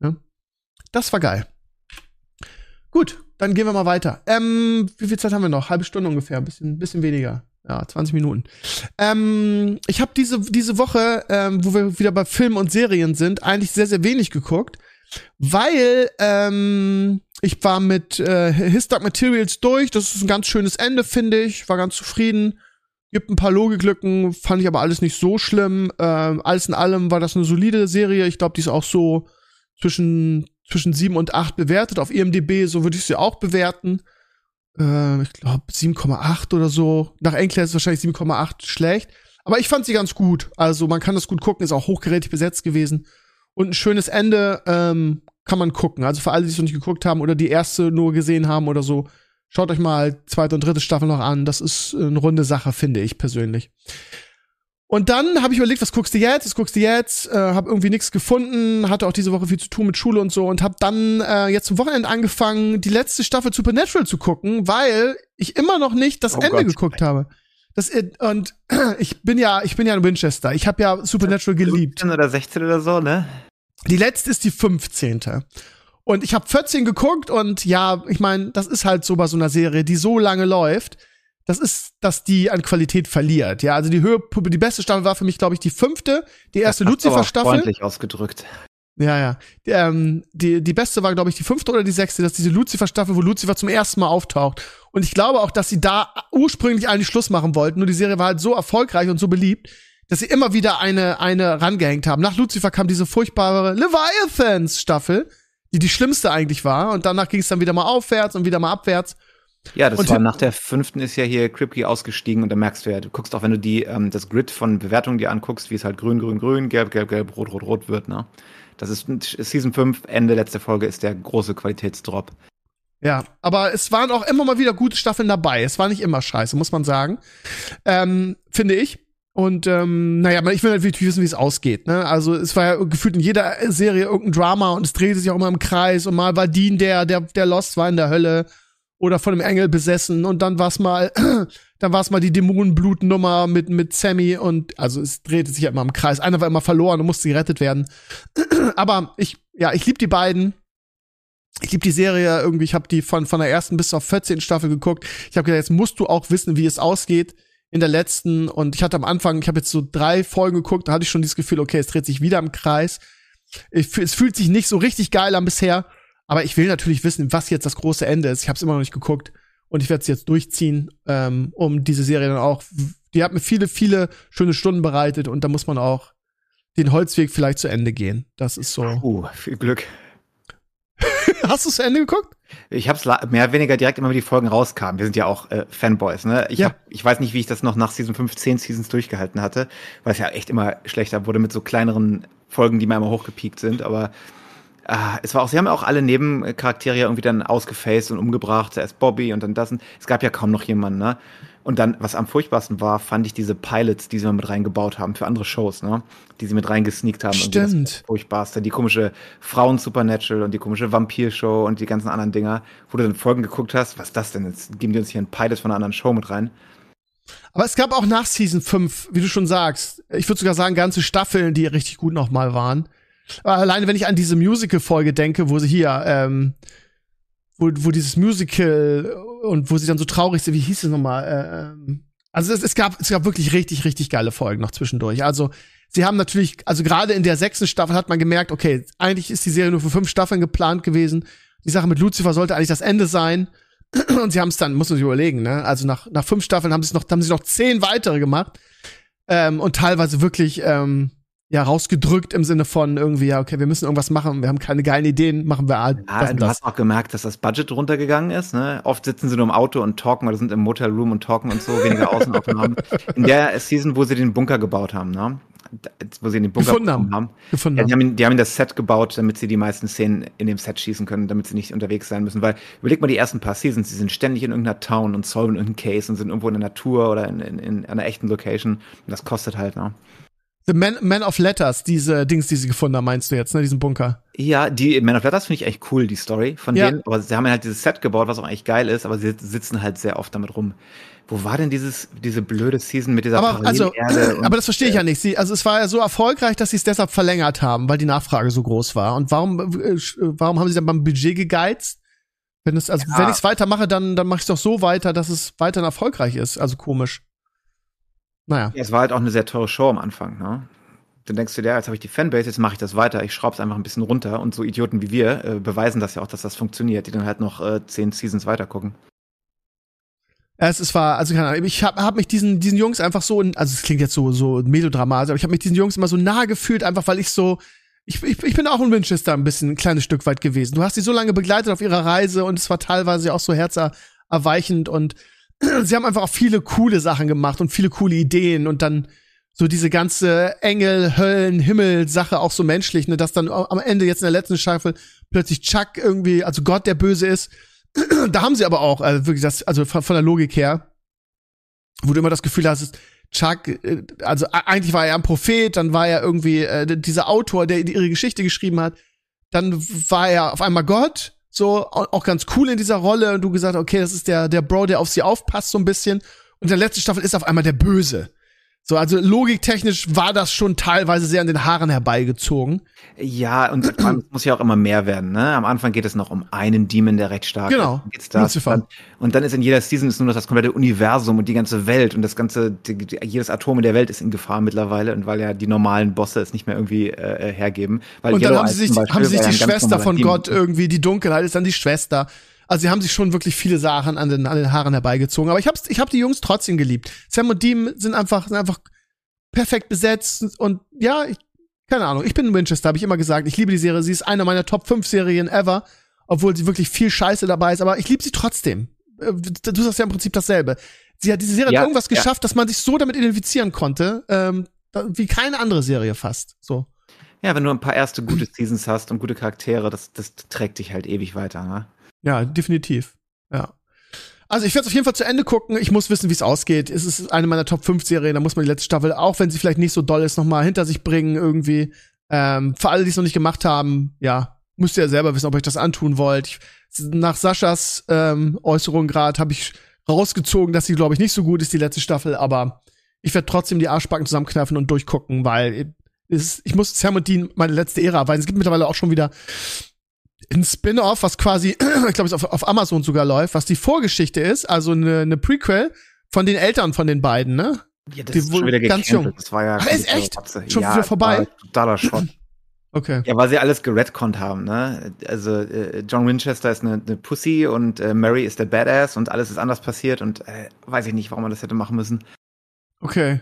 Ja? Das war geil. Gut, dann gehen wir mal weiter. Ähm, wie viel Zeit haben wir noch? Halbe Stunde ungefähr, bisschen, bisschen weniger. Ja, 20 Minuten. Ähm, ich habe diese, diese Woche, ähm, wo wir wieder bei Filmen und Serien sind, eigentlich sehr, sehr wenig geguckt, weil ähm, ich war mit äh, His Dark Materials durch. Das ist ein ganz schönes Ende, finde ich. War ganz zufrieden. Gibt ein paar Logiklücken, fand ich aber alles nicht so schlimm. Ähm, alles in allem war das eine solide Serie. Ich glaube, die ist auch so zwischen, zwischen 7 und 8 bewertet. Auf IMDb, so würde ich sie auch bewerten. Äh, ich glaube 7,8 oder so. Nach Enkler ist es wahrscheinlich 7,8 schlecht. Aber ich fand sie ganz gut. Also man kann das gut gucken, ist auch hochgerätig besetzt gewesen. Und ein schönes Ende ähm, kann man gucken. Also für alle, die es noch nicht geguckt haben oder die erste nur gesehen haben oder so, schaut euch mal zweite und dritte Staffel noch an. Das ist eine runde Sache, finde ich persönlich. Und dann habe ich überlegt, was guckst du jetzt? Was guckst du jetzt? Äh, habe irgendwie nichts gefunden, hatte auch diese Woche viel zu tun mit Schule und so und habe dann äh, jetzt zum Wochenende angefangen, die letzte Staffel Supernatural zu gucken, weil ich immer noch nicht das oh Ende Gott. geguckt habe. Das, und ich bin ja, ich bin ja in Winchester. Ich habe ja Supernatural geliebt. 15 oder 16 oder so, ne? Die letzte ist die 15. Und ich habe 14 geguckt und ja, ich meine, das ist halt so bei so einer Serie, die so lange läuft das ist, dass die an Qualität verliert. Ja, also die Höhe, die beste Staffel war für mich, glaube ich, die fünfte, die erste Lucifer-Staffel. Freundlich ausgedrückt. Ja, ja. Die, ähm, die, die beste war, glaube ich, die fünfte oder die sechste. Das ist diese Lucifer-Staffel, wo Lucifer zum ersten Mal auftaucht. Und ich glaube auch, dass sie da ursprünglich eigentlich Schluss machen wollten. Nur die Serie war halt so erfolgreich und so beliebt, dass sie immer wieder eine, eine rangehängt haben. Nach Lucifer kam diese furchtbare Leviathans-Staffel, die die schlimmste eigentlich war. Und danach ging es dann wieder mal aufwärts und wieder mal abwärts. Ja, das und war nach der fünften ist ja hier Kripke ausgestiegen und da merkst du ja, du guckst auch, wenn du die, ähm, das Grid von Bewertungen dir anguckst, wie es halt grün, grün, grün, gelb, gelb, gelb, rot, rot, rot wird, ne? Das ist Season 5, Ende letzte Folge ist der große Qualitätsdrop. Ja, aber es waren auch immer mal wieder gute Staffeln dabei. Es war nicht immer scheiße, muss man sagen. Ähm, finde ich. Und ähm, naja, ich will natürlich wissen, wie es ausgeht. Ne? Also es war ja gefühlt in jeder Serie irgendein Drama und es drehte sich auch immer im Kreis und mal war Dean der, der, der Lost war in der Hölle oder von einem Engel besessen und dann war's mal, dann war's mal die Dämonenblutnummer mit mit Sammy und also es drehte sich ja immer im Kreis. Einer war immer verloren und musste gerettet werden. Aber ich, ja, ich lieb die beiden. Ich lieb die Serie irgendwie. Ich habe die von von der ersten bis zur 14. Staffel geguckt. Ich habe gedacht, jetzt musst du auch wissen, wie es ausgeht in der letzten. Und ich hatte am Anfang, ich habe jetzt so drei Folgen geguckt, da hatte ich schon dieses Gefühl, okay, es dreht sich wieder im Kreis. Ich, es fühlt sich nicht so richtig geil an bisher. Aber ich will natürlich wissen, was jetzt das große Ende ist. Ich habe es immer noch nicht geguckt und ich werde es jetzt durchziehen, ähm, um diese Serie dann auch. Die hat mir viele, viele schöne Stunden bereitet und da muss man auch den Holzweg vielleicht zu Ende gehen. Das ist so. Uh, viel Glück. Hast du zu Ende geguckt? Ich habe es mehr oder weniger direkt immer, wie die Folgen rauskamen. Wir sind ja auch äh, Fanboys, ne? Ich, ja. hab, ich weiß nicht, wie ich das noch nach Season 5, 10 Seasons durchgehalten hatte, weil es ja echt immer schlechter wurde mit so kleineren Folgen, die mal immer hochgepiekt sind. Aber Ah, es war auch, sie haben ja auch alle Nebencharaktere irgendwie dann ausgefaced und umgebracht. Zuerst Bobby und dann das. Und es gab ja kaum noch jemanden, ne? Und dann, was am furchtbarsten war, fand ich diese Pilots, die sie mal mit reingebaut haben für andere Shows, ne? Die sie mit reingesneakt haben. Stimmt. Das furchtbarste. Die komische Frauen-Supernatural und die komische Vampir-Show und die ganzen anderen Dinger, wo du dann Folgen geguckt hast, was ist das denn? Jetzt geben die uns hier ein Pilot von einer anderen Show mit rein. Aber es gab auch nach Season 5, wie du schon sagst, ich würde sogar sagen, ganze Staffeln, die richtig gut nochmal waren. Aber alleine, wenn ich an diese Musical-Folge denke, wo sie hier, ähm, wo, wo dieses Musical und wo sie dann so traurig sind, wie hieß es nochmal? Äh, ähm, also es, es, gab, es gab wirklich richtig, richtig geile Folgen noch zwischendurch. Also sie haben natürlich, also gerade in der sechsten Staffel hat man gemerkt, okay, eigentlich ist die Serie nur für fünf Staffeln geplant gewesen. Die Sache mit Lucifer sollte eigentlich das Ende sein. Und sie haben es dann, muss man sich überlegen, ne? Also nach, nach fünf Staffeln haben sie noch, haben sie noch zehn weitere gemacht. Ähm, und teilweise wirklich, ähm, ja, rausgedrückt im Sinne von irgendwie, ja, okay, wir müssen irgendwas machen, wir haben keine geilen Ideen, machen wir halt ja, das du das. hast auch gemerkt, dass das Budget runtergegangen ist. Ne? Oft sitzen sie nur im Auto und talken oder sind im Motelroom und talken und so, weniger Außenaufnahmen. In der Season, wo sie den Bunker gebaut haben, ne? wo sie den Bunker gefunden haben. haben. Gefunden ja, die, haben die haben das Set gebaut, damit sie die meisten Szenen in dem Set schießen können, damit sie nicht unterwegs sein müssen. Weil überleg mal die ersten paar Seasons, sie sind ständig in irgendeiner Town und solven irgendeinen Case und sind irgendwo in der Natur oder in, in, in einer echten Location. Und das kostet halt, ne? The Man, Man of Letters, diese Dings, die sie gefunden haben, meinst du jetzt, ne, diesen Bunker? Ja, die Man of Letters finde ich echt cool, die Story von ja. denen. Aber sie haben halt dieses Set gebaut, was auch eigentlich geil ist, aber sie sitzen halt sehr oft damit rum. Wo war denn dieses, diese blöde Season mit dieser aber, also, aber das verstehe ich ja nicht. Sie, also es war ja so erfolgreich, dass sie es deshalb verlängert haben, weil die Nachfrage so groß war. Und warum, äh, warum haben sie dann beim Budget gegeizt? Wenn es, also ja. wenn ich es weitermache, dann, dann mache ich es doch so weiter, dass es weiterhin erfolgreich ist. Also komisch. Naja. Ja, es war halt auch eine sehr teure Show am Anfang, ne? Dann denkst du dir, jetzt habe ich die Fanbase, jetzt mache ich das weiter, ich schraube es einfach ein bisschen runter und so Idioten wie wir äh, beweisen das ja auch, dass das funktioniert, die dann halt noch äh, zehn Seasons weiter gucken. Es, es war, also keine Ahnung, ich habe hab mich diesen, diesen Jungs einfach so, also es klingt jetzt so, so melodramatisch, aber ich habe mich diesen Jungs immer so nah gefühlt, einfach weil ich so, ich, ich, ich bin auch in Winchester ein bisschen ein kleines Stück weit gewesen. Du hast sie so lange begleitet auf ihrer Reise und es war teilweise auch so herzerweichend und sie haben einfach auch viele coole Sachen gemacht und viele coole Ideen und dann so diese ganze Engel, Höllen, Himmel Sache auch so menschlich, ne, dass dann am Ende jetzt in der letzten Staffel plötzlich Chuck irgendwie, also Gott der Böse ist. da haben sie aber auch, also wirklich das, also von, von der Logik her, wo du immer das Gefühl hast, Chuck, äh, also eigentlich war er ein Prophet, dann war er irgendwie äh, dieser Autor, der ihre Geschichte geschrieben hat, dann war er auf einmal Gott so auch ganz cool in dieser Rolle und du gesagt, okay, das ist der der Bro, der auf sie aufpasst so ein bisschen und in der letzten Staffel ist auf einmal der Böse. So, also logiktechnisch war das schon teilweise sehr an den Haaren herbeigezogen. Ja, und es muss ja auch immer mehr werden. Ne? Am Anfang geht es noch um einen Demon, der recht stark genau. ist. Genau. Und dann ist in jeder Season ist nur noch das komplette Universum und die ganze Welt und das ganze, die, die, jedes Atom in der Welt ist in Gefahr mittlerweile und weil ja die normalen Bosse es nicht mehr irgendwie äh, hergeben. Weil und dann haben sie sich, haben sie sich die Schwester von Gott Demon. irgendwie, die Dunkelheit ist dann die Schwester. Also sie haben sich schon wirklich viele Sachen an den, an den Haaren herbeigezogen. Aber ich hab's, ich hab die Jungs trotzdem geliebt. Sam und Dean sind einfach, sind einfach perfekt besetzt und ja, ich, keine Ahnung. Ich bin in Winchester, habe ich immer gesagt. Ich liebe die Serie. Sie ist eine meiner Top 5 Serien ever, obwohl sie wirklich viel Scheiße dabei ist. Aber ich liebe sie trotzdem. Äh, du sagst ja im Prinzip dasselbe. Sie hat diese Serie ja, hat irgendwas geschafft, ja. dass man sich so damit identifizieren konnte, ähm, wie keine andere Serie fast. So. Ja, wenn du ein paar erste gute Seasons hast und gute Charaktere, das, das trägt dich halt ewig weiter, ne? Ja, definitiv. Ja. Also ich werde es auf jeden Fall zu Ende gucken. Ich muss wissen, wie es ausgeht. Es ist eine meiner Top 5 Serien. Da muss man die letzte Staffel, auch wenn sie vielleicht nicht so doll ist, noch mal hinter sich bringen irgendwie. Ähm, für alle, die es noch nicht gemacht haben, ja, müsst ihr ja selber wissen, ob ihr euch das antun wollt. Ich, nach Saschas ähm, Äußerung gerade habe ich rausgezogen, dass sie, glaube ich, nicht so gut ist, die letzte Staffel. Aber ich werde trotzdem die Arschbacken zusammenkneifen und durchgucken, weil es, ich muss Sam und Dean meine letzte Ära, weil es gibt mittlerweile auch schon wieder ein Spin-off, was quasi, ich glaube, es auf, auf Amazon sogar läuft, was die Vorgeschichte ist, also eine, eine Prequel von den Eltern von den beiden, ne? Ja, das die ist schon wieder ganz jung. Das war ja Ach, ist echt? Schon ja, wieder vorbei? Totaler Schrott. Okay. Ja, weil sie alles geredconnt haben, ne? Also äh, John Winchester ist eine, eine Pussy und äh, Mary ist der Badass und alles ist anders passiert und äh, weiß ich nicht, warum man das hätte machen müssen. Okay.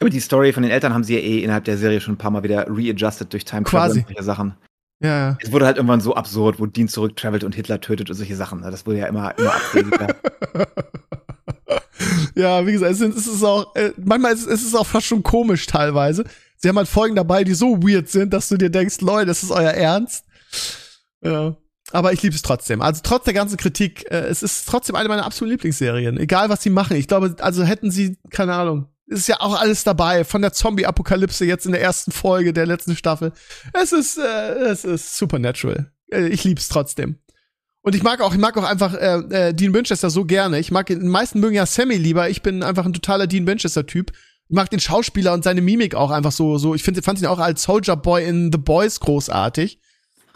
Aber die Story von den Eltern haben sie ja eh innerhalb der Serie schon ein paar Mal wieder readjusted durch Time Travel und solche Sachen. Ja. Es wurde halt irgendwann so absurd, wo Dean zurücktravelt und Hitler tötet und solche Sachen. Ne? Das wurde ja immer, immer abwegiger. ja, wie gesagt, es ist auch, äh, manchmal ist, ist es auch fast schon komisch teilweise. Sie haben halt Folgen dabei, die so weird sind, dass du dir denkst, Leute, das ist euer Ernst. Ja. Aber ich liebe es trotzdem. Also trotz der ganzen Kritik, äh, es ist trotzdem eine meiner absoluten Lieblingsserien. Egal, was sie machen. Ich glaube, also hätten sie, keine Ahnung, ist ja auch alles dabei. Von der Zombie-Apokalypse jetzt in der ersten Folge der letzten Staffel. Es ist, äh, es ist supernatural. Äh, ich lieb's trotzdem. Und ich mag auch, ich mag auch einfach äh, äh, Dean Winchester so gerne. Ich mag, die meisten mögen ja Sammy lieber. Ich bin einfach ein totaler Dean Winchester-Typ. Ich mag den Schauspieler und seine Mimik auch einfach so, so. Ich finde, fand ihn auch als Soldier Boy in The Boys großartig.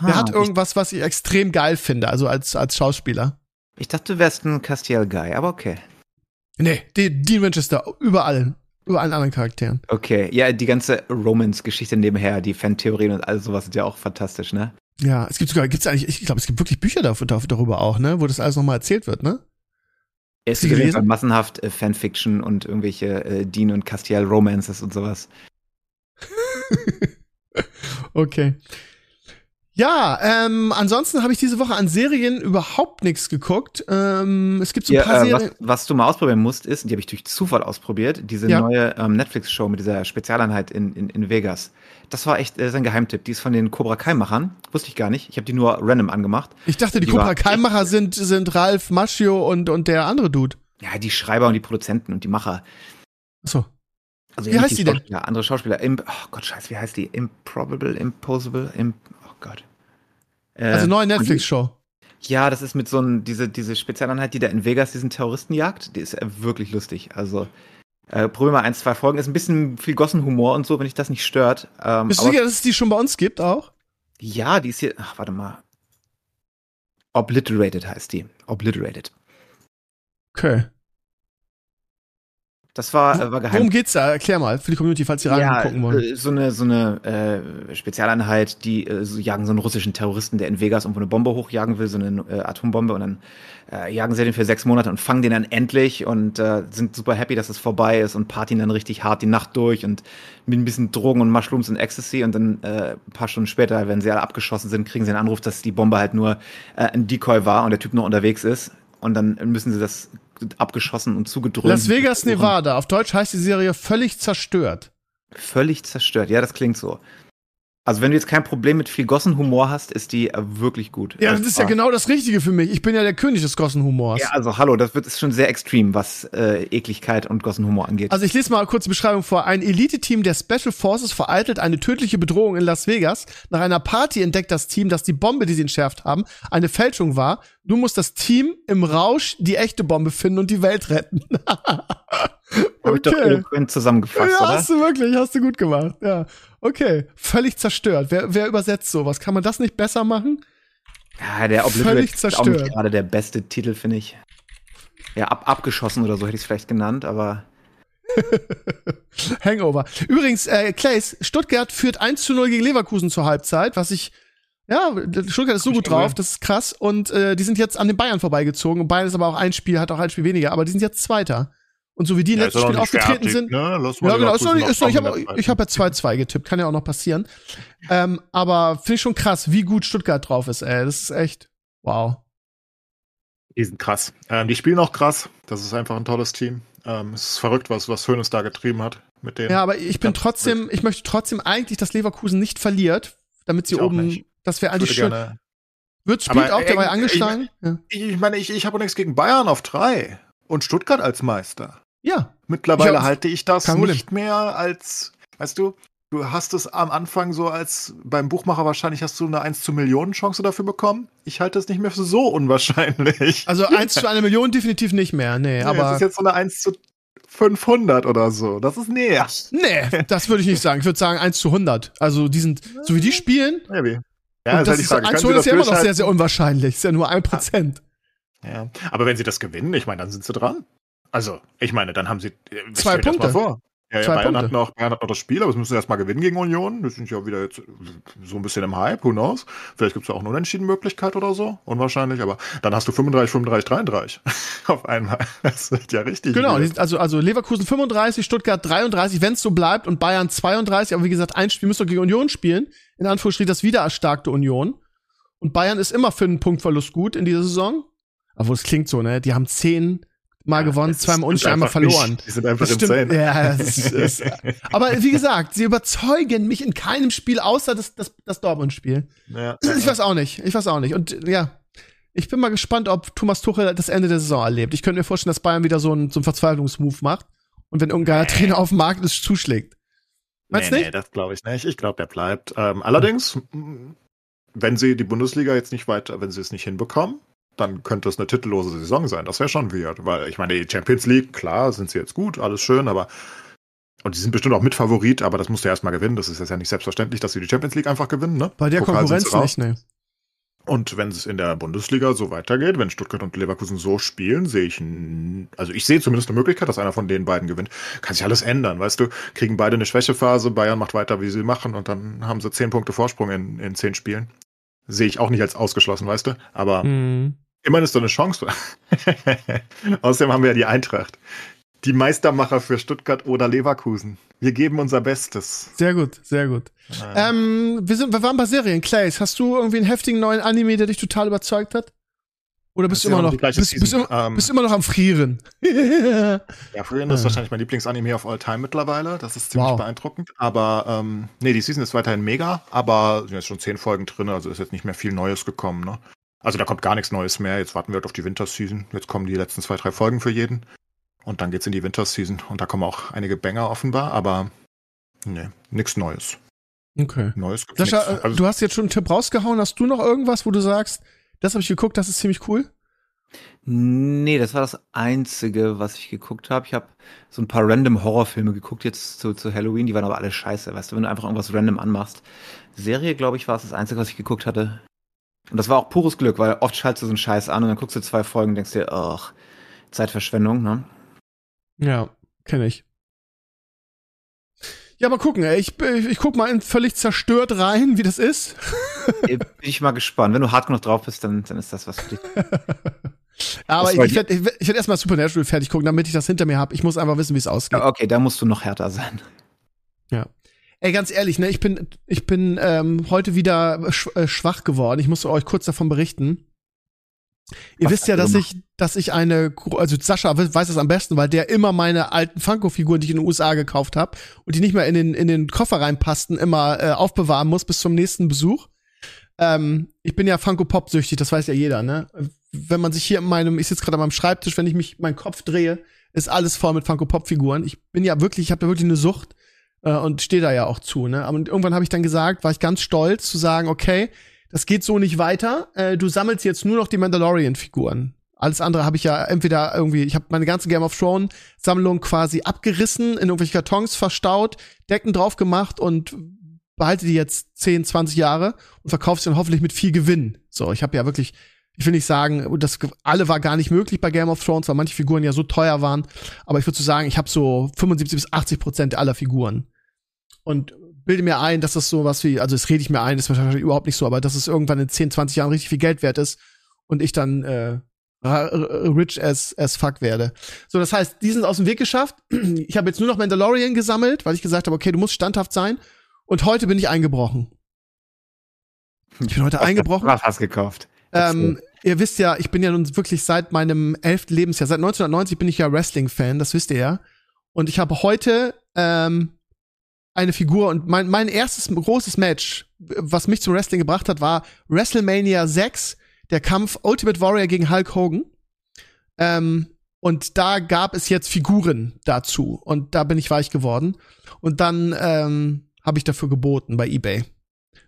Der Ah, hat irgendwas, was ich extrem geil finde, also als, als Schauspieler. Ich dachte, du wärst ein Castiel-Guy, aber okay. Nee, De Dean Winchester, über allen, über allen anderen Charakteren. Okay, ja, die ganze Romance-Geschichte nebenher, die Fantheorien und all sowas sind ja auch fantastisch, ne? Ja, es gibt sogar, gibt's eigentlich, ich glaube, es gibt wirklich Bücher dafür, darüber auch, ne, wo das alles nochmal erzählt wird, ne? Es gibt gelesen? Massenhaft äh, Fanfiction und irgendwelche äh, Dean und Castiel Romances und sowas. Okay. Ja, ähm, ansonsten habe ich diese Woche an Serien überhaupt nichts geguckt. Ähm, es gibt so ein Ja, paar äh, was, Serien. was du mal ausprobieren musst, ist, und die habe ich durch Zufall ausprobiert, diese Ja. neue ähm, Netflix-Show mit dieser Spezialeinheit in, in, in Vegas. Das war echt äh, sein Geheimtipp. Die ist von den Cobra Kai-Machern. Wusste ich gar nicht. Ich habe die nur random angemacht. Ich dachte, die, die Cobra Kai-Macher sind, sind Ralf Macchio und, und der andere Dude. Ja, die Schreiber und die Produzenten und die Macher. Achso. Also Wie ja, heißt die denn? Schauspieler, andere Schauspieler. Im, oh Gott, scheiße, wie heißt die? Improbable, Impossible, Im, oh Gott. Äh, Also neue Netflix-Show. Ja, das ist mit so ein, diese, diese Spezialeinheit, die da in Vegas diesen Terroristen jagt, die ist äh, wirklich lustig. Also, äh, probier mal ein, zwei Folgen. Ist ein bisschen viel Gossenhumor und so, wenn dich das nicht stört. Ähm, Bist du sicher, dass es die schon bei uns gibt auch? ja, die ist hier, ach, warte mal. Obliterated heißt die. Obliterated. Okay. Das war, äh, war geheim. Worum geht's da? Erklär mal, für die Community, falls sie reingucken wollen. äh, so eine, so eine äh, Spezialeinheit, die äh, so jagen so einen russischen Terroristen, der in Vegas irgendwo eine Bombe hochjagen will, so eine äh, Atombombe, und dann äh, jagen sie den für sechs Monate und fangen den dann endlich und äh, sind super happy, dass es vorbei ist und partien dann richtig hart die Nacht durch und mit ein bisschen Drogen und Mushrooms und Ecstasy und dann äh, ein paar Stunden später, wenn sie alle abgeschossen sind, kriegen sie einen Anruf, dass die Bombe halt nur äh, ein Decoy war und der Typ noch unterwegs ist und dann müssen sie das abgeschossen und zugedröhnt. Las Vegas. Nevada. Auf Deutsch heißt die Serie völlig zerstört. Völlig zerstört. Ja, das klingt so. Also wenn du jetzt kein Problem mit viel Gossenhumor hast, ist die äh, wirklich gut. Ja, das ist ja Ah. genau das Richtige für mich. Ich bin ja der König des Gossenhumors. Ja, also hallo, das wird ist schon sehr extrem, was äh, Ekligkeit und Gossenhumor angeht. Also ich lese mal kurz die Beschreibung vor. Ein Elite-Team der Special Forces vereitelt eine tödliche Bedrohung in Las Vegas. Nach einer Party entdeckt das Team, dass die Bombe, die sie entschärft haben, eine Fälschung war. Du musst das Team im Rausch die echte Bombe finden und die Welt retten. Hab ich doch eloquent zusammengefasst, Ja, oder? hast du wirklich, hast du gut gemacht. Ja, okay. Völlig zerstört. Wer, wer übersetzt sowas? Kann man das nicht besser machen? Ja, der Obliterated ist auch nicht gerade der beste Titel, finde ich. Ja, ab, abgeschossen oder so hätte ich es vielleicht genannt, aber Hangover. Übrigens, äh, Clays, Stuttgart führt 1 zu 0 gegen Leverkusen zur Halbzeit, was ich, ja, Stuttgart ist so gut drauf, das ist krass. Und äh, die sind jetzt an den Bayern vorbeigezogen. Und Bayern ist aber auch ein Spiel, hat auch ein Spiel weniger, aber die sind jetzt Zweiter. Und so wie die im Ja, letzten Spiel aufgetreten fertig, sind. Ne? Ja, genau, ist noch nicht, ist noch, ich habe hab ja 2-2 getippt, kann ja auch noch passieren. Ähm, aber finde ich schon krass, wie gut Stuttgart drauf ist, ey. Das ist echt, wow. Die sind krass. Ähm, die spielen auch krass. Das ist einfach ein tolles Team. Ähm, es ist verrückt, was, was Hönes da getrieben hat mit denen. Ja, aber ich bin trotzdem, ich möchte trotzdem eigentlich, dass Leverkusen nicht verliert, damit sie Ich oben, das wäre ich eigentlich schön. gerne. Wird spielt Aber, auch, äh, war ja ich- angeschlagen. Ja. Ich, meine, ich, ich habe nichts gegen Bayern auf drei und Stuttgart als Meister. Ja. Mittlerweile Ich halte ich das nicht mehr als, weißt du, du hast es am Anfang so als beim Buchmacher wahrscheinlich hast du eine 1 zu Millionen Chance dafür bekommen. Ich halte es nicht mehr für so unwahrscheinlich. Also eins zu einer Million definitiv nicht mehr, nee, Nee, aber es ist jetzt so eine 1 zu 500 oder so. Das ist näher. nee, das würde ich nicht sagen. Ich würde sagen 1 zu 100. Also die sind, so wie die spielen, Maybe. Ja, das halt ist, 1 zu 100 ist ja immer noch sehr, sehr unwahrscheinlich. Ist ja nur ein Prozent. Ja. Aber wenn sie das gewinnen, ich meine, dann sind sie dran. Also, ich meine, dann haben sie. äh, Zwei Punkte. Vor. Ja, ja, Bayern, Punkte. hat noch, Bayern hat noch das Spiel, aber es müssen sie erstmal gewinnen gegen Union. Das sind ja wieder jetzt so ein bisschen im Hype, who knows. Vielleicht gibt es ja auch eine Unentschieden-Möglichkeit oder so. Unwahrscheinlich, aber dann hast du 35, 35, 33 auf einmal. Das wird ja richtig. Genau, die sind also, also Leverkusen 35, Stuttgart 33, wenn es so bleibt und Bayern 32, aber wie gesagt, ein Spiel müsste gegen Union spielen. In Anführungsstrichen das wieder erstarkte Union. Und Bayern ist immer für einen Punktverlust gut in dieser Saison. Obwohl es klingt so, ne? Die haben zehn Mal gewonnen, zweimal unentschieden, einmal verloren. Nicht. Die sind einfach Das insane. Ja, das ist, aber wie gesagt, sie überzeugen mich in keinem Spiel außer das, das, das Dortmund-Spiel. Ja. Ich weiß auch nicht. Ich weiß auch nicht. Und ja, ich bin mal gespannt, ob Thomas Tuchel das Ende der Saison erlebt. Ich könnte mir vorstellen, dass Bayern wieder so einen, so einen Verzweiflungsmove macht und wenn irgendein Trainer auf dem Markt ist, zuschlägt. Meinst du nee, nicht? nee, das glaube ich nicht. Ich glaube, der bleibt. Ähm, allerdings, wenn sie die Bundesliga jetzt nicht weiter, wenn sie es nicht hinbekommen, dann könnte es eine titellose Saison sein. Das wäre schon weird, weil ich meine, die Champions League, klar, sind sie jetzt gut, alles schön, aber und die sind bestimmt auch Mitfavorit, aber das musst du erst mal gewinnen. Das ist jetzt ja nicht selbstverständlich, dass sie die Champions League einfach gewinnen, ne? Bei der Pokal Konkurrenz nicht, ne. Und wenn es in der Bundesliga so weitergeht, wenn Stuttgart und Leverkusen so spielen, sehe ich, also ich sehe zumindest eine Möglichkeit, dass einer von den beiden gewinnt. Kann sich alles ändern, weißt du? Kriegen beide eine Schwächephase, Bayern macht weiter, wie sie machen, und dann haben sie zehn Punkte Vorsprung in, in zehn Spielen. Sehe ich auch nicht als ausgeschlossen, weißt du? Aber Mhm. immerhin ist da eine Chance. Außerdem haben wir ja die Eintracht. Die Meistermacher für Stuttgart oder Leverkusen. Wir geben unser Bestes. Sehr gut, sehr gut. Ähm, wir, sind, wir waren bei Serien. Clays, hast du irgendwie einen heftigen neuen Anime, der dich total überzeugt hat? Oder bist du immer noch, bist, bist, Season. immer, Ähm, bist immer noch am Frieren? Ja, Frieren ist wahrscheinlich mein Lieblingsanime of all time mittlerweile. Das ist ziemlich Wow. beeindruckend. Aber ähm, nee, die Season ist weiterhin mega, aber sind jetzt schon zehn Folgen drin, also ist jetzt nicht mehr viel Neues gekommen, ne? Also da kommt gar nichts Neues mehr. Jetzt warten wir halt auf die Winterseason. Jetzt kommen die letzten zwei, drei Folgen für jeden. Und dann geht's in die Winterseason. Und da kommen auch einige Banger offenbar, aber nee, nichts Neues. okay. Neues Sascha, äh, Also, du hast jetzt schon einen Tipp rausgehauen. Hast du noch irgendwas, wo du sagst, das habe ich geguckt, das ist ziemlich cool? Nee, das war das Einzige, was ich geguckt habe. Ich habe so ein paar random Horrorfilme geguckt jetzt zu, zu Halloween, die waren aber alle scheiße, weißt du, wenn du einfach irgendwas random anmachst. Serie, glaube ich, war es das Einzige, was ich geguckt hatte. Und das war auch pures Glück, weil oft schaltest du so einen Scheiß an und dann guckst du zwei Folgen und denkst dir, ach, Zeitverschwendung, ne? Ja, kenne ich. Ja, mal gucken, ey. Ich, ich guck mal in völlig zerstört rein, wie das ist. Bin ich mal gespannt. Wenn du hart genug drauf bist, dann, dann ist das was für dich. Aber ich, ich werde ich werd, ich werd erstmal Supernatural fertig gucken, damit ich das hinter mir habe. Ich muss einfach wissen, wie es ausgeht. Ja, Okay, da musst du noch härter sein. Ey, ganz ehrlich, ne, ich bin, ich bin ähm, heute wieder äh, schwach geworden. Ich muss euch kurz davon berichten. Ihr Was wisst ja, dass ich, dass ich eine, also Sascha we- weiß das am besten, weil der immer meine alten Funko-Figuren, die ich in den USA gekauft habe und die nicht mehr in den in den Koffer reinpassten, immer äh, aufbewahren muss bis zum nächsten Besuch. Ähm, ich bin ja Funko Pop süchtig, das weiß ja jeder, ne? Wenn man sich hier in meinem, ich sitze gerade an meinem Schreibtisch, wenn ich mich meinen Kopf drehe, ist alles voll mit Funko Pop Figuren. Ich bin ja wirklich, ich habe da wirklich eine Sucht äh, und stehe da ja auch zu, ne? Aber irgendwann habe ich dann gesagt, war ich ganz stolz zu sagen, okay, das geht so nicht weiter. Äh, du sammelst jetzt nur noch die Mandalorian-Figuren. Alles andere habe ich ja entweder irgendwie, ich habe meine ganze Game of Thrones Sammlung quasi abgerissen, in irgendwelche Kartons verstaut, Decken drauf gemacht und behalte die jetzt 10, 20 Jahre und verkaufe sie dann hoffentlich mit viel Gewinn. So, ich habe ja wirklich, ich will nicht sagen, das alle war gar nicht möglich bei Game of Thrones, weil manche Figuren ja so teuer waren, aber ich würde so sagen, ich habe so 75 bis 80 Prozent aller Figuren und bilde mir ein, dass das so was wie, also das rede ich mir ein, das ist wahrscheinlich überhaupt nicht so, aber dass es irgendwann in 10, 20 Jahren richtig viel Geld wert ist und ich dann äh, rich as, as fuck werde. So, das heißt, die sind aus dem Weg geschafft. Ich habe jetzt nur noch Mandalorian gesammelt, weil ich gesagt habe, okay, du musst standhaft sein. Und heute bin ich eingebrochen. Ich bin heute eingebrochen. Was hast du gekauft? Ähm, ihr wisst ja, ich bin ja nun wirklich seit meinem elften Lebensjahr, seit 1990 bin ich ja Wrestling-Fan, das wisst ihr ja. Und ich habe heute ähm, eine Figur und mein, mein erstes großes Match, was mich zum Wrestling gebracht hat, war WrestleMania 6, der Kampf Ultimate Warrior gegen Hulk Hogan. Ähm, und da gab es jetzt Figuren dazu. Und da bin ich weich geworden. Und dann ähm, habe ich dafür geboten bei eBay.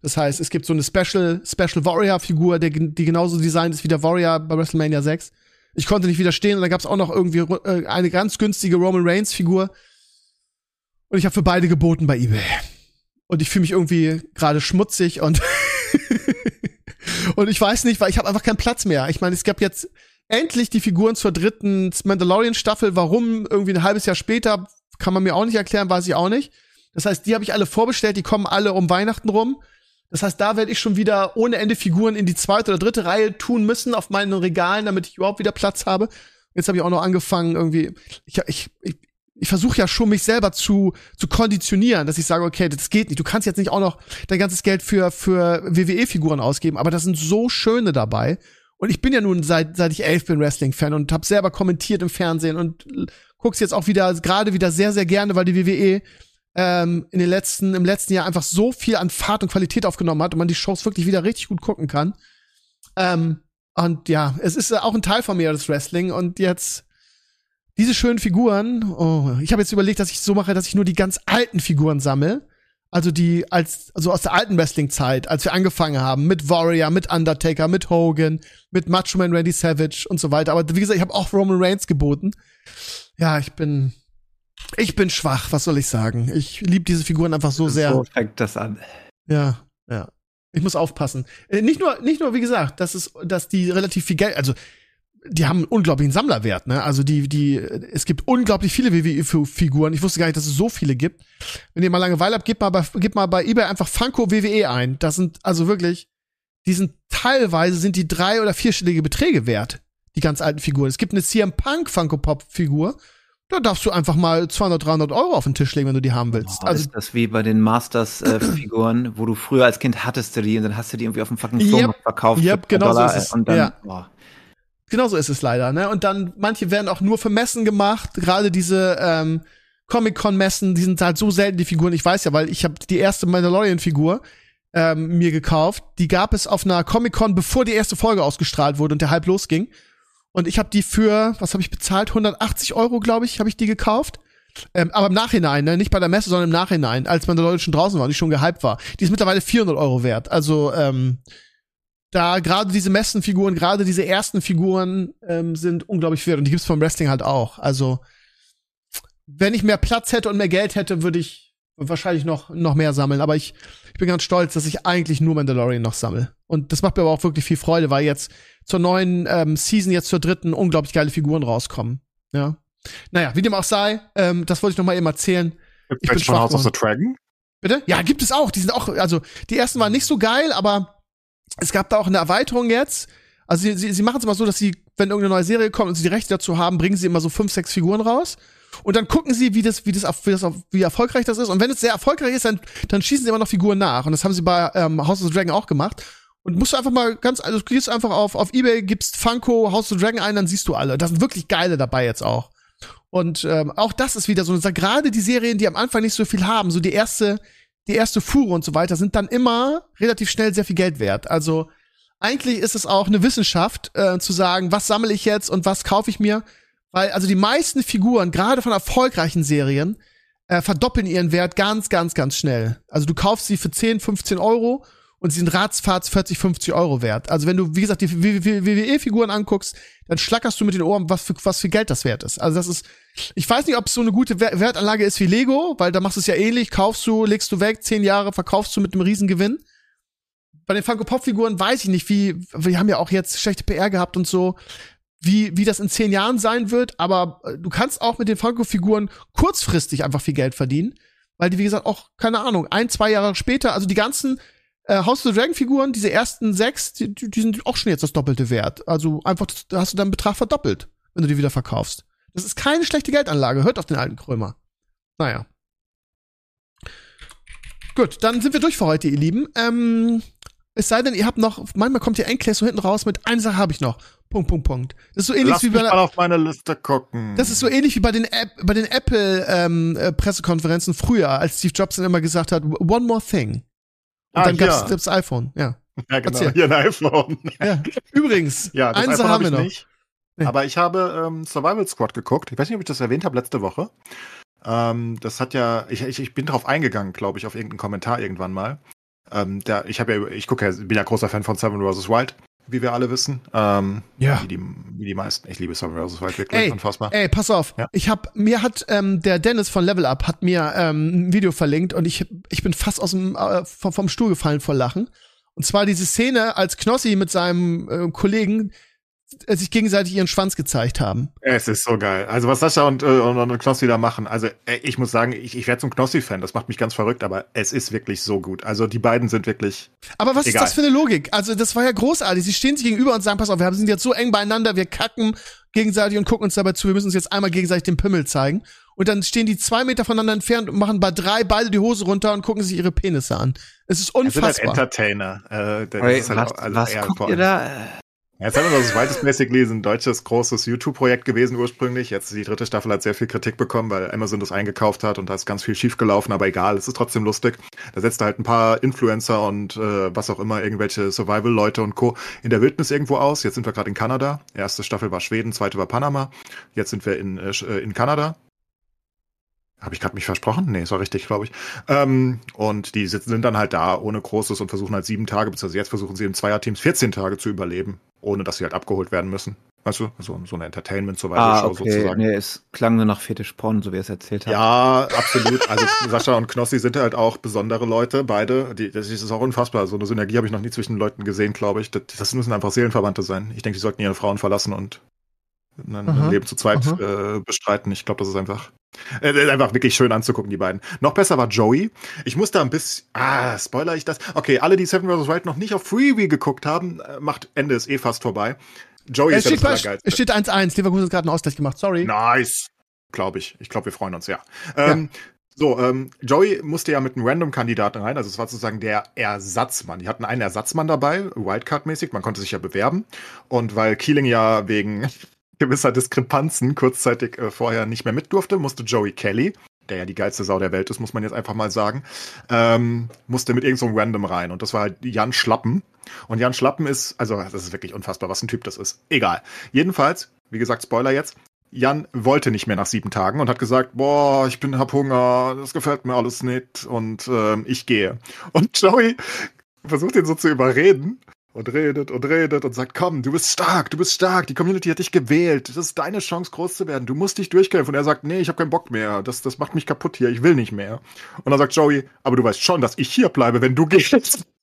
Das heißt, es gibt so eine Special, Special Warrior-Figur, die genauso designt ist wie der Warrior bei WrestleMania 6. Ich konnte nicht widerstehen und dann gab es auch noch irgendwie äh, eine ganz günstige Roman Reigns-Figur. Und ich habe für beide geboten bei eBay. Und ich fühle mich irgendwie gerade schmutzig und und ich weiß nicht, weil ich habe einfach keinen Platz mehr. Ich meine, es gab jetzt endlich die Figuren zur dritten Mandalorian-Staffel. Warum irgendwie ein halbes Jahr später, kann man mir auch nicht erklären, weiß ich auch nicht. Das heißt, die habe ich alle vorbestellt, die kommen alle um Weihnachten rum. Das heißt, da werde ich schon wieder ohne Ende Figuren in die zweite oder dritte Reihe tun müssen auf meinen Regalen, damit ich überhaupt wieder Platz habe. Jetzt habe ich auch noch angefangen, irgendwie, ich, ich, ich, ich versuche ja schon, mich selber zu, zu konditionieren, dass ich sage, okay, das geht nicht. Du kannst jetzt nicht auch noch dein ganzes Geld für, für WWE-Figuren ausgeben, aber da sind so schöne dabei. Und ich bin ja nun seit seit ich elf bin Wrestling-Fan und habe selber kommentiert im Fernsehen und guck's jetzt auch wieder gerade wieder sehr sehr gerne, weil die WWE ähm, in den letzten im letzten Jahr einfach so viel an Fahrt und Qualität aufgenommen hat und man die Shows wirklich wieder richtig gut gucken kann. Ähm, und ja, es ist auch ein Teil von mir das Wrestling und jetzt diese schönen Figuren. Oh, ich habe jetzt überlegt, dass ich so mache, dass ich nur die ganz alten Figuren sammle. Also die als also aus der alten Wrestling Zeit, als wir angefangen haben mit Warrior, mit Undertaker, mit Hogan, mit Macho Man Randy Savage und so weiter. Aber wie gesagt, ich habe auch Roman Reigns geboten. Ja, ich bin ich bin schwach, was soll ich sagen? Ich liebe diese Figuren einfach so sehr. So fängt das an. Ja, ja. Ich muss aufpassen. Äh, nicht nur, nicht nur, wie gesagt, dass es, dass die relativ viel Geld, also die haben einen unglaublichen Sammlerwert, ne? Also die, die, es gibt unglaublich viele WWE-Figuren. Ich wusste gar nicht, dass es so viele gibt. Wenn ihr mal Langeweile habt, gebt mal bei, gebt mal bei eBay einfach Funko WWE ein. Das sind also wirklich, die sind teilweise sind die drei- oder vierstellige Beträge wert. Die ganz alten Figuren. Es gibt eine CM Punk Funko Pop Figur. Da darfst du einfach mal 200, 300 Euro auf den Tisch legen, wenn du die haben willst. Oh, also ist das wie bei den Masters-Figuren, äh, wo du früher als Kind hattest du die und dann hast du die irgendwie auf dem fucking Flohmarkt yep, verkauft. Yep, genau so ist es. Und dann, ja. boah. Genau so ist es leider, ne? Und dann, manche werden auch nur für Messen gemacht. Gerade diese ähm, Comic-Con-Messen, die sind halt so selten, die Figuren. Ich weiß ja, weil ich habe die erste Mandalorian-Figur ähm, mir gekauft. Die gab es auf einer Comic-Con, bevor die erste Folge ausgestrahlt wurde und der Hype losging. Und ich habe die für, was habe ich bezahlt? 180 Euro, glaube ich, habe ich die gekauft. Ähm, aber im Nachhinein, ne? nicht bei der Messe, sondern im Nachhinein, als Mandalorian schon draußen war und ich schon gehypt war. Die ist mittlerweile 400 Euro wert. Also ähm, da gerade diese Messenfiguren, gerade diese ersten Figuren ähm, sind unglaublich wert und die gibt's vom Wrestling halt auch. Also wenn ich mehr Platz hätte und mehr Geld hätte, würde ich wahrscheinlich noch noch mehr sammeln. Aber ich, ich bin ganz stolz, dass ich eigentlich nur Mandalorian noch sammle. Und das macht mir aber auch wirklich viel Freude, weil jetzt zur neuen ähm, Season, jetzt zur dritten, unglaublich geile Figuren rauskommen. Ja. Naja, wie dem auch sei, ähm, das wollte ich noch mal eben erzählen. Gibt es von House of the Dragon? Bitte? Ja, gibt es auch. Die sind auch, also die ersten waren nicht so geil, aber es gab da auch eine Erweiterung jetzt. Also sie, sie, sie machen es immer so, dass sie, wenn irgendeine neue Serie kommt und sie die Rechte dazu haben, bringen sie immer so fünf, sechs Figuren raus. Und dann gucken sie, wie das, wie das, wie das, wie erfolgreich das ist. Und wenn es sehr erfolgreich ist, dann, dann schießen sie immer noch Figuren nach. Und das haben sie bei ähm, House of the Dragon auch gemacht. Und musst du einfach mal ganz, also du gehst einfach auf, auf Ebay, gibst Funko, House of the Dragon ein, dann siehst du alle. Da sind wirklich geile dabei jetzt auch. Und ähm, auch das ist wieder so, gerade die Serien, die am Anfang nicht so viel haben, so die erste, die erste Fuhre und so weiter, sind dann immer relativ schnell sehr viel Geld wert. Also eigentlich ist es auch eine Wissenschaft, äh, zu sagen, was sammle ich jetzt und was kaufe ich mir. Weil also die meisten Figuren, gerade von erfolgreichen Serien, äh, verdoppeln ihren Wert ganz, ganz, ganz schnell. Also du kaufst sie für 10, 15 Euro und sie sind ratzfatz 40, 50 Euro wert. Also wenn du, wie gesagt, die WWE-Figuren anguckst, dann schlackerst du mit den Ohren, was für, was für Geld das wert ist. Also das ist, ich weiß nicht, ob es so eine gute Wertanlage ist wie Lego, weil da machst du es ja ähnlich, kaufst du, legst du weg, zehn Jahre, verkaufst du mit einem Riesengewinn. Bei den Funko-Pop-Figuren weiß ich nicht, wie, wir haben ja auch jetzt schlechte PR gehabt und so, wie, wie das in zehn Jahren sein wird, aber äh, du kannst auch mit den Funko-Figuren kurzfristig einfach viel Geld verdienen, weil die, wie gesagt, auch, keine Ahnung, ein, zwei Jahre später, also die ganzen äh, House of the Dragon Figuren, diese ersten sechs, die, die sind auch schon jetzt das doppelte Wert. Also einfach, da hast du deinen Betrag verdoppelt, wenn du die wieder verkaufst. Das ist keine schlechte Geldanlage. Hört auf den alten Krömer. Naja. Gut, dann sind wir durch für heute, ihr Lieben. Ähm, es sei denn, ihr habt noch, manchmal kommt ihr endlich so hinten raus mit, eine Sache habe ich noch. Punkt, Punkt, Punkt. Das ist so ähnlich Lass wie bei mich mal auf meine Liste gucken. das ist so ähnlich wie bei den, App, bei den Apple ähm, äh, Pressekonferenzen früher, als Steve Jobs dann immer gesagt hat, one more thing. Und Ah, dann gab's hier. das iPhone, ja. ja, genau. erzähl. Hier ein iPhone. ja. Übrigens, Ja, das iPhone hab haben wir noch. nicht. Nee. Aber ich habe ähm, Survival Squad geguckt. Ich weiß nicht, ob ich das erwähnt habe letzte Woche. Ähm, das hat ja, ich, ich, ich bin drauf eingegangen, glaube ich, auf irgendeinen Kommentar irgendwann mal. Ähm, der, ich habe ja, ich gucke ja, bin ja großer Fan von Seven vs. Wild, wie wir alle wissen. Ähm, Ja. Wie die, wie die meisten. Ich liebe Seven vs. Wild, wirklich Ey, unfassbar. Ey, pass auf. Ja. Ich hab, mir hat ähm, der Dennis von Level Up hat mir ähm, ein Video verlinkt und ich, ich bin fast aus dem äh, vom, vom Stuhl gefallen vor Lachen. Und zwar diese Szene, als Knossi mit seinem äh, Kollegen sich gegenseitig ihren Schwanz gezeigt haben. Es ist so geil. Also was Sascha und, äh, und, und Knossi da machen, also äh, ich muss sagen, ich, ich werde zum Knossi-Fan, das macht mich ganz verrückt, aber es ist wirklich so gut. Also die beiden sind wirklich, Aber was Egal. ist das für eine Logik? Also das war ja großartig. Sie stehen sich gegenüber und sagen, pass auf, wir sind jetzt so eng beieinander, wir kacken gegenseitig und gucken uns dabei zu, wir müssen uns jetzt einmal gegenseitig den Pimmel zeigen. Und dann stehen die zwei Meter voneinander entfernt und machen bei drei beide die Hose runter und gucken sich ihre Penisse an. Es ist es sind halt unfassbar. Entertainer. Äh, das Ey, ist halt was auch- also was guckt ihr da? Jetzt haben wir das Wild basically ein deutsches großes YouTube-Projekt gewesen ursprünglich. Jetzt die dritte Staffel hat sehr viel Kritik bekommen, weil Amazon das eingekauft hat und da ist ganz viel schief gelaufen, aber egal, es ist trotzdem lustig. Da setzt halt ein paar Influencer und äh, was auch immer, irgendwelche Survival-Leute und Co. in der Wildnis irgendwo aus. Jetzt sind wir gerade in Kanada. Erste Staffel war Schweden, zweite war Panama. Jetzt sind wir in, äh, in Kanada. Habe ich gerade mich versprochen? Nee, ist war richtig, glaube ich. Ähm, und die sitzen, sind dann halt da ohne Großes und versuchen halt sieben Tage, beziehungsweise jetzt versuchen sie in Zweierteams 14 Tage zu überleben, ohne dass sie halt abgeholt werden müssen. Weißt du, so, so eine Entertainment-Survival-Show ah, okay. sozusagen. Nee, es klang nur nach Fetisch-Porn, so wie er es erzählt hat. Ja, absolut. Also Sascha und Knossi sind halt auch besondere Leute, beide. Die, das ist auch unfassbar. So eine Synergie habe ich noch nie zwischen Leuten gesehen, glaube ich. Das, das müssen einfach Seelenverwandte sein. Ich denke, die sollten ihre Frauen verlassen und ein, ein Leben zu zweit äh, bestreiten. Ich glaube, das ist einfach äh, einfach wirklich schön anzugucken, die beiden. Noch besser war Joey. Ich muss da ein bisschen. Ah, spoiler ich das? Okay, alle, die Seven vs. Wild noch nicht auf Freebie geguckt haben, äh, macht Ende ist eh fast vorbei. Joey es ist steht ja das Es steht 1-1. Leverkusen hat gerade einen Ausgleich gemacht. Sorry. Nice. Glaube ich. Ich glaube, wir freuen uns, ja. Ähm, ja. So, ähm, Joey musste ja mit einem Random-Kandidaten rein, also es war sozusagen der Ersatzmann. Die hatten einen Ersatzmann dabei, Wildcard-mäßig, man konnte sich ja bewerben. Und weil Keeling ja wegen gewisser Diskrepanzen kurzzeitig äh, vorher nicht mehr mit durfte, musste Joey Kelly, der ja die geilste Sau der Welt ist, muss man jetzt einfach mal sagen, ähm, musste mit irgendeinem so Random rein. Und das war halt Jan Schlappen. Und Jan Schlappen ist, also das ist wirklich unfassbar, was ein Typ das ist. Egal. Jedenfalls, wie gesagt, Spoiler jetzt, Jan wollte nicht mehr nach sieben Tagen und hat gesagt, boah, ich bin hab Hunger, das gefällt mir alles nicht und äh, ich gehe. Und Joey versucht ihn so zu überreden und redet und redet und sagt, komm, du bist stark, du bist stark, die Community hat dich gewählt, das ist deine Chance, groß zu werden, du musst dich durchkämpfen. Und er sagt, nee, ich habe keinen Bock mehr, das, das macht mich kaputt hier, ich will nicht mehr. Und dann sagt Joey, aber du weißt schon, dass ich hier bleibe, wenn du gehst.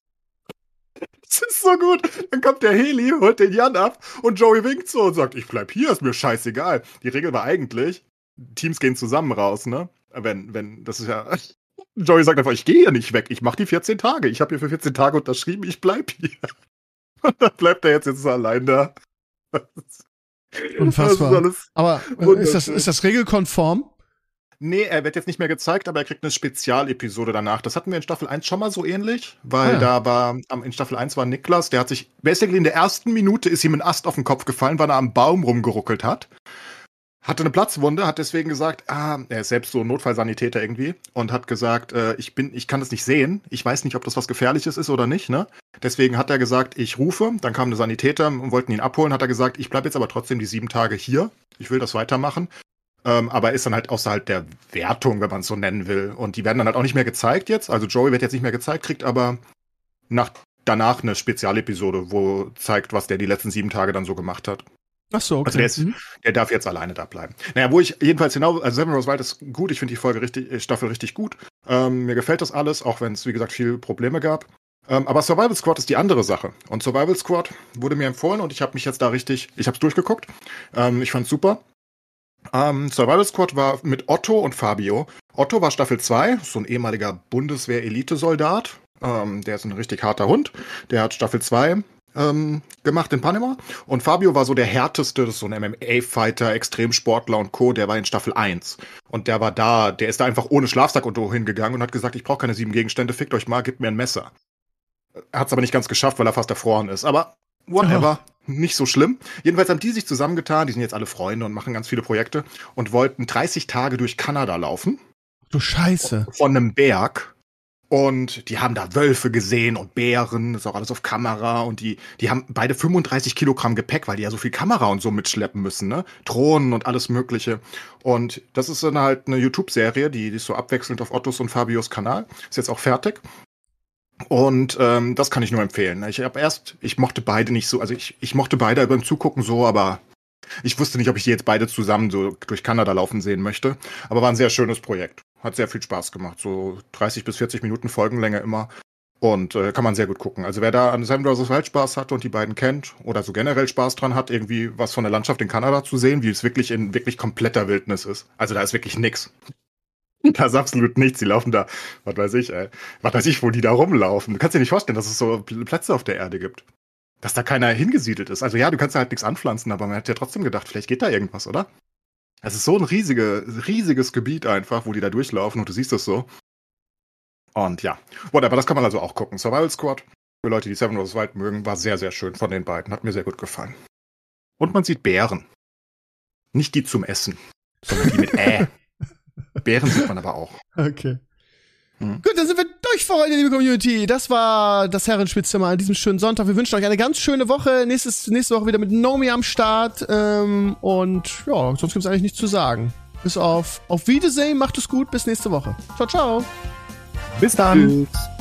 Das ist so gut. Dann kommt der Heli, holt den Jan ab und Joey winkt so und sagt, ich bleib hier, ist mir scheißegal. Die Regel war eigentlich, Teams gehen zusammen raus, ne? Wenn, wenn, das ist ja, Joey sagt einfach, ich gehe hier nicht weg, ich mache die 14 Tage. Ich habe hier für 14 Tage unterschrieben, ich bleib hier. Und dann bleibt er jetzt, jetzt allein da. Unfassbar. Ist aber äh, ist das, ist das regelkonform? Nee, er wird jetzt nicht mehr gezeigt, aber er kriegt eine Spezialepisode danach. Das hatten wir in Staffel 1 schon mal so ähnlich, weil ah, da war, in Staffel 1 war Niklas, der hat sich, basically in der ersten Minute ist ihm ein Ast auf den Kopf gefallen, weil er am Baum rumgeruckelt hat hatte eine Platzwunde, hat deswegen gesagt, ah, er ist selbst so Notfallsanitäter irgendwie und hat gesagt, äh, ich bin, ich kann das nicht sehen, ich weiß nicht, ob das was Gefährliches ist oder nicht, ne? Deswegen hat er gesagt, ich rufe, dann kam eine Sanitäter und wollten ihn abholen, hat er gesagt, ich bleibe jetzt aber trotzdem die sieben Tage hier, ich will das weitermachen. Ähm, aber ist dann halt außerhalb der Wertung, wenn man es so nennen will. Und die werden dann halt auch nicht mehr gezeigt jetzt. Also Joey wird jetzt nicht mehr gezeigt, kriegt aber nach, danach eine Spezialepisode, wo zeigt, was der die letzten sieben Tage dann so gemacht hat. Ach so, okay. Also der, ist, mhm. der darf jetzt alleine da bleiben. Naja, wo ich jedenfalls hinaus, also Seven Rose Wild ist gut, ich finde die Folge richtig, äh, Staffel richtig gut. Ähm, mir gefällt das alles, auch wenn es, wie gesagt, viele Probleme gab. Ähm, aber Survival Squad ist die andere Sache. Und Survival Squad wurde mir empfohlen und ich habe mich jetzt da richtig, ich habe es durchgeguckt. Ähm, ich fand's super. Ähm, Survival Squad war mit Otto und Fabio. Otto war Staffel 2, so ein ehemaliger Bundeswehr-Elitesoldat. Ähm, der ist ein richtig harter Hund. Der hat Staffel 2 ähm, gemacht in Panama. Und Fabio war so der härteste, das ist so ein MMA-Fighter, Extremsportler und Co., der war in Staffel 1. Und der war da, der ist da einfach ohne Schlafsack und hingegangen und hat gesagt, ich brauche keine sieben Gegenstände, fickt euch mal, gebt mir ein Messer. Er hat es aber nicht ganz geschafft, weil er fast erfroren ist. Aber whatever, oh. nicht so schlimm. Jedenfalls haben die sich zusammengetan, die sind jetzt alle Freunde und machen ganz viele Projekte und wollten 30 Tage durch Kanada laufen. Du Scheiße. Von einem Berg und die haben da Wölfe gesehen und Bären, das ist auch alles auf Kamera. Und die, die haben beide 35 Kilogramm Gepäck, weil die ja so viel Kamera und so mitschleppen müssen, ne? Drohnen und alles Mögliche. Und das ist dann halt eine YouTube-Serie, die, die ist so abwechselnd auf Ottos und Fabios Kanal. Ist jetzt auch fertig. Und ähm, das kann ich nur empfehlen. Ich habe erst, ich mochte beide nicht so, also ich, ich mochte beide beim Zugucken so, aber ich wusste nicht, ob ich die jetzt beide zusammen so durch Kanada laufen sehen möchte. Aber war ein sehr schönes Projekt. Hat sehr viel Spaß gemacht. So 30 bis 40 Minuten Folgenlänge immer. Und äh, kann man sehr gut gucken. Also wer da an Sam vs. Wild Spaß hat und die beiden kennt oder so generell Spaß dran hat, irgendwie was von der Landschaft in Kanada zu sehen, wie es wirklich in wirklich kompletter Wildnis ist. Also da ist wirklich nix. Da ist absolut nichts. Die laufen da, was weiß ich, ey. Was weiß ich, wo die da rumlaufen. Du kannst dir nicht vorstellen, dass es so Plätze auf der Erde gibt. Dass da keiner hingesiedelt ist. Also ja, du kannst da halt nichts anpflanzen, aber man hat ja trotzdem gedacht, vielleicht geht da irgendwas, oder? Es ist so ein riesige, riesiges Gebiet einfach, wo die da durchlaufen und du siehst das so. Und ja, whatever, das kann man also auch gucken. Survival Squad Für Leute, die Seven vs. Wild mögen, war sehr, sehr schön von den beiden. Hat mir sehr gut gefallen. Und man sieht Bären. Nicht die zum Essen, sondern die mit Äh. Bären sieht man aber auch. Okay. Hm. Gut, dann sind wir durch für heute, liebe Community. Das war das Herrenspielzimmer an diesem schönen Sonntag. Wir wünschen euch eine ganz schöne Woche. Nächstes, nächste Woche wieder mit Nomi am Start. Ähm, und ja, sonst gibt es eigentlich nichts zu sagen. Bis auf auf Wiedersehen, macht es gut, bis nächste Woche. Ciao, ciao. Bis dann. Tschüss.